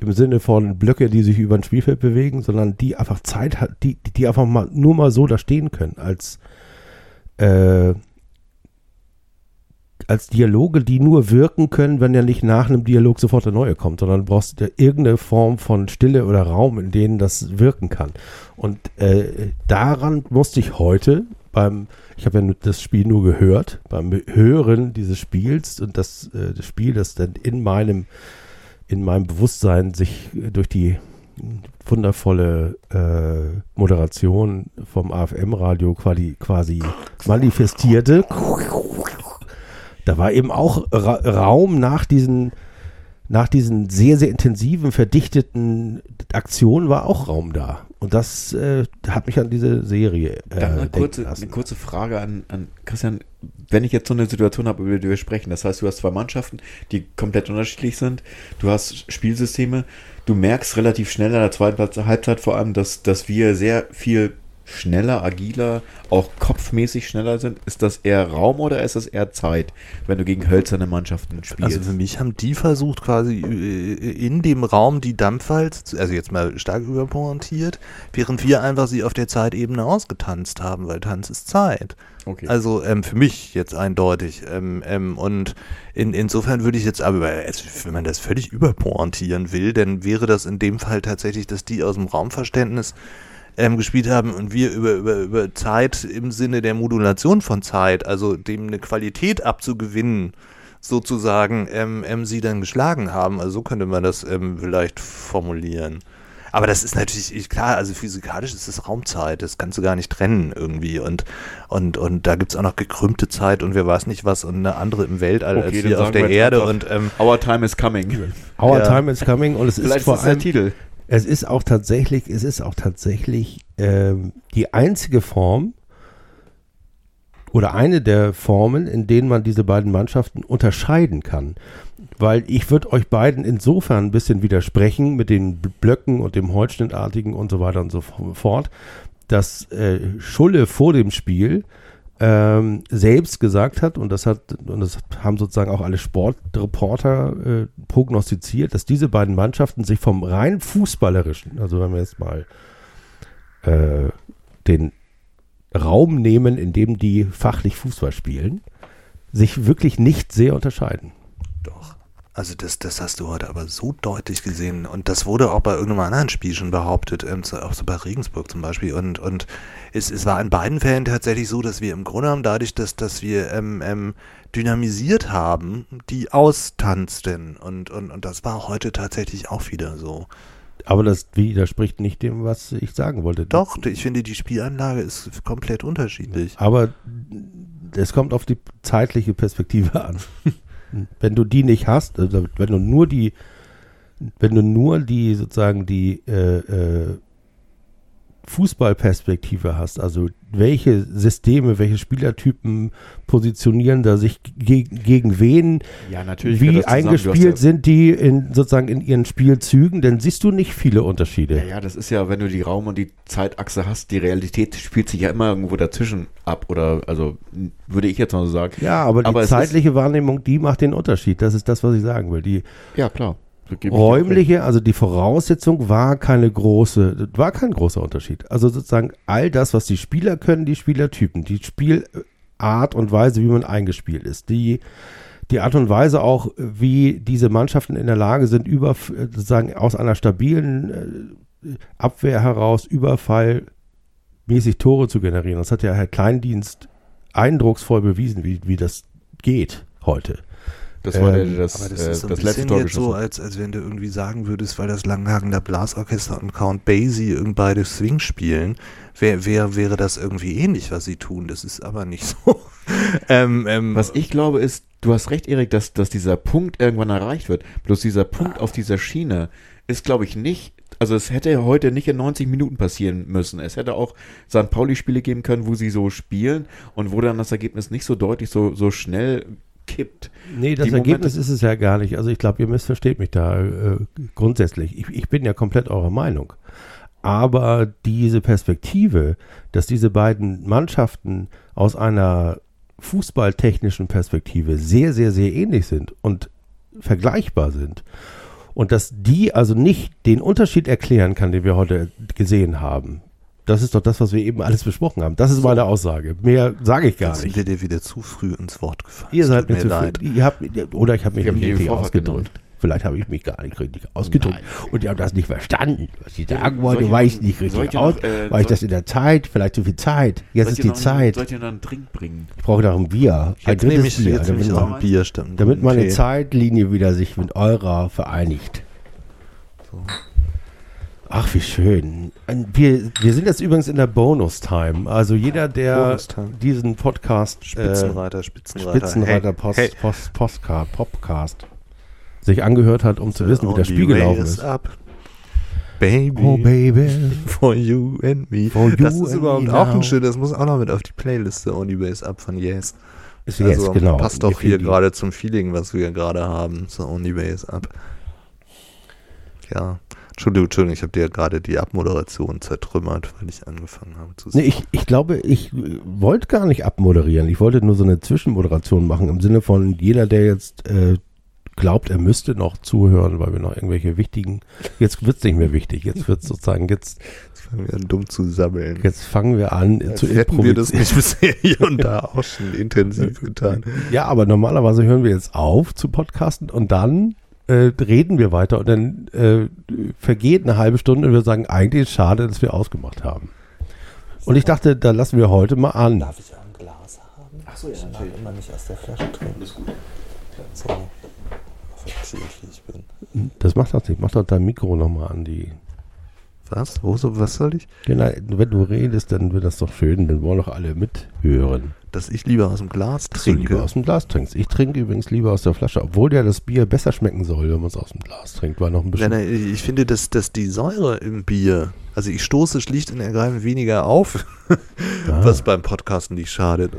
im Sinne von Blöcke, die sich über ein Spielfeld bewegen, sondern die einfach Zeit hat, die, die- einfach mal nur mal so da stehen können, als äh, als Dialoge, die nur wirken können, wenn ja nicht nach einem Dialog sofort der neue kommt, sondern du brauchst ja irgendeine Form von Stille oder Raum, in denen das wirken kann. Und äh, daran musste ich heute beim, ich habe ja das Spiel nur gehört, beim Hören dieses Spiels und das, äh, das Spiel, das dann in meinem, in meinem Bewusstsein sich äh, durch die wundervolle äh, Moderation vom AFM-Radio quasi, quasi manifestierte. Da war eben auch Ra Raum nach diesen, nach diesen sehr, sehr intensiven, verdichteten Aktionen war auch Raum da. Und das äh, hat mich an diese Serie äh, Dann eine kurze, lassen. eine kurze Frage an, an Christian. Wenn ich jetzt so eine Situation habe, über die wir sprechen, das heißt, du hast zwei Mannschaften, die komplett unterschiedlich sind, du hast Spielsysteme, du merkst relativ schnell in der zweiten Halbzeit vor allem, dass, dass wir sehr viel schneller, agiler, auch kopfmäßig schneller sind. Ist das eher Raum oder ist das eher Zeit, wenn du gegen hölzerne Mannschaften spielst? Also für mich haben die versucht, quasi äh, in dem Raum die Dampfwalz, also jetzt mal stark überpointiert, während wir einfach sie auf der Zeitebene ausgetanzt haben, weil Tanz ist Zeit. okay. Also ähm, für mich jetzt eindeutig. Ähm, ähm, und in, insofern würde ich jetzt aber, wenn man das völlig überpointieren will, dann wäre das in dem Fall tatsächlich, dass die aus dem Raumverständnis ähm, gespielt haben und wir über, über, über Zeit im Sinne der Modulation von Zeit, also dem eine Qualität abzugewinnen, sozusagen, ähm, ähm, sie dann geschlagen haben. Also so könnte man das ähm, vielleicht formulieren. Aber das ist natürlich ich- klar, also physikalisch ist es Raumzeit, das kannst du gar nicht trennen irgendwie. Und, und, und da gibt es auch noch gekrümmte Zeit und wer weiß nicht was und eine andere im Weltall Okay, als hier auf der Erde. einfach- Und ähm, Our time is coming. Our Ja. time is coming und es ist Vielleicht vor ist das der allem Titel. Es ist auch tatsächlich, es ist auch tatsächlich ähm, die einzige Form oder eine der Formen, in denen man diese beiden Mannschaften unterscheiden kann. Weil ich würde euch beiden insofern ein bisschen widersprechen mit den Blöcken und dem Holzschnittartigen und so weiter und so fort, dass äh, Schulle vor dem Spiel ähm, selbst gesagt hat, und das hat, und das haben sozusagen auch alle Sportreporter äh, prognostiziert, dass diese beiden Mannschaften sich vom rein fußballerischen, also wenn wir jetzt mal äh, den Raum nehmen, in dem die fachlich Fußball spielen, sich wirklich nicht sehr unterscheiden. Doch. Also das, das hast du heute aber so deutlich gesehen und das wurde auch bei irgendeinem anderen Spiel schon behauptet, ähm, auch so bei Regensburg zum Beispiel und, und es, es war in beiden Fällen tatsächlich so, dass wir im Grunde genommen dadurch, dass, dass wir ähm, ähm, dynamisiert haben, die austanzten und, und, und das war heute tatsächlich auch wieder so. Aber das widerspricht nicht dem, was ich sagen wollte. Doch, ich finde, die Spielanlage ist komplett unterschiedlich. Aber es kommt auf die zeitliche Perspektive an. Wenn du die nicht hast, also wenn du nur die, wenn du nur die sozusagen die äh, äh, Fußballperspektive hast, also welche Systeme, welche Spielertypen positionieren da sich ge gegen wen, Ja, natürlich. wie eingespielt sind die in sozusagen in ihren Spielzügen, dann siehst du nicht viele Unterschiede. Ja, ja, das ist ja, wenn du die Raum- und die Zeitachse hast, die Realität spielt sich ja immer irgendwo dazwischen ab. Oder, also, würde ich jetzt mal so sagen. Ja, aber die Aber zeitliche Wahrnehmung, die macht den Unterschied. Das ist das, was ich sagen will. Die Ja, klar. Räumliche, also die Voraussetzung war keine große, war kein großer Unterschied. Also sozusagen all das, was die Spieler können, die Spielertypen, die Spielart und Weise, wie man eingespielt ist, die die Art und Weise auch, wie diese Mannschaften in der Lage sind, über sozusagen aus einer stabilen äh, Abwehr heraus überfallmäßig Tore zu generieren. Das hat ja Herr Kleindienst eindrucksvoll bewiesen, wie, wie das geht heute. Das war Ähm, der, das, Aber das äh, ist so ein das letzte Tor jetzt so, als, als wenn du irgendwie sagen würdest, weil das Langhagener Blasorchester und Count Basie irgend beide Swing spielen, wär, wär, wäre das irgendwie ähnlich, was sie tun. Das ist aber nicht so. ähm, ähm, Was ich glaube ist, du hast recht, Erik, dass, dass dieser Punkt irgendwann erreicht wird. Bloß dieser Punkt auf dieser Schiene ist, glaube ich, nicht. Also es hätte heute nicht in 90 Minuten passieren müssen. Es hätte auch St. Pauli-Spiele geben können, wo sie so spielen und wo dann das Ergebnis nicht so deutlich, so, so schnell kippt. Nee, das Die Ergebnis Momente- ist es ja gar nicht. Also ich glaube, ihr missversteht mich da äh, grundsätzlich. Ich, ich bin ja komplett eurer Meinung. Aber diese Perspektive, dass diese beiden Mannschaften aus einer fußballtechnischen Perspektive sehr, sehr, sehr ähnlich sind und vergleichbar sind und dass die also nicht den Unterschied erklären kann, den wir heute gesehen haben. Das ist doch das, was wir eben alles besprochen haben. Das ist meine Aussage. Mehr sage ich gar Jetzt sind nicht. wir dir wieder zu früh ins Wort gefallen. Ihr seid tut mir zu leid. viel. Ihr habt, oder ich habe mich nicht richtig ausgedrückt. Vielleicht habe ich mich gar nicht richtig ausgedrückt. Und ihr habt das nicht verstanden, was ich sagen wollte, weil noch- ich nicht richtig aus, noch, äh, weil ich das in der Zeit, vielleicht zu viel Zeit. Jetzt ist die noch- Zeit. Soll ich dir noch einen Drink bringen? Ich brauche noch ein Bier. Ein Jetzt nehme drittes ich, Bier, jetzt damit, man, ein Bier stimmt. damit meine. Zeitlinie wieder sich mit eurer vereinigt. Ach, wie schön. Wir, wir sind jetzt übrigens in der Bonus-Time. Also jeder, der diesen Podcast äh, Spitzenreiter, Spitzenreiter. Spitzenreiter Hey, Post, hey. Post, Postcard, Podcast sich angehört hat, um zu wissen, wie Spiel way gelaufen is ist. up. Baby. Oh baby. For you and me. For das you ist überhaupt auch ein schön, das muss auch noch mit auf die Playliste Only Base Up von Yes. Ist also genau. passt doch hier gerade zum Feeling, was wir gerade haben. So Only Base Up. Ja. Entschuldigung, Entschuldigung, ich habe dir gerade die Abmoderation zertrümmert, weil ich angefangen habe zu Nee, ich, ich glaube, ich äh, wollte gar nicht abmoderieren. Ich wollte nur so eine Zwischenmoderation machen im Sinne von jeder, der jetzt äh, glaubt, er müsste noch zuhören, weil wir noch irgendwelche wichtigen. Jetzt wird es nicht mehr wichtig. Jetzt wird es sozusagen, jetzt, Jetzt fangen wir an, dumm zu sabbeln. jetzt fangen wir an Als zu hätten wir das nicht bisher hier und da auch schon intensiv getan. Ja, aber normalerweise hören wir jetzt auf zu podcasten und dann äh, reden wir weiter und dann äh, vergeht eine halbe Stunde und wir sagen, eigentlich ist es schade, dass wir ausgemacht haben. Und ich dachte, da lassen wir heute mal an. Darf ich ein Glas haben? Achso, ja, natürlich. immer nicht aus der Flasche trinken. Alles gut. So, verpflichtet ich bin. Das macht das nicht. Mach doch dein Mikro nochmal an die. Was? Wo so, was soll ich? Genau, wenn du redest, dann wird das doch schön, dann wollen doch alle mithören. Dass ich lieber aus dem Glas Dass du lieber trinke. aus dem Glas trinkst. Ich trinke übrigens lieber aus der Flasche, obwohl ja das Bier besser schmecken soll, wenn man es aus dem Glas trinkt, weil noch ein bisschen. Nein, nein, ich finde, dass, dass die Säure im Bier, also ich stoße schlicht und ergreifend weniger auf, Ah, was beim Podcasten nicht schadet,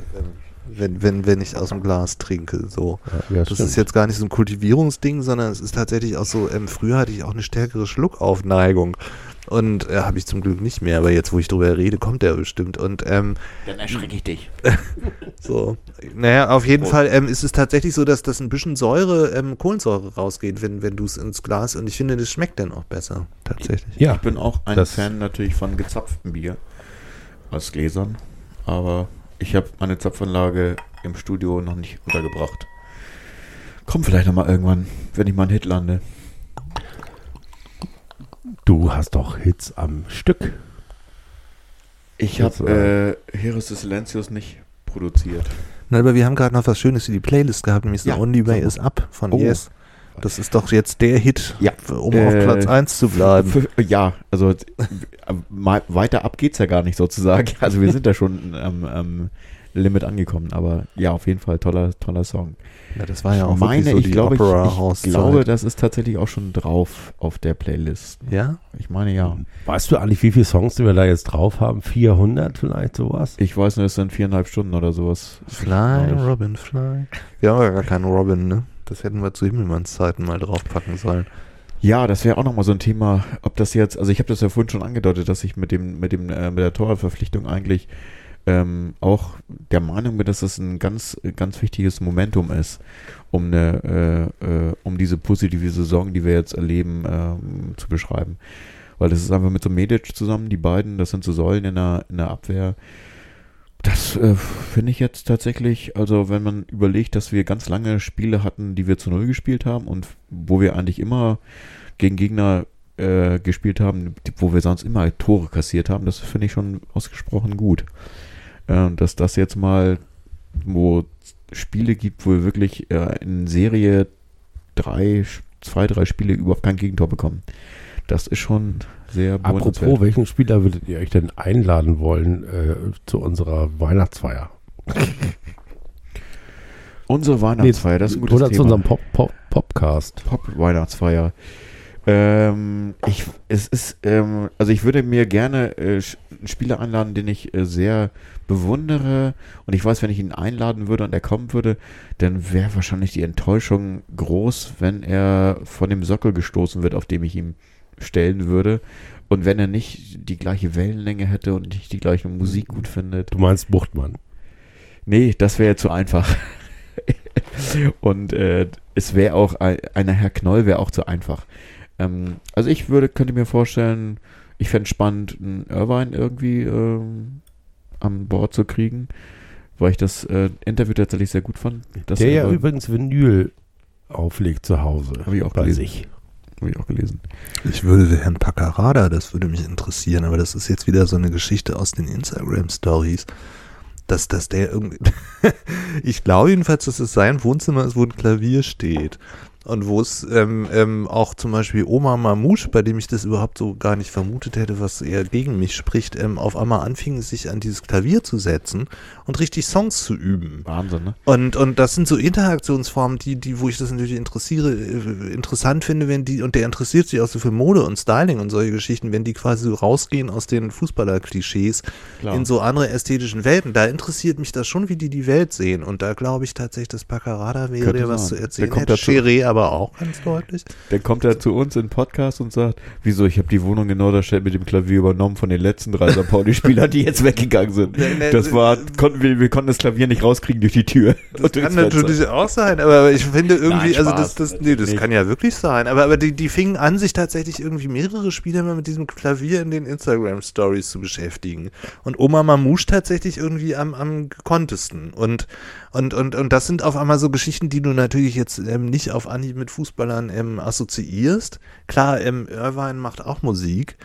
wenn, wenn, wenn ich aus dem Glas trinke. So. ja, ja, Das stimmt. ist jetzt gar nicht so ein Kultivierungsding, sondern es ist tatsächlich auch so, ähm, früher hatte ich auch eine stärkere Schluckaufneigung. Und äh, habe ich zum Glück nicht mehr, aber jetzt, wo ich drüber rede, kommt der bestimmt. Und ähm, Dann erschrecke ich dich. so, naja, auf jeden Prost. Fall ähm, ist es tatsächlich so, dass das ein bisschen Säure, ähm, Kohlensäure rausgeht, wenn, wenn du es ins Glas und ich finde, das schmeckt dann auch besser, tatsächlich. ja, Ich bin auch ein Das- Fan natürlich von gezapftem Bier aus Gläsern, aber ich habe meine Zapfanlage im Studio noch nicht untergebracht. Kommt vielleicht noch mal irgendwann, wenn ich mal einen Hit lande. Du hast doch Hits am Stück. Ich habe äh, Heros des Silencios nicht produziert. Na, aber wir haben gerade noch was Schönes für die Playlist gehabt, nämlich Ja, The Only Way so. Is Up von Oh. Yes. Das ist doch jetzt der Hit, Ja. um Äh, auf Platz 1 zu bleiben. Für, ja, also äh, weiter ab geht's ja gar nicht sozusagen. Also wir sind da schon am am Limit angekommen, aber ja, auf jeden Fall toller, toller Song. Ja, das war ja auch meine, wirklich so ich die glaube, ich, Opera ich glaube, das ist tatsächlich auch schon drauf auf der Playlist. Ja? Ich meine ja. Weißt du eigentlich, wie viele Songs wir da jetzt drauf haben? 400 vielleicht sowas? Ich weiß nur, es sind viereinhalb Stunden oder sowas. Fly. Robin, fly. Wir haben ja gar keinen Robin, ne? Das hätten wir zu Himmelmanns Zeiten mal draufpacken sollen. Ja, das wäre auch nochmal so ein Thema, ob das jetzt, also ich habe das ja vorhin schon angedeutet, dass ich mit dem, mit dem, äh, mit der Torwartverpflichtung eigentlich ähm, auch der Meinung bin, dass das ein ganz, ganz wichtiges Momentum ist, um eine, äh, äh, um diese positive Saison, die wir jetzt erleben, ähm, zu beschreiben. Weil das ist einfach mit so Medic zusammen, die beiden, das sind so Säulen in der, in der Abwehr. Das äh, finde ich jetzt tatsächlich, also wenn man überlegt, dass wir ganz lange Spiele hatten, die wir zu Null gespielt haben und wo wir eigentlich immer gegen Gegner äh, gespielt haben, wo wir sonst immer Tore kassiert haben, das finde ich schon ausgesprochen gut. Äh, dass das jetzt mal, wo Spiele gibt, wo wir wirklich äh, in Serie drei, zwei, drei Spiele überhaupt kein Gegentor bekommen. Das ist schon sehr Apropos, welchen Spieler würdet ihr euch denn einladen wollen äh, zu unserer Weihnachtsfeier? Unsere Weihnachtsfeier, das ist ein gutes Oder Thema. zu unserem Pop -Pop Popcast. Pop-Weihnachtsfeier. Ähm, ich, es ist, ähm, also ich würde mir gerne äh, einen Spieler einladen, den ich äh, sehr bewundere. Und ich weiß, wenn ich ihn einladen würde und er kommen würde, dann wäre wahrscheinlich die Enttäuschung groß, wenn er von dem Sockel gestoßen wird, auf dem ich ihn stellen würde. Und wenn er nicht die gleiche Wellenlänge hätte und nicht die gleiche Musik gut findet. Du meinst Buchtmann. Nee, das wäre zu einfach. Und äh, es wäre auch, ein- einer Herr Knoll wäre auch zu einfach. Ähm, also ich würde, könnte mir vorstellen, ich fände es spannend, einen Irvine irgendwie ähm, an Bord zu kriegen, weil ich das äh, Interview tatsächlich sehr gut fand. Der ja übrigens Vinyl auflegt zu Hause. Hab ich auch bei gelesen. sich. Habe ich auch gelesen. Ich würde Herrn Paccarada, das würde mich interessieren, aber das ist jetzt wieder so eine Geschichte aus den Instagram-Stories, dass, dass der irgendwie. ich glaube jedenfalls, dass es sein Wohnzimmer ist, wo ein Klavier steht. Und wo es ähm, ähm, auch zum Beispiel Oma Mamouche, bei dem ich das überhaupt so gar nicht vermutet hätte, was eher gegen mich spricht, ähm, auf einmal anfing, sich an dieses Klavier zu setzen und richtig Songs zu üben. Wahnsinn, ne? Und, und das sind so Interaktionsformen, die, die, wo ich das natürlich interessiere, äh, interessant finde, wenn die, und der interessiert sich auch so für Mode und Styling und solche Geschichten, wenn die quasi so rausgehen aus den Fußballer-Klischees in so andere ästhetischen Welten. Da interessiert mich das schon, wie die die Welt sehen. Und da glaube ich tatsächlich, dass Paccarada wäre, der was zu erzählen hätte. dazu. Cheré aber auch ganz deutlich. Dann kommt er zu uns in den Podcast und sagt, wieso, ich habe die Wohnung in Norderstedt mit dem Klavier übernommen von den letzten drei St. Pauli-Spielern, die jetzt weggegangen sind. Das war, konnten wir, wir konnten das Klavier nicht rauskriegen durch die Tür. Das kann natürlich auch sein, aber ich finde irgendwie, Nein, also das, das, nee, das kann ja wirklich sein. Aber, aber die, die fingen an, sich tatsächlich irgendwie mehrere Spieler mal mit diesem Klavier in den Instagram-Stories zu beschäftigen. Und Oma Mamouche tatsächlich irgendwie am, am kontesten. Und, und, und, und das sind auf einmal so Geschichten, die du natürlich jetzt ähm, nicht auf Anhieb mit Fußballern ähm, assoziierst. Klar, ähm, Irvine macht auch Musik.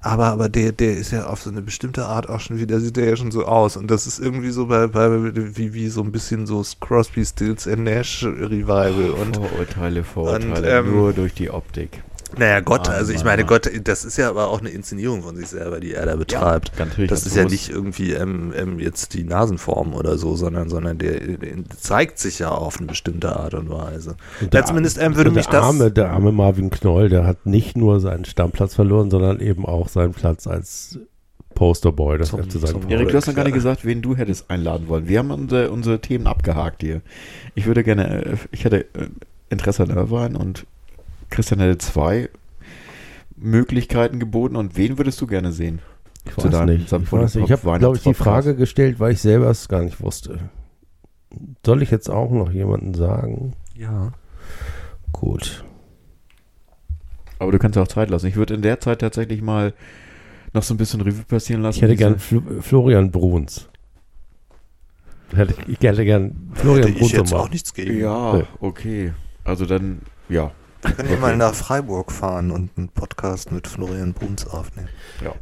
Aber, aber der, der ist ja auf so eine bestimmte Art auch schon wieder, sieht der ja schon so aus. Und das ist irgendwie so bei, bei wie, wie so ein bisschen so Crosby, Stills and Nash Revival. Und Vorurteile, Vorurteile, Und, ähm, nur durch die Optik. Naja, Gott, Mann, also ich meine. Gott, das ist ja aber auch eine Inszenierung von sich selber, die er da betreibt. Ja, natürlich, das ist ja nicht irgendwie ähm, ähm, jetzt die Nasenform oder so, sondern, sondern der, der zeigt sich ja auf eine bestimmte Art und Weise. Und Ja, zumindest ähm, würde mich der das. Arme, der arme Marvin Knoll, der hat nicht nur seinen Stammplatz verloren, sondern eben auch seinen Platz als Posterboy des Zum- zum- Pauli. Erik, du hast noch gar nicht gesagt, wen du hättest einladen wollen. Wir haben unsere, unsere Themen abgehakt hier. Ich würde gerne, äh, ich hätte äh, Interesse an Irvine und Christian hätte zwei Möglichkeiten geboten. Und wen würdest du gerne sehen? Ich Zu weiß deinem nicht. Ich, weiß nicht. ich habe, glaube ich, die. Frage gestellt, weil ich selber es gar nicht wusste. Soll ich jetzt auch noch jemanden sagen? Ja. Gut. Aber du kannst auch Zeit lassen. Ich würde in der Zeit tatsächlich mal noch so ein bisschen Revue passieren lassen. Ich hätte gern Fl Florian Bruns. Hätte, ich hätte gern Florian Hätte ich Bruns jetzt nochmal. auch nichts gegen. Ja, Nee. okay. Also dann, ja. Können wir mal nach Freiburg fahren und einen Podcast mit Florian Bruns aufnehmen.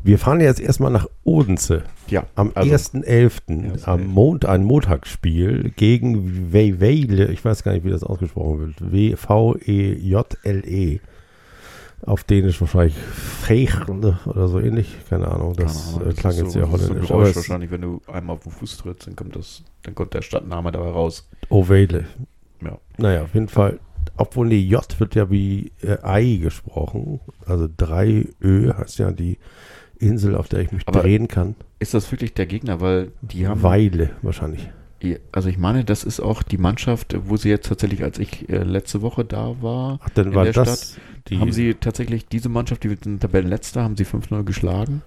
Wir fahren jetzt erstmal nach Odense. Ja, Am also, 1.11. am 1.11.. Mond, ein Montagsspiel gegen Weile, ich weiß gar nicht, wie das ausgesprochen wird, W-V-E-J-L-E. Auf Dänisch wahrscheinlich Feichende oder so ähnlich, keine Ahnung, das keine Ahnung, äh, klang ist jetzt so, sehr das ist so ein holländisch. Geräusch wahrscheinlich, wenn du einmal auf den Fuß trittst, dann kommt das, dann kommt der Stadtname dabei raus. Ovale. Ja. Naja, auf jeden Fall. Obwohl die J wird ja wie äh, Ei gesprochen. Also 3 Ö heißt ja die Insel, auf der ich mich Aber drehen kann. Ist das wirklich der Gegner? Weil die haben, Weile wahrscheinlich. also ich meine, das ist auch die Mannschaft, wo sie jetzt tatsächlich, als ich äh, letzte Woche da war, Ach, dann In war der das die. haben sie tatsächlich diese Mannschaft, die sind Tabellenletzter, haben sie 5-0 geschlagen.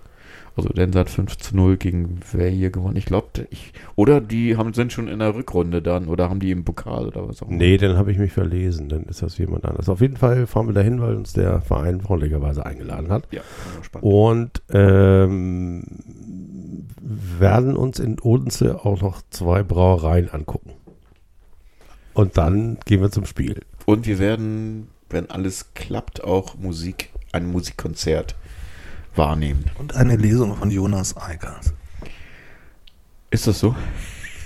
Also Dense hat 5 zu 0 gegen wer hier gewonnen? Ich glaube, ich, oder die haben, sind schon in der Rückrunde dann, oder haben die im Pokal oder was auch immer. Nee, dann habe ich mich verlesen. Dann ist das jemand anders. Auf jeden Fall fahren wir dahin, weil uns der Verein freundlicherweise eingeladen hat. Ja, spannend. Und ähm, werden uns in Odense auch noch zwei Brauereien angucken. Und dann gehen wir zum Spiel. Und wir werden, wenn alles klappt, auch Musik, ein Musikkonzert wahrnehmen. Und eine Lesung von Jonas Eikers. Ist das so?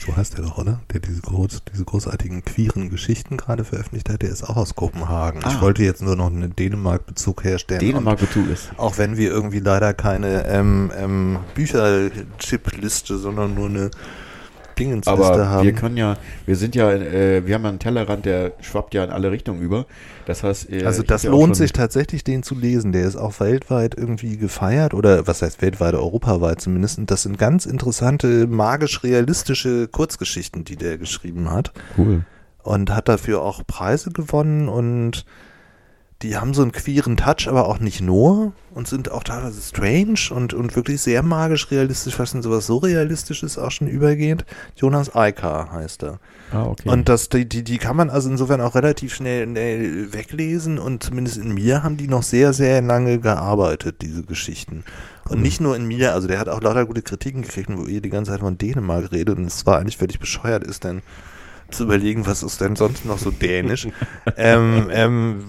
So heißt der doch, oder? Der diese, groß, diese großartigen queeren Geschichten gerade veröffentlicht hat, der ist auch aus Kopenhagen. Ah. Ich wollte jetzt nur noch einen Dänemark-Bezug herstellen. Dänemark Betu ist. Auch wenn wir irgendwie leider keine ähm, ähm, Bücher-Chip-Liste, sondern nur eine Dingensliste Aber haben. wir können ja, wir sind ja, äh, wir haben ja einen Tellerrand, der schwappt ja in alle Richtungen über. Das heißt, äh, also das lohnt sich tatsächlich, den zu lesen. Der ist auch weltweit irgendwie gefeiert oder was heißt weltweit, europaweit zumindest. Und das sind ganz interessante, magisch-realistische Kurzgeschichten, die der geschrieben hat. Cool. und hat dafür auch Preise gewonnen und die haben so einen queeren Touch, aber auch nicht nur und sind auch teilweise strange und, und wirklich sehr magisch realistisch, fast in sowas surrealistisches auch schon übergehend. Jonas Eika heißt er. Ah, okay. Und das, die, die, die kann man also insofern auch relativ schnell, schnell weglesen und zumindest in mir haben die noch sehr, sehr lange gearbeitet, diese Geschichten. Und nicht nur in mir, also der hat auch lauter gute Kritiken gekriegt, wo ihr die ganze Zeit von Dänemark redet und es zwar eigentlich völlig bescheuert ist, denn zu überlegen, was ist denn sonst noch so dänisch, ähm, ähm,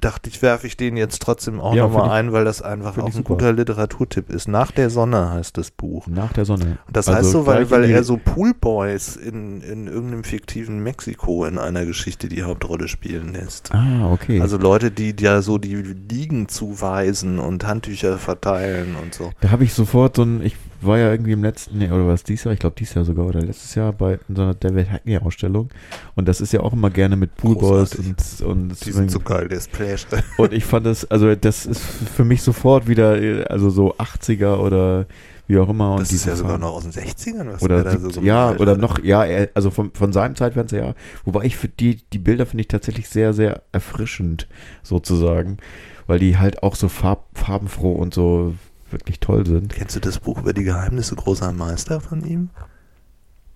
dachte ich, werfe ich den jetzt trotzdem auch Ja, nochmal ein, weil das einfach auch ein super. guter Literaturtipp ist. Nach der Sonne heißt das Buch. Nach der Sonne. Und das Also heißt so, weil, weil er so Poolboys in, in irgendeinem fiktiven Mexiko in einer Geschichte die Hauptrolle spielen lässt. Ah, okay. Also Leute, die ja so die Liegen zuweisen und Handtücher verteilen und so. Da habe ich sofort so ein, ich war ja irgendwie im letzten, nee, oder was dies Jahr, ich glaube dieses Jahr sogar, oder letztes Jahr bei so einer David Hackney Ausstellung. Und das ist ja auch immer gerne mit Poolboys und, und, Die sind so geil, der Splash. und ich fand das, also das ist für mich sofort wieder, also so 80er oder wie auch immer. Und Das ist ja sogar noch aus den 60ern, was Oder der da so 70 ja, oder noch, ja, also von, von seinem Zeitfenster ja. Wobei ich für die, die Bilder finde ich tatsächlich sehr, sehr erfrischend, sozusagen. Weil die halt auch so farb, farbenfroh und so wirklich toll sind. Kennst du das Buch über die Geheimnisse großer Meister von ihm?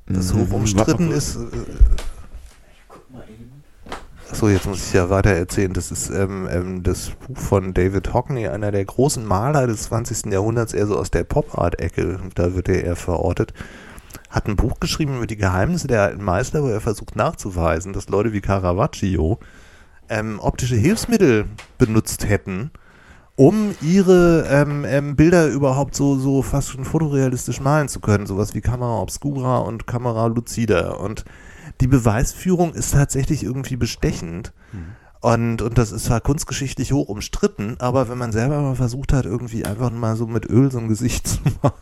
Das Mhm. hoch umstritten ist. Äh, Achso, jetzt muss ich ja weiter erzählen. Das ist ähm, ähm, das Buch von David Hockney, einer der großen Maler des 20. Jahrhunderts, eher so aus der Pop-Art-Ecke, da wird er eher verortet. Hat ein Buch geschrieben über die Geheimnisse der alten Meister, wo er versucht nachzuweisen, dass Leute wie Caravaggio ähm, optische Hilfsmittel benutzt hätten, um ihre ähm, ähm, Bilder überhaupt so, so fast schon fotorealistisch malen zu können. Sowas wie Kamera Obscura und Kamera Lucida. Und die Beweisführung ist tatsächlich irgendwie bestechend. Und, und das ist zwar kunstgeschichtlich hoch umstritten, aber wenn man selber mal versucht hat, irgendwie einfach mal so mit Öl so ein Gesicht zu malen,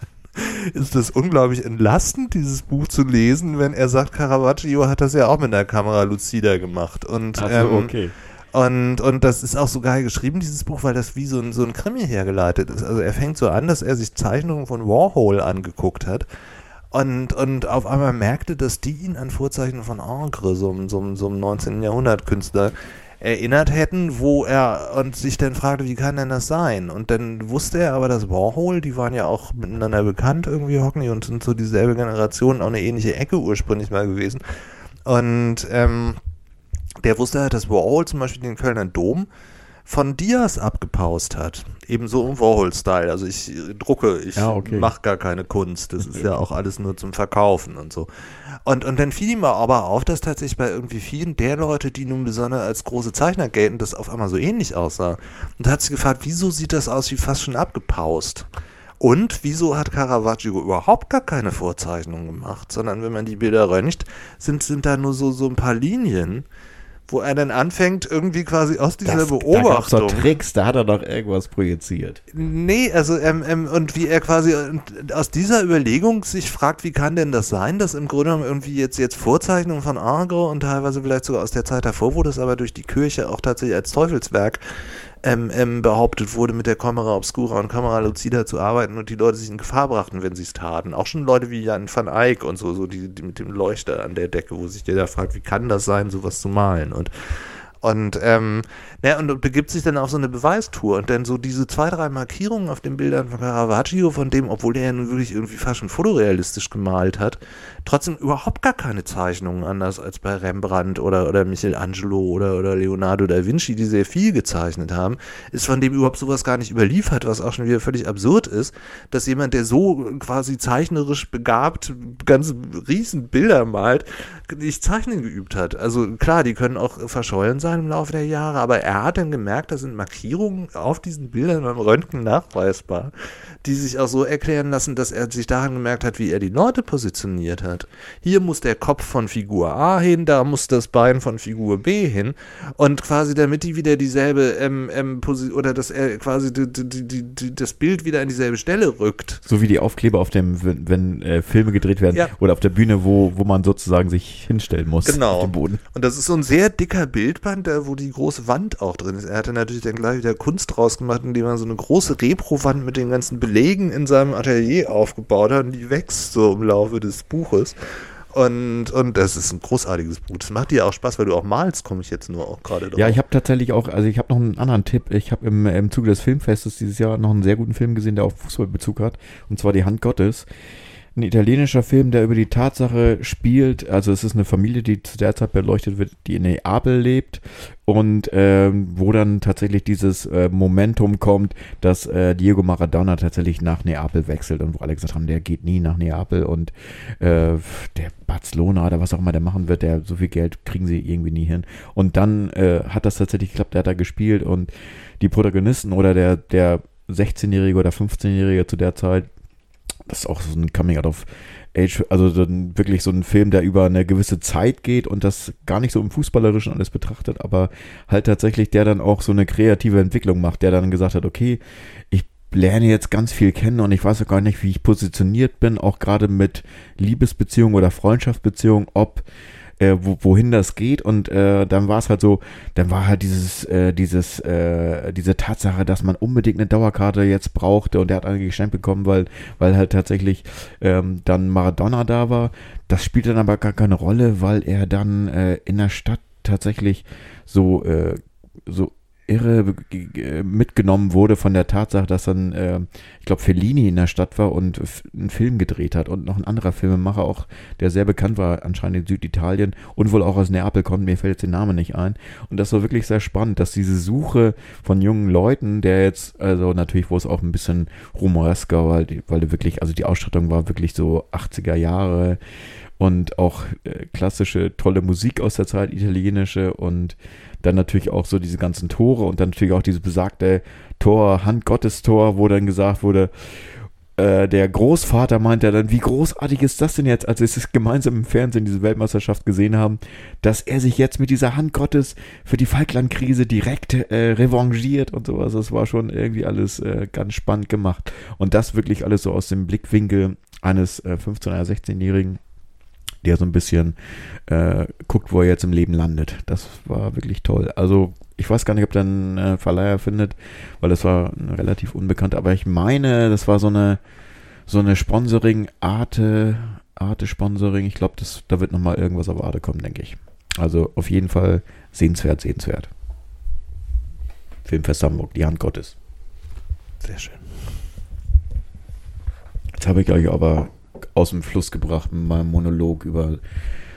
ist das unglaublich entlastend, dieses Buch zu lesen, wenn er sagt, Caravaggio hat das ja auch mit der Kamera Lucida gemacht. Und, Ach so, ähm, okay. Und, und das ist auch so geil geschrieben, dieses Buch, weil das wie so ein, so ein Krimi hergeleitet ist. Also er fängt so an, dass er sich Zeichnungen von Warhol angeguckt hat und, und auf einmal merkte, dass die ihn an Vorzeichnungen von Ingres, so, einem- so, so einem 19. Jahrhundert-Künstler, erinnert hätten, wo er und sich dann fragte, wie kann denn das sein? Und dann wusste er aber, dass Warhol, die waren ja auch miteinander bekannt irgendwie, Hockney, und sind so dieselbe Generation, auch eine ähnliche Ecke ursprünglich mal gewesen. Und ähm, der wusste halt, dass Warhol zum Beispiel den Kölner Dom von Diaz abgepaust hat. Ebenso im Warhol-Style. Also ich drucke, ich Ja, okay. mache gar keine Kunst. Das ist ja auch alles nur zum Verkaufen und so. Und, und dann fiel ihm aber auf, dass tatsächlich bei irgendwie vielen der Leute, die nun besonders als große Zeichner gelten, das auf einmal so ähnlich aussah. Und da hat sich gefragt, wieso sieht das aus wie fast schon abgepaust? Und wieso hat Caravaggio überhaupt gar keine Vorzeichnungen gemacht, sondern wenn man die Bilder röntgt, sind, sind da nur so, so ein paar Linien, wo er dann anfängt, irgendwie quasi aus dieser Das, da Beobachtung. doch Tricks, da hat er doch irgendwas projiziert. Nee, also ähm, ähm, und wie er quasi aus dieser Überlegung sich fragt, wie kann denn das sein, dass im Grunde genommen irgendwie jetzt jetzt Vorzeichnungen von Argo und teilweise vielleicht sogar aus der Zeit davor, wo das aber durch die Kirche auch tatsächlich als Teufelswerk ähm, ähm, behauptet wurde, mit der Kamera Obscura und Kamera Lucida zu arbeiten und die Leute sich in Gefahr brachten, wenn sie es taten. Auch schon Leute wie Jan van Eyck und so, so die, die mit dem Leuchter an der Decke, wo sich jeder fragt, wie kann das sein, sowas zu malen und und, ähm, ja, und, begibt sich dann auf so eine Beweistour und dann so diese zwei, drei Markierungen auf den Bildern von Caravaggio, von dem, obwohl er ja nun wirklich irgendwie fast schon fotorealistisch gemalt hat, trotzdem überhaupt gar keine Zeichnungen anders als bei Rembrandt oder, oder Michelangelo oder, oder Leonardo da Vinci, die sehr viel gezeichnet haben, ist von dem überhaupt sowas gar nicht überliefert, was auch schon wieder völlig absurd ist, dass jemand, der so quasi zeichnerisch begabt ganze riesen Bilder malt, nicht Zeichnen geübt hat. Also klar, die können auch verschollen sein im Laufe der Jahre, aber er hat dann gemerkt, da sind Markierungen auf diesen Bildern beim Röntgen nachweisbar, die sich auch so erklären lassen, dass er sich daran gemerkt hat, wie er die Leute positioniert hat. Hier muss der Kopf von Figur A hin, da muss das Bein von Figur B hin und quasi damit die wieder dieselbe ähm, ähm, Posi oder dass er quasi die, die, die, das Bild wieder an dieselbe Stelle rückt. So wie die Aufkleber auf dem, wenn, wenn äh, Filme gedreht werden Ja. oder auf der Bühne, wo, wo man sozusagen sich hinstellen muss Genau. auf dem Boden. Und das ist so ein sehr dicker Bildband, da, wo die große Wand auch drin ist. Er hatte natürlich dann gleich wieder Kunst draus gemacht, indem er so eine große Repro-Wand mit den ganzen Belegen in seinem Atelier aufgebaut hat und die wächst so im Laufe des Buches. Und, und das ist ein großartiges Buch. Das macht dir auch Spaß, weil du auch malst, komme ich jetzt nur auch gerade drauf. Ja, ich habe tatsächlich auch, also ich habe noch einen anderen Tipp. Ich habe im, im Zuge des Filmfestes dieses Jahr noch einen sehr guten Film gesehen, der auch Fußballbezug hat. Und zwar Die Hand Gottes. Ein italienischer Film, der über die Tatsache spielt, also es ist eine Familie, die zu der Zeit beleuchtet wird, die in Neapel lebt und ähm, wo dann tatsächlich dieses äh, Momentum kommt, dass äh, Diego Maradona tatsächlich nach Neapel wechselt und wo alle gesagt haben, der geht nie nach Neapel und äh, der Barcelona oder was auch immer der machen wird, der so viel Geld kriegen sie irgendwie nie hin. Und dann äh, hat das tatsächlich geklappt, der hat da gespielt und die Protagonisten oder der, der 16-Jährige oder 15-Jährige zu der Zeit, das ist auch so ein Coming Out of Age, also dann wirklich so ein Film, der über eine gewisse Zeit geht und das gar nicht so im Fußballerischen alles betrachtet, aber halt tatsächlich der dann auch so eine kreative Entwicklung macht, der dann gesagt hat, okay, ich lerne jetzt ganz viel kennen und ich weiß auch gar nicht, wie ich positioniert bin, auch gerade mit Liebesbeziehungen oder Freundschaftsbeziehungen, ob äh, wo, wohin das geht und äh, dann war es halt so, dann war halt dieses, äh, dieses, äh, diese Tatsache, dass man unbedingt eine Dauerkarte jetzt brauchte und der hat eine geschenkt bekommen, weil, weil halt tatsächlich ähm, dann Maradona da war. Das spielt dann aber gar keine Rolle, weil er dann äh, in der Stadt tatsächlich so, äh, so irre mitgenommen wurde von der Tatsache, dass dann, äh, ich glaube, Fellini in der Stadt war und einen Film gedreht hat und noch ein anderer Filmemacher auch, der sehr bekannt war, anscheinend in Süditalien und wohl auch aus Neapel kommt, mir fällt jetzt der Name nicht ein. Und das war wirklich sehr spannend, dass diese Suche von jungen Leuten, der jetzt, also natürlich, wo es auch ein bisschen rumoresker, weil, die, weil die wirklich, also die Ausstattung war wirklich so 80er Jahre und auch äh, klassische, tolle Musik aus der Zeit, italienische und dann natürlich auch so diese ganzen Tore und dann natürlich auch dieses besagte Tor, Handgottestor, wo dann gesagt wurde, äh, der Großvater meinte dann, wie großartig ist das denn jetzt, als wir es gemeinsam im Fernsehen diese Weltmeisterschaft gesehen haben, dass er sich jetzt mit dieser Hand Gottes für die Falklandkrise direkt äh, revanchiert und sowas. Das war schon irgendwie alles äh, ganz spannend gemacht. Und das wirklich alles so aus dem Blickwinkel eines äh, 15- oder 16-Jährigen der so ein bisschen äh, guckt, wo er jetzt im Leben landet. Das war wirklich toll. Also ich weiß gar nicht, ob der einen äh, Verleiher findet, weil das war relativ unbekannt. Aber ich meine, das war so eine so eine Sponsoring Arte Arte Sponsoring. Ich glaube, da wird noch mal irgendwas auf Arte kommen, denke ich. Also auf jeden Fall sehenswert, sehenswert. Filmfest Hamburg, die Hand Gottes. Sehr schön. Jetzt habe ich euch aber aus dem Fluss gebracht mit meinem Monolog über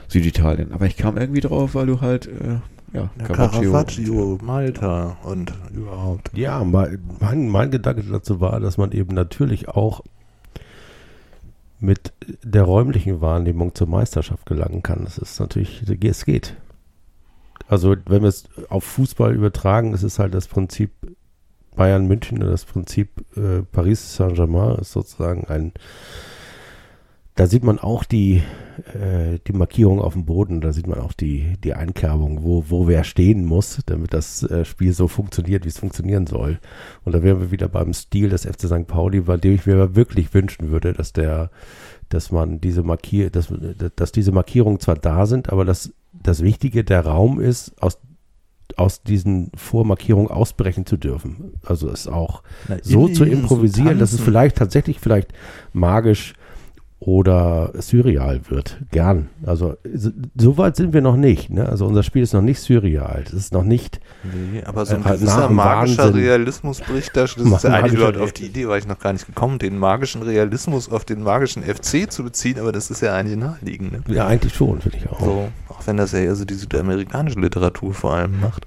Süditalien. Aber ich kam irgendwie drauf, weil du halt, äh, ja, ja Caravaggio, Malta und überhaupt. Ja, mein, mein Gedanke dazu war, dass man eben natürlich auch mit der räumlichen Wahrnehmung zur Meisterschaft gelangen kann. Das ist natürlich, es geht. Also wenn wir es auf Fußball übertragen, ist es halt das Prinzip Bayern München oder das Prinzip äh, Paris Saint-Germain ist sozusagen ein da sieht man auch die, äh, die Markierung auf dem Boden, da sieht man auch die, die Einkerbung, wo, wo wer stehen muss, damit das äh, Spiel so funktioniert, wie es funktionieren soll. Und da wären wir wieder beim Stil des FC St. Pauli, bei dem ich mir wirklich wünschen würde, dass der, dass man diese Markier, dass, dass diese Markierungen zwar da sind, aber dass das Wichtige der Raum ist, aus aus diesen Vormarkierungen ausbrechen zu dürfen. Also es auch Na, so zu improvisieren, dass es vielleicht tatsächlich vielleicht magisch oder surreal wird. Gern. Also so weit sind wir noch nicht. Ne? Also unser Spiel ist noch nicht surreal. Es ist noch nicht. Nee, aber so ein äh, gewisser magischer Wahnsinn. Realismus bricht da. Das ist ja eigentlich überhaupt auf die Idee, war ich noch gar nicht gekommen, den magischen Realismus auf den magischen FC zu beziehen, aber das ist ja eigentlich naheliegend. Ne? Ja, eigentlich schon, finde ich auch. So, auch wenn das ja eher so die südamerikanische Literatur vor allem macht.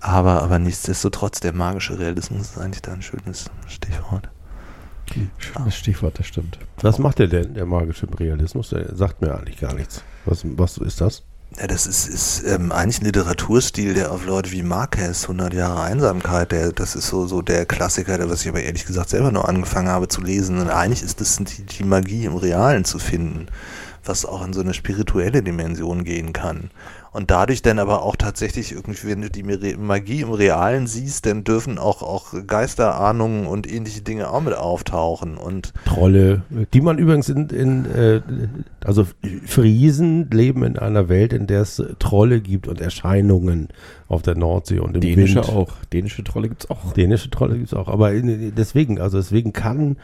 Aber, aber nichtsdestotrotz, der magische Realismus ist eigentlich da ein schönes Stichwort. Schönes Stichwort, das stimmt. Was macht der denn, der magische Realismus? Der sagt mir eigentlich gar nichts. Was, was ist das? Ja, das ist, ist ähm, eigentlich ein Literaturstil, der auf Leute wie Marquez, 100 Jahre Einsamkeit, der, das ist so, so der Klassiker, der, was ich aber ehrlich gesagt selber nur angefangen habe zu lesen. Und eigentlich ist das die, die Magie im Realen zu finden, was auch in so eine spirituelle Dimension gehen kann. Und dadurch dann aber auch tatsächlich irgendwie, wenn du die Magie im Realen siehst, dann dürfen auch, auch Geisterahnungen und ähnliche Dinge auch mit auftauchen. Und Trolle, die man übrigens in, in äh, also Friesen leben in einer Welt, in der es Trolle gibt und Erscheinungen auf der Nordsee und im Dänische Wind. auch. Dänische Trolle gibt es auch. Dänische Trolle gibt es auch. Aber deswegen, also deswegen kann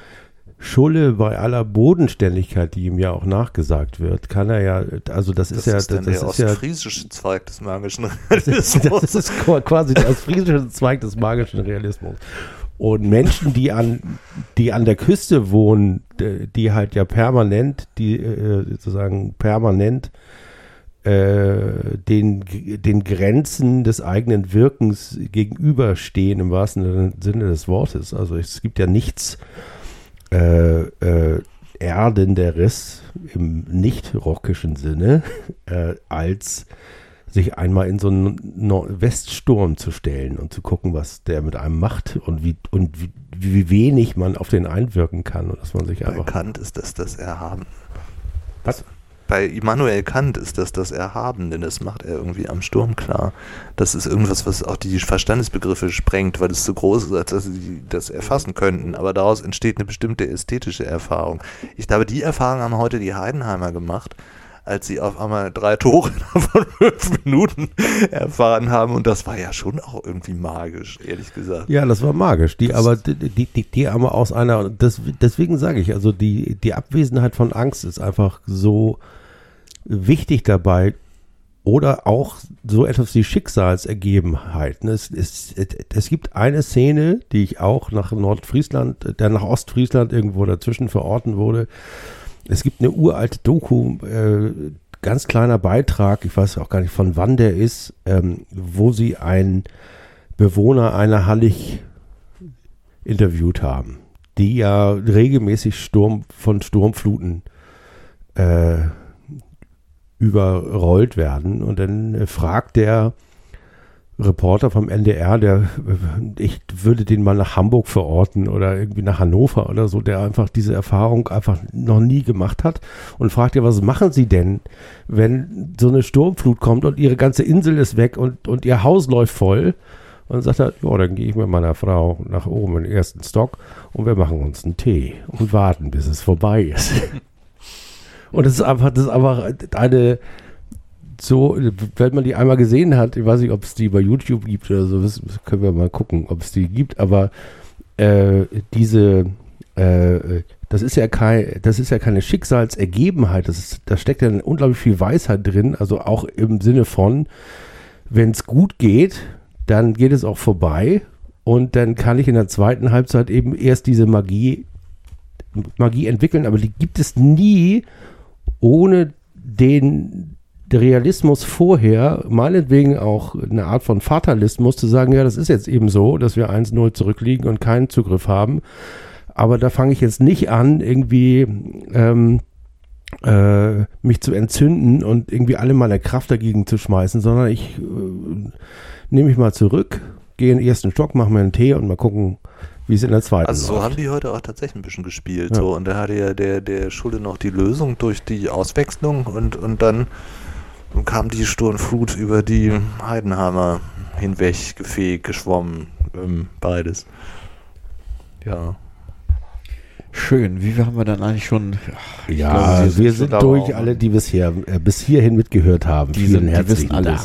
Schulle bei aller Bodenständigkeit, die ihm ja auch nachgesagt wird, kann er ja, also das, das ist ja, ist das, der ist ostfriesische ja, Zweig des magischen Realismus. Das ist quasi der ostfriesische Zweig des magischen Realismus. Und Menschen, die an, die an der Küste wohnen, die halt ja permanent, die äh, sozusagen permanent äh, den, den Grenzen des eigenen Wirkens gegenüberstehen, im wahrsten Sinne des Wortes. Also es gibt ja nichts äh, äh, Erdenderes im nicht-rockischen Sinne, äh, als sich einmal in so einen Nor- Weststurm zu stellen und zu gucken, was der mit einem macht und wie, und wie, wie wenig man auf den einwirken kann und dass man sich Bei einfach. Kant ist das das Erhaben. Was? Bei Immanuel Kant ist das das Erhaben, denn das macht er irgendwie am Sturm klar. Das ist irgendwas, was auch die Verstandesbegriffe sprengt, weil es so groß ist, als dass sie das erfassen könnten. Aber daraus entsteht eine bestimmte ästhetische Erfahrung. Ich glaube, die Erfahrung haben heute die Heidenheimer gemacht, als sie auf einmal drei Tore von fünf Minuten erfahren haben. Und das war ja schon auch irgendwie magisch, ehrlich gesagt. Ja, das war magisch. Die Das- aber die, die, die, die aber aus einer, das, deswegen sage ich, also die, die Abwesenheit von Angst ist einfach so wichtig dabei. Oder auch so etwas wie Schicksalsergebenheit. ne? Es, es, es gibt eine Szene, die ich auch nach Nordfriesland, der nach Ostfriesland irgendwo dazwischen verorten wurde. Es gibt eine uralte Doku, äh, ganz kleiner Beitrag, ich weiß auch gar nicht von wann der ist, ähm, wo sie einen Bewohner einer Hallig interviewt haben, die ja regelmäßig Sturm, von Sturmfluten äh, überrollt werden. Und dann äh, fragt der Reporter vom NDR, der, äh, ich würde den mal nach Hamburg verorten oder irgendwie nach Hannover oder so, der einfach diese Erfahrung einfach noch nie gemacht hat und fragt ja, was machen Sie denn, wenn so eine Sturmflut kommt und Ihre ganze Insel ist weg und, und Ihr Haus läuft voll? Und dann sagt er, ja, dann gehe ich mit meiner Frau nach oben in den ersten Stock und wir machen uns einen Tee und warten, bis es vorbei ist. und das ist einfach, das ist einfach eine, so, wenn man die einmal gesehen hat, ich weiß nicht, ob es die bei YouTube gibt oder so, das können wir mal gucken, ob es die gibt, aber äh, diese, äh, das ist ja kein, das ist ja keine Schicksalsergebenheit, das ist, da steckt ja unglaublich viel Weisheit drin, also auch im Sinne von, wenn es gut geht, dann geht es auch vorbei und dann kann ich in der zweiten Halbzeit eben erst diese Magie, Magie entwickeln, aber die gibt es nie ohne den Realismus vorher, meinetwegen auch eine Art von Fatalismus, zu sagen, ja, das ist jetzt eben so, dass wir 1-0 zurückliegen und keinen Zugriff haben. Aber da fange ich jetzt nicht an, irgendwie ähm, äh, mich zu entzünden und irgendwie alle meine Kraft dagegen zu schmeißen, sondern ich äh, nehme mich mal zurück, gehe in den ersten Stock, mache mir einen Tee und mal gucken, wie es in der zweiten Also so läuft. haben die heute auch tatsächlich ein bisschen gespielt. Ja. So. Und da hatte ja der, der Schulde noch die Lösung durch die Auswechslung und, und dann kam die Sturmflut über die Heidenhammer hinweg, gefegt, geschwommen, ähm, beides. Ja. Schön. Wie viel haben wir dann eigentlich schon? Ja, glaube, wir sind sind schon durch, alle, die bisher äh, bis hierhin mitgehört haben. Die Vielen sind- herzlichen. Dank.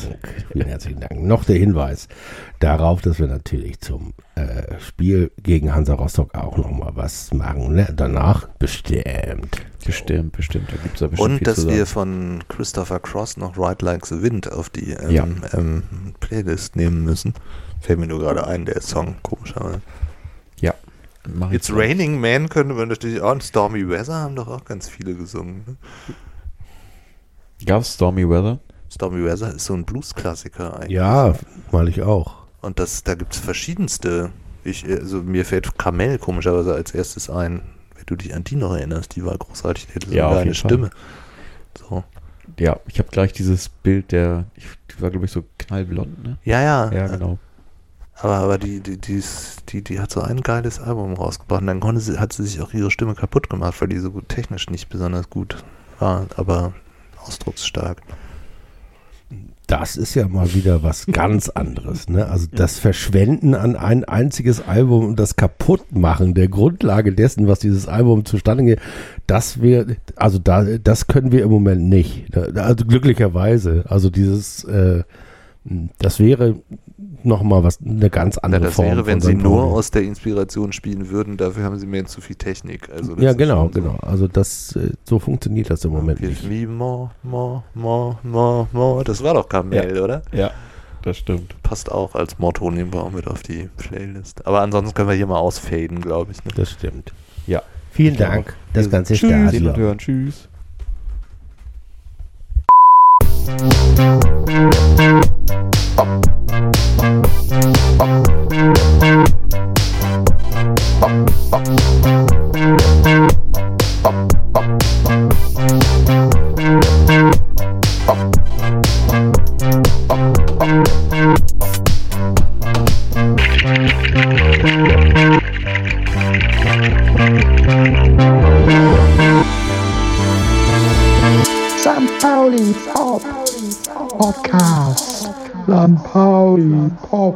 Vielen herzlichen Dank. Noch der Hinweis darauf, dass wir natürlich zum äh, Spiel gegen Hansa Rostock auch noch mal was machen. Ne? Danach bestimmt. Bestimmt, bestimmt. Da gibt es ja bestimmt Und viel dass zu wir sagen. von Christopher Cross noch Ride Like the Wind auf die ähm, Ja. ähm, Playlist nehmen müssen. Fällt mir nur gerade ein, der Song, komischerweise. Mach It's. Raining Man könnte man natürlich auch. Und Stormy Weather haben doch auch ganz viele gesungen. Ne? Gab's Stormy Weather? Stormy Weather ist so ein Blues-Klassiker eigentlich. Ja, mal ich auch. Und das, da gibt es verschiedenste. Ich, also mir fällt Kamel komischerweise als erstes ein, wenn du dich an die noch erinnerst. Die war großartig, die hatte so Ja, auf eine geile jeden Fall. Stimme. So. Ja, ich habe gleich dieses Bild der, ich, die war glaube ich so knallblond, ne? Ja, ja. Ja, genau. Aber, aber die, die, die, ist, die, die hat so ein geiles Album rausgebracht. Und dann konnte sie, hat sie sich auch ihre Stimme kaputt gemacht, weil die so gut technisch nicht besonders gut war, aber ausdrucksstark. Das ist ja mal wieder was ganz anderes. Ne? Also das Verschwenden an ein einziges Album und das Kaputtmachen der Grundlage dessen, was dieses Album zustande geht, das wäre, also da, das können wir im Moment nicht. Also glücklicherweise. Also dieses, äh, das wäre nochmal was, eine ganz Ja, andere das Form. wäre, wenn von sie nur Pauli. aus der Inspiration spielen würden, dafür haben sie mehr zu viel Technik. Also das Ja, genau, so. genau. Also das, äh, so funktioniert das im Moment Give nicht. me more, more, more, more, more. Das war doch Kamel, oder? Ja. Das stimmt. Passt auch als Motto, nehmen wir auch mit auf die Playlist. Aber ansonsten können wir hier mal ausfaden, glaube ich. Ne? Das stimmt. Ja. Vielen Dank. Das ganze Tschüss. Stadion. hören. Tschüss. St. Pauli Pop Podcast. St. Pauli Pop.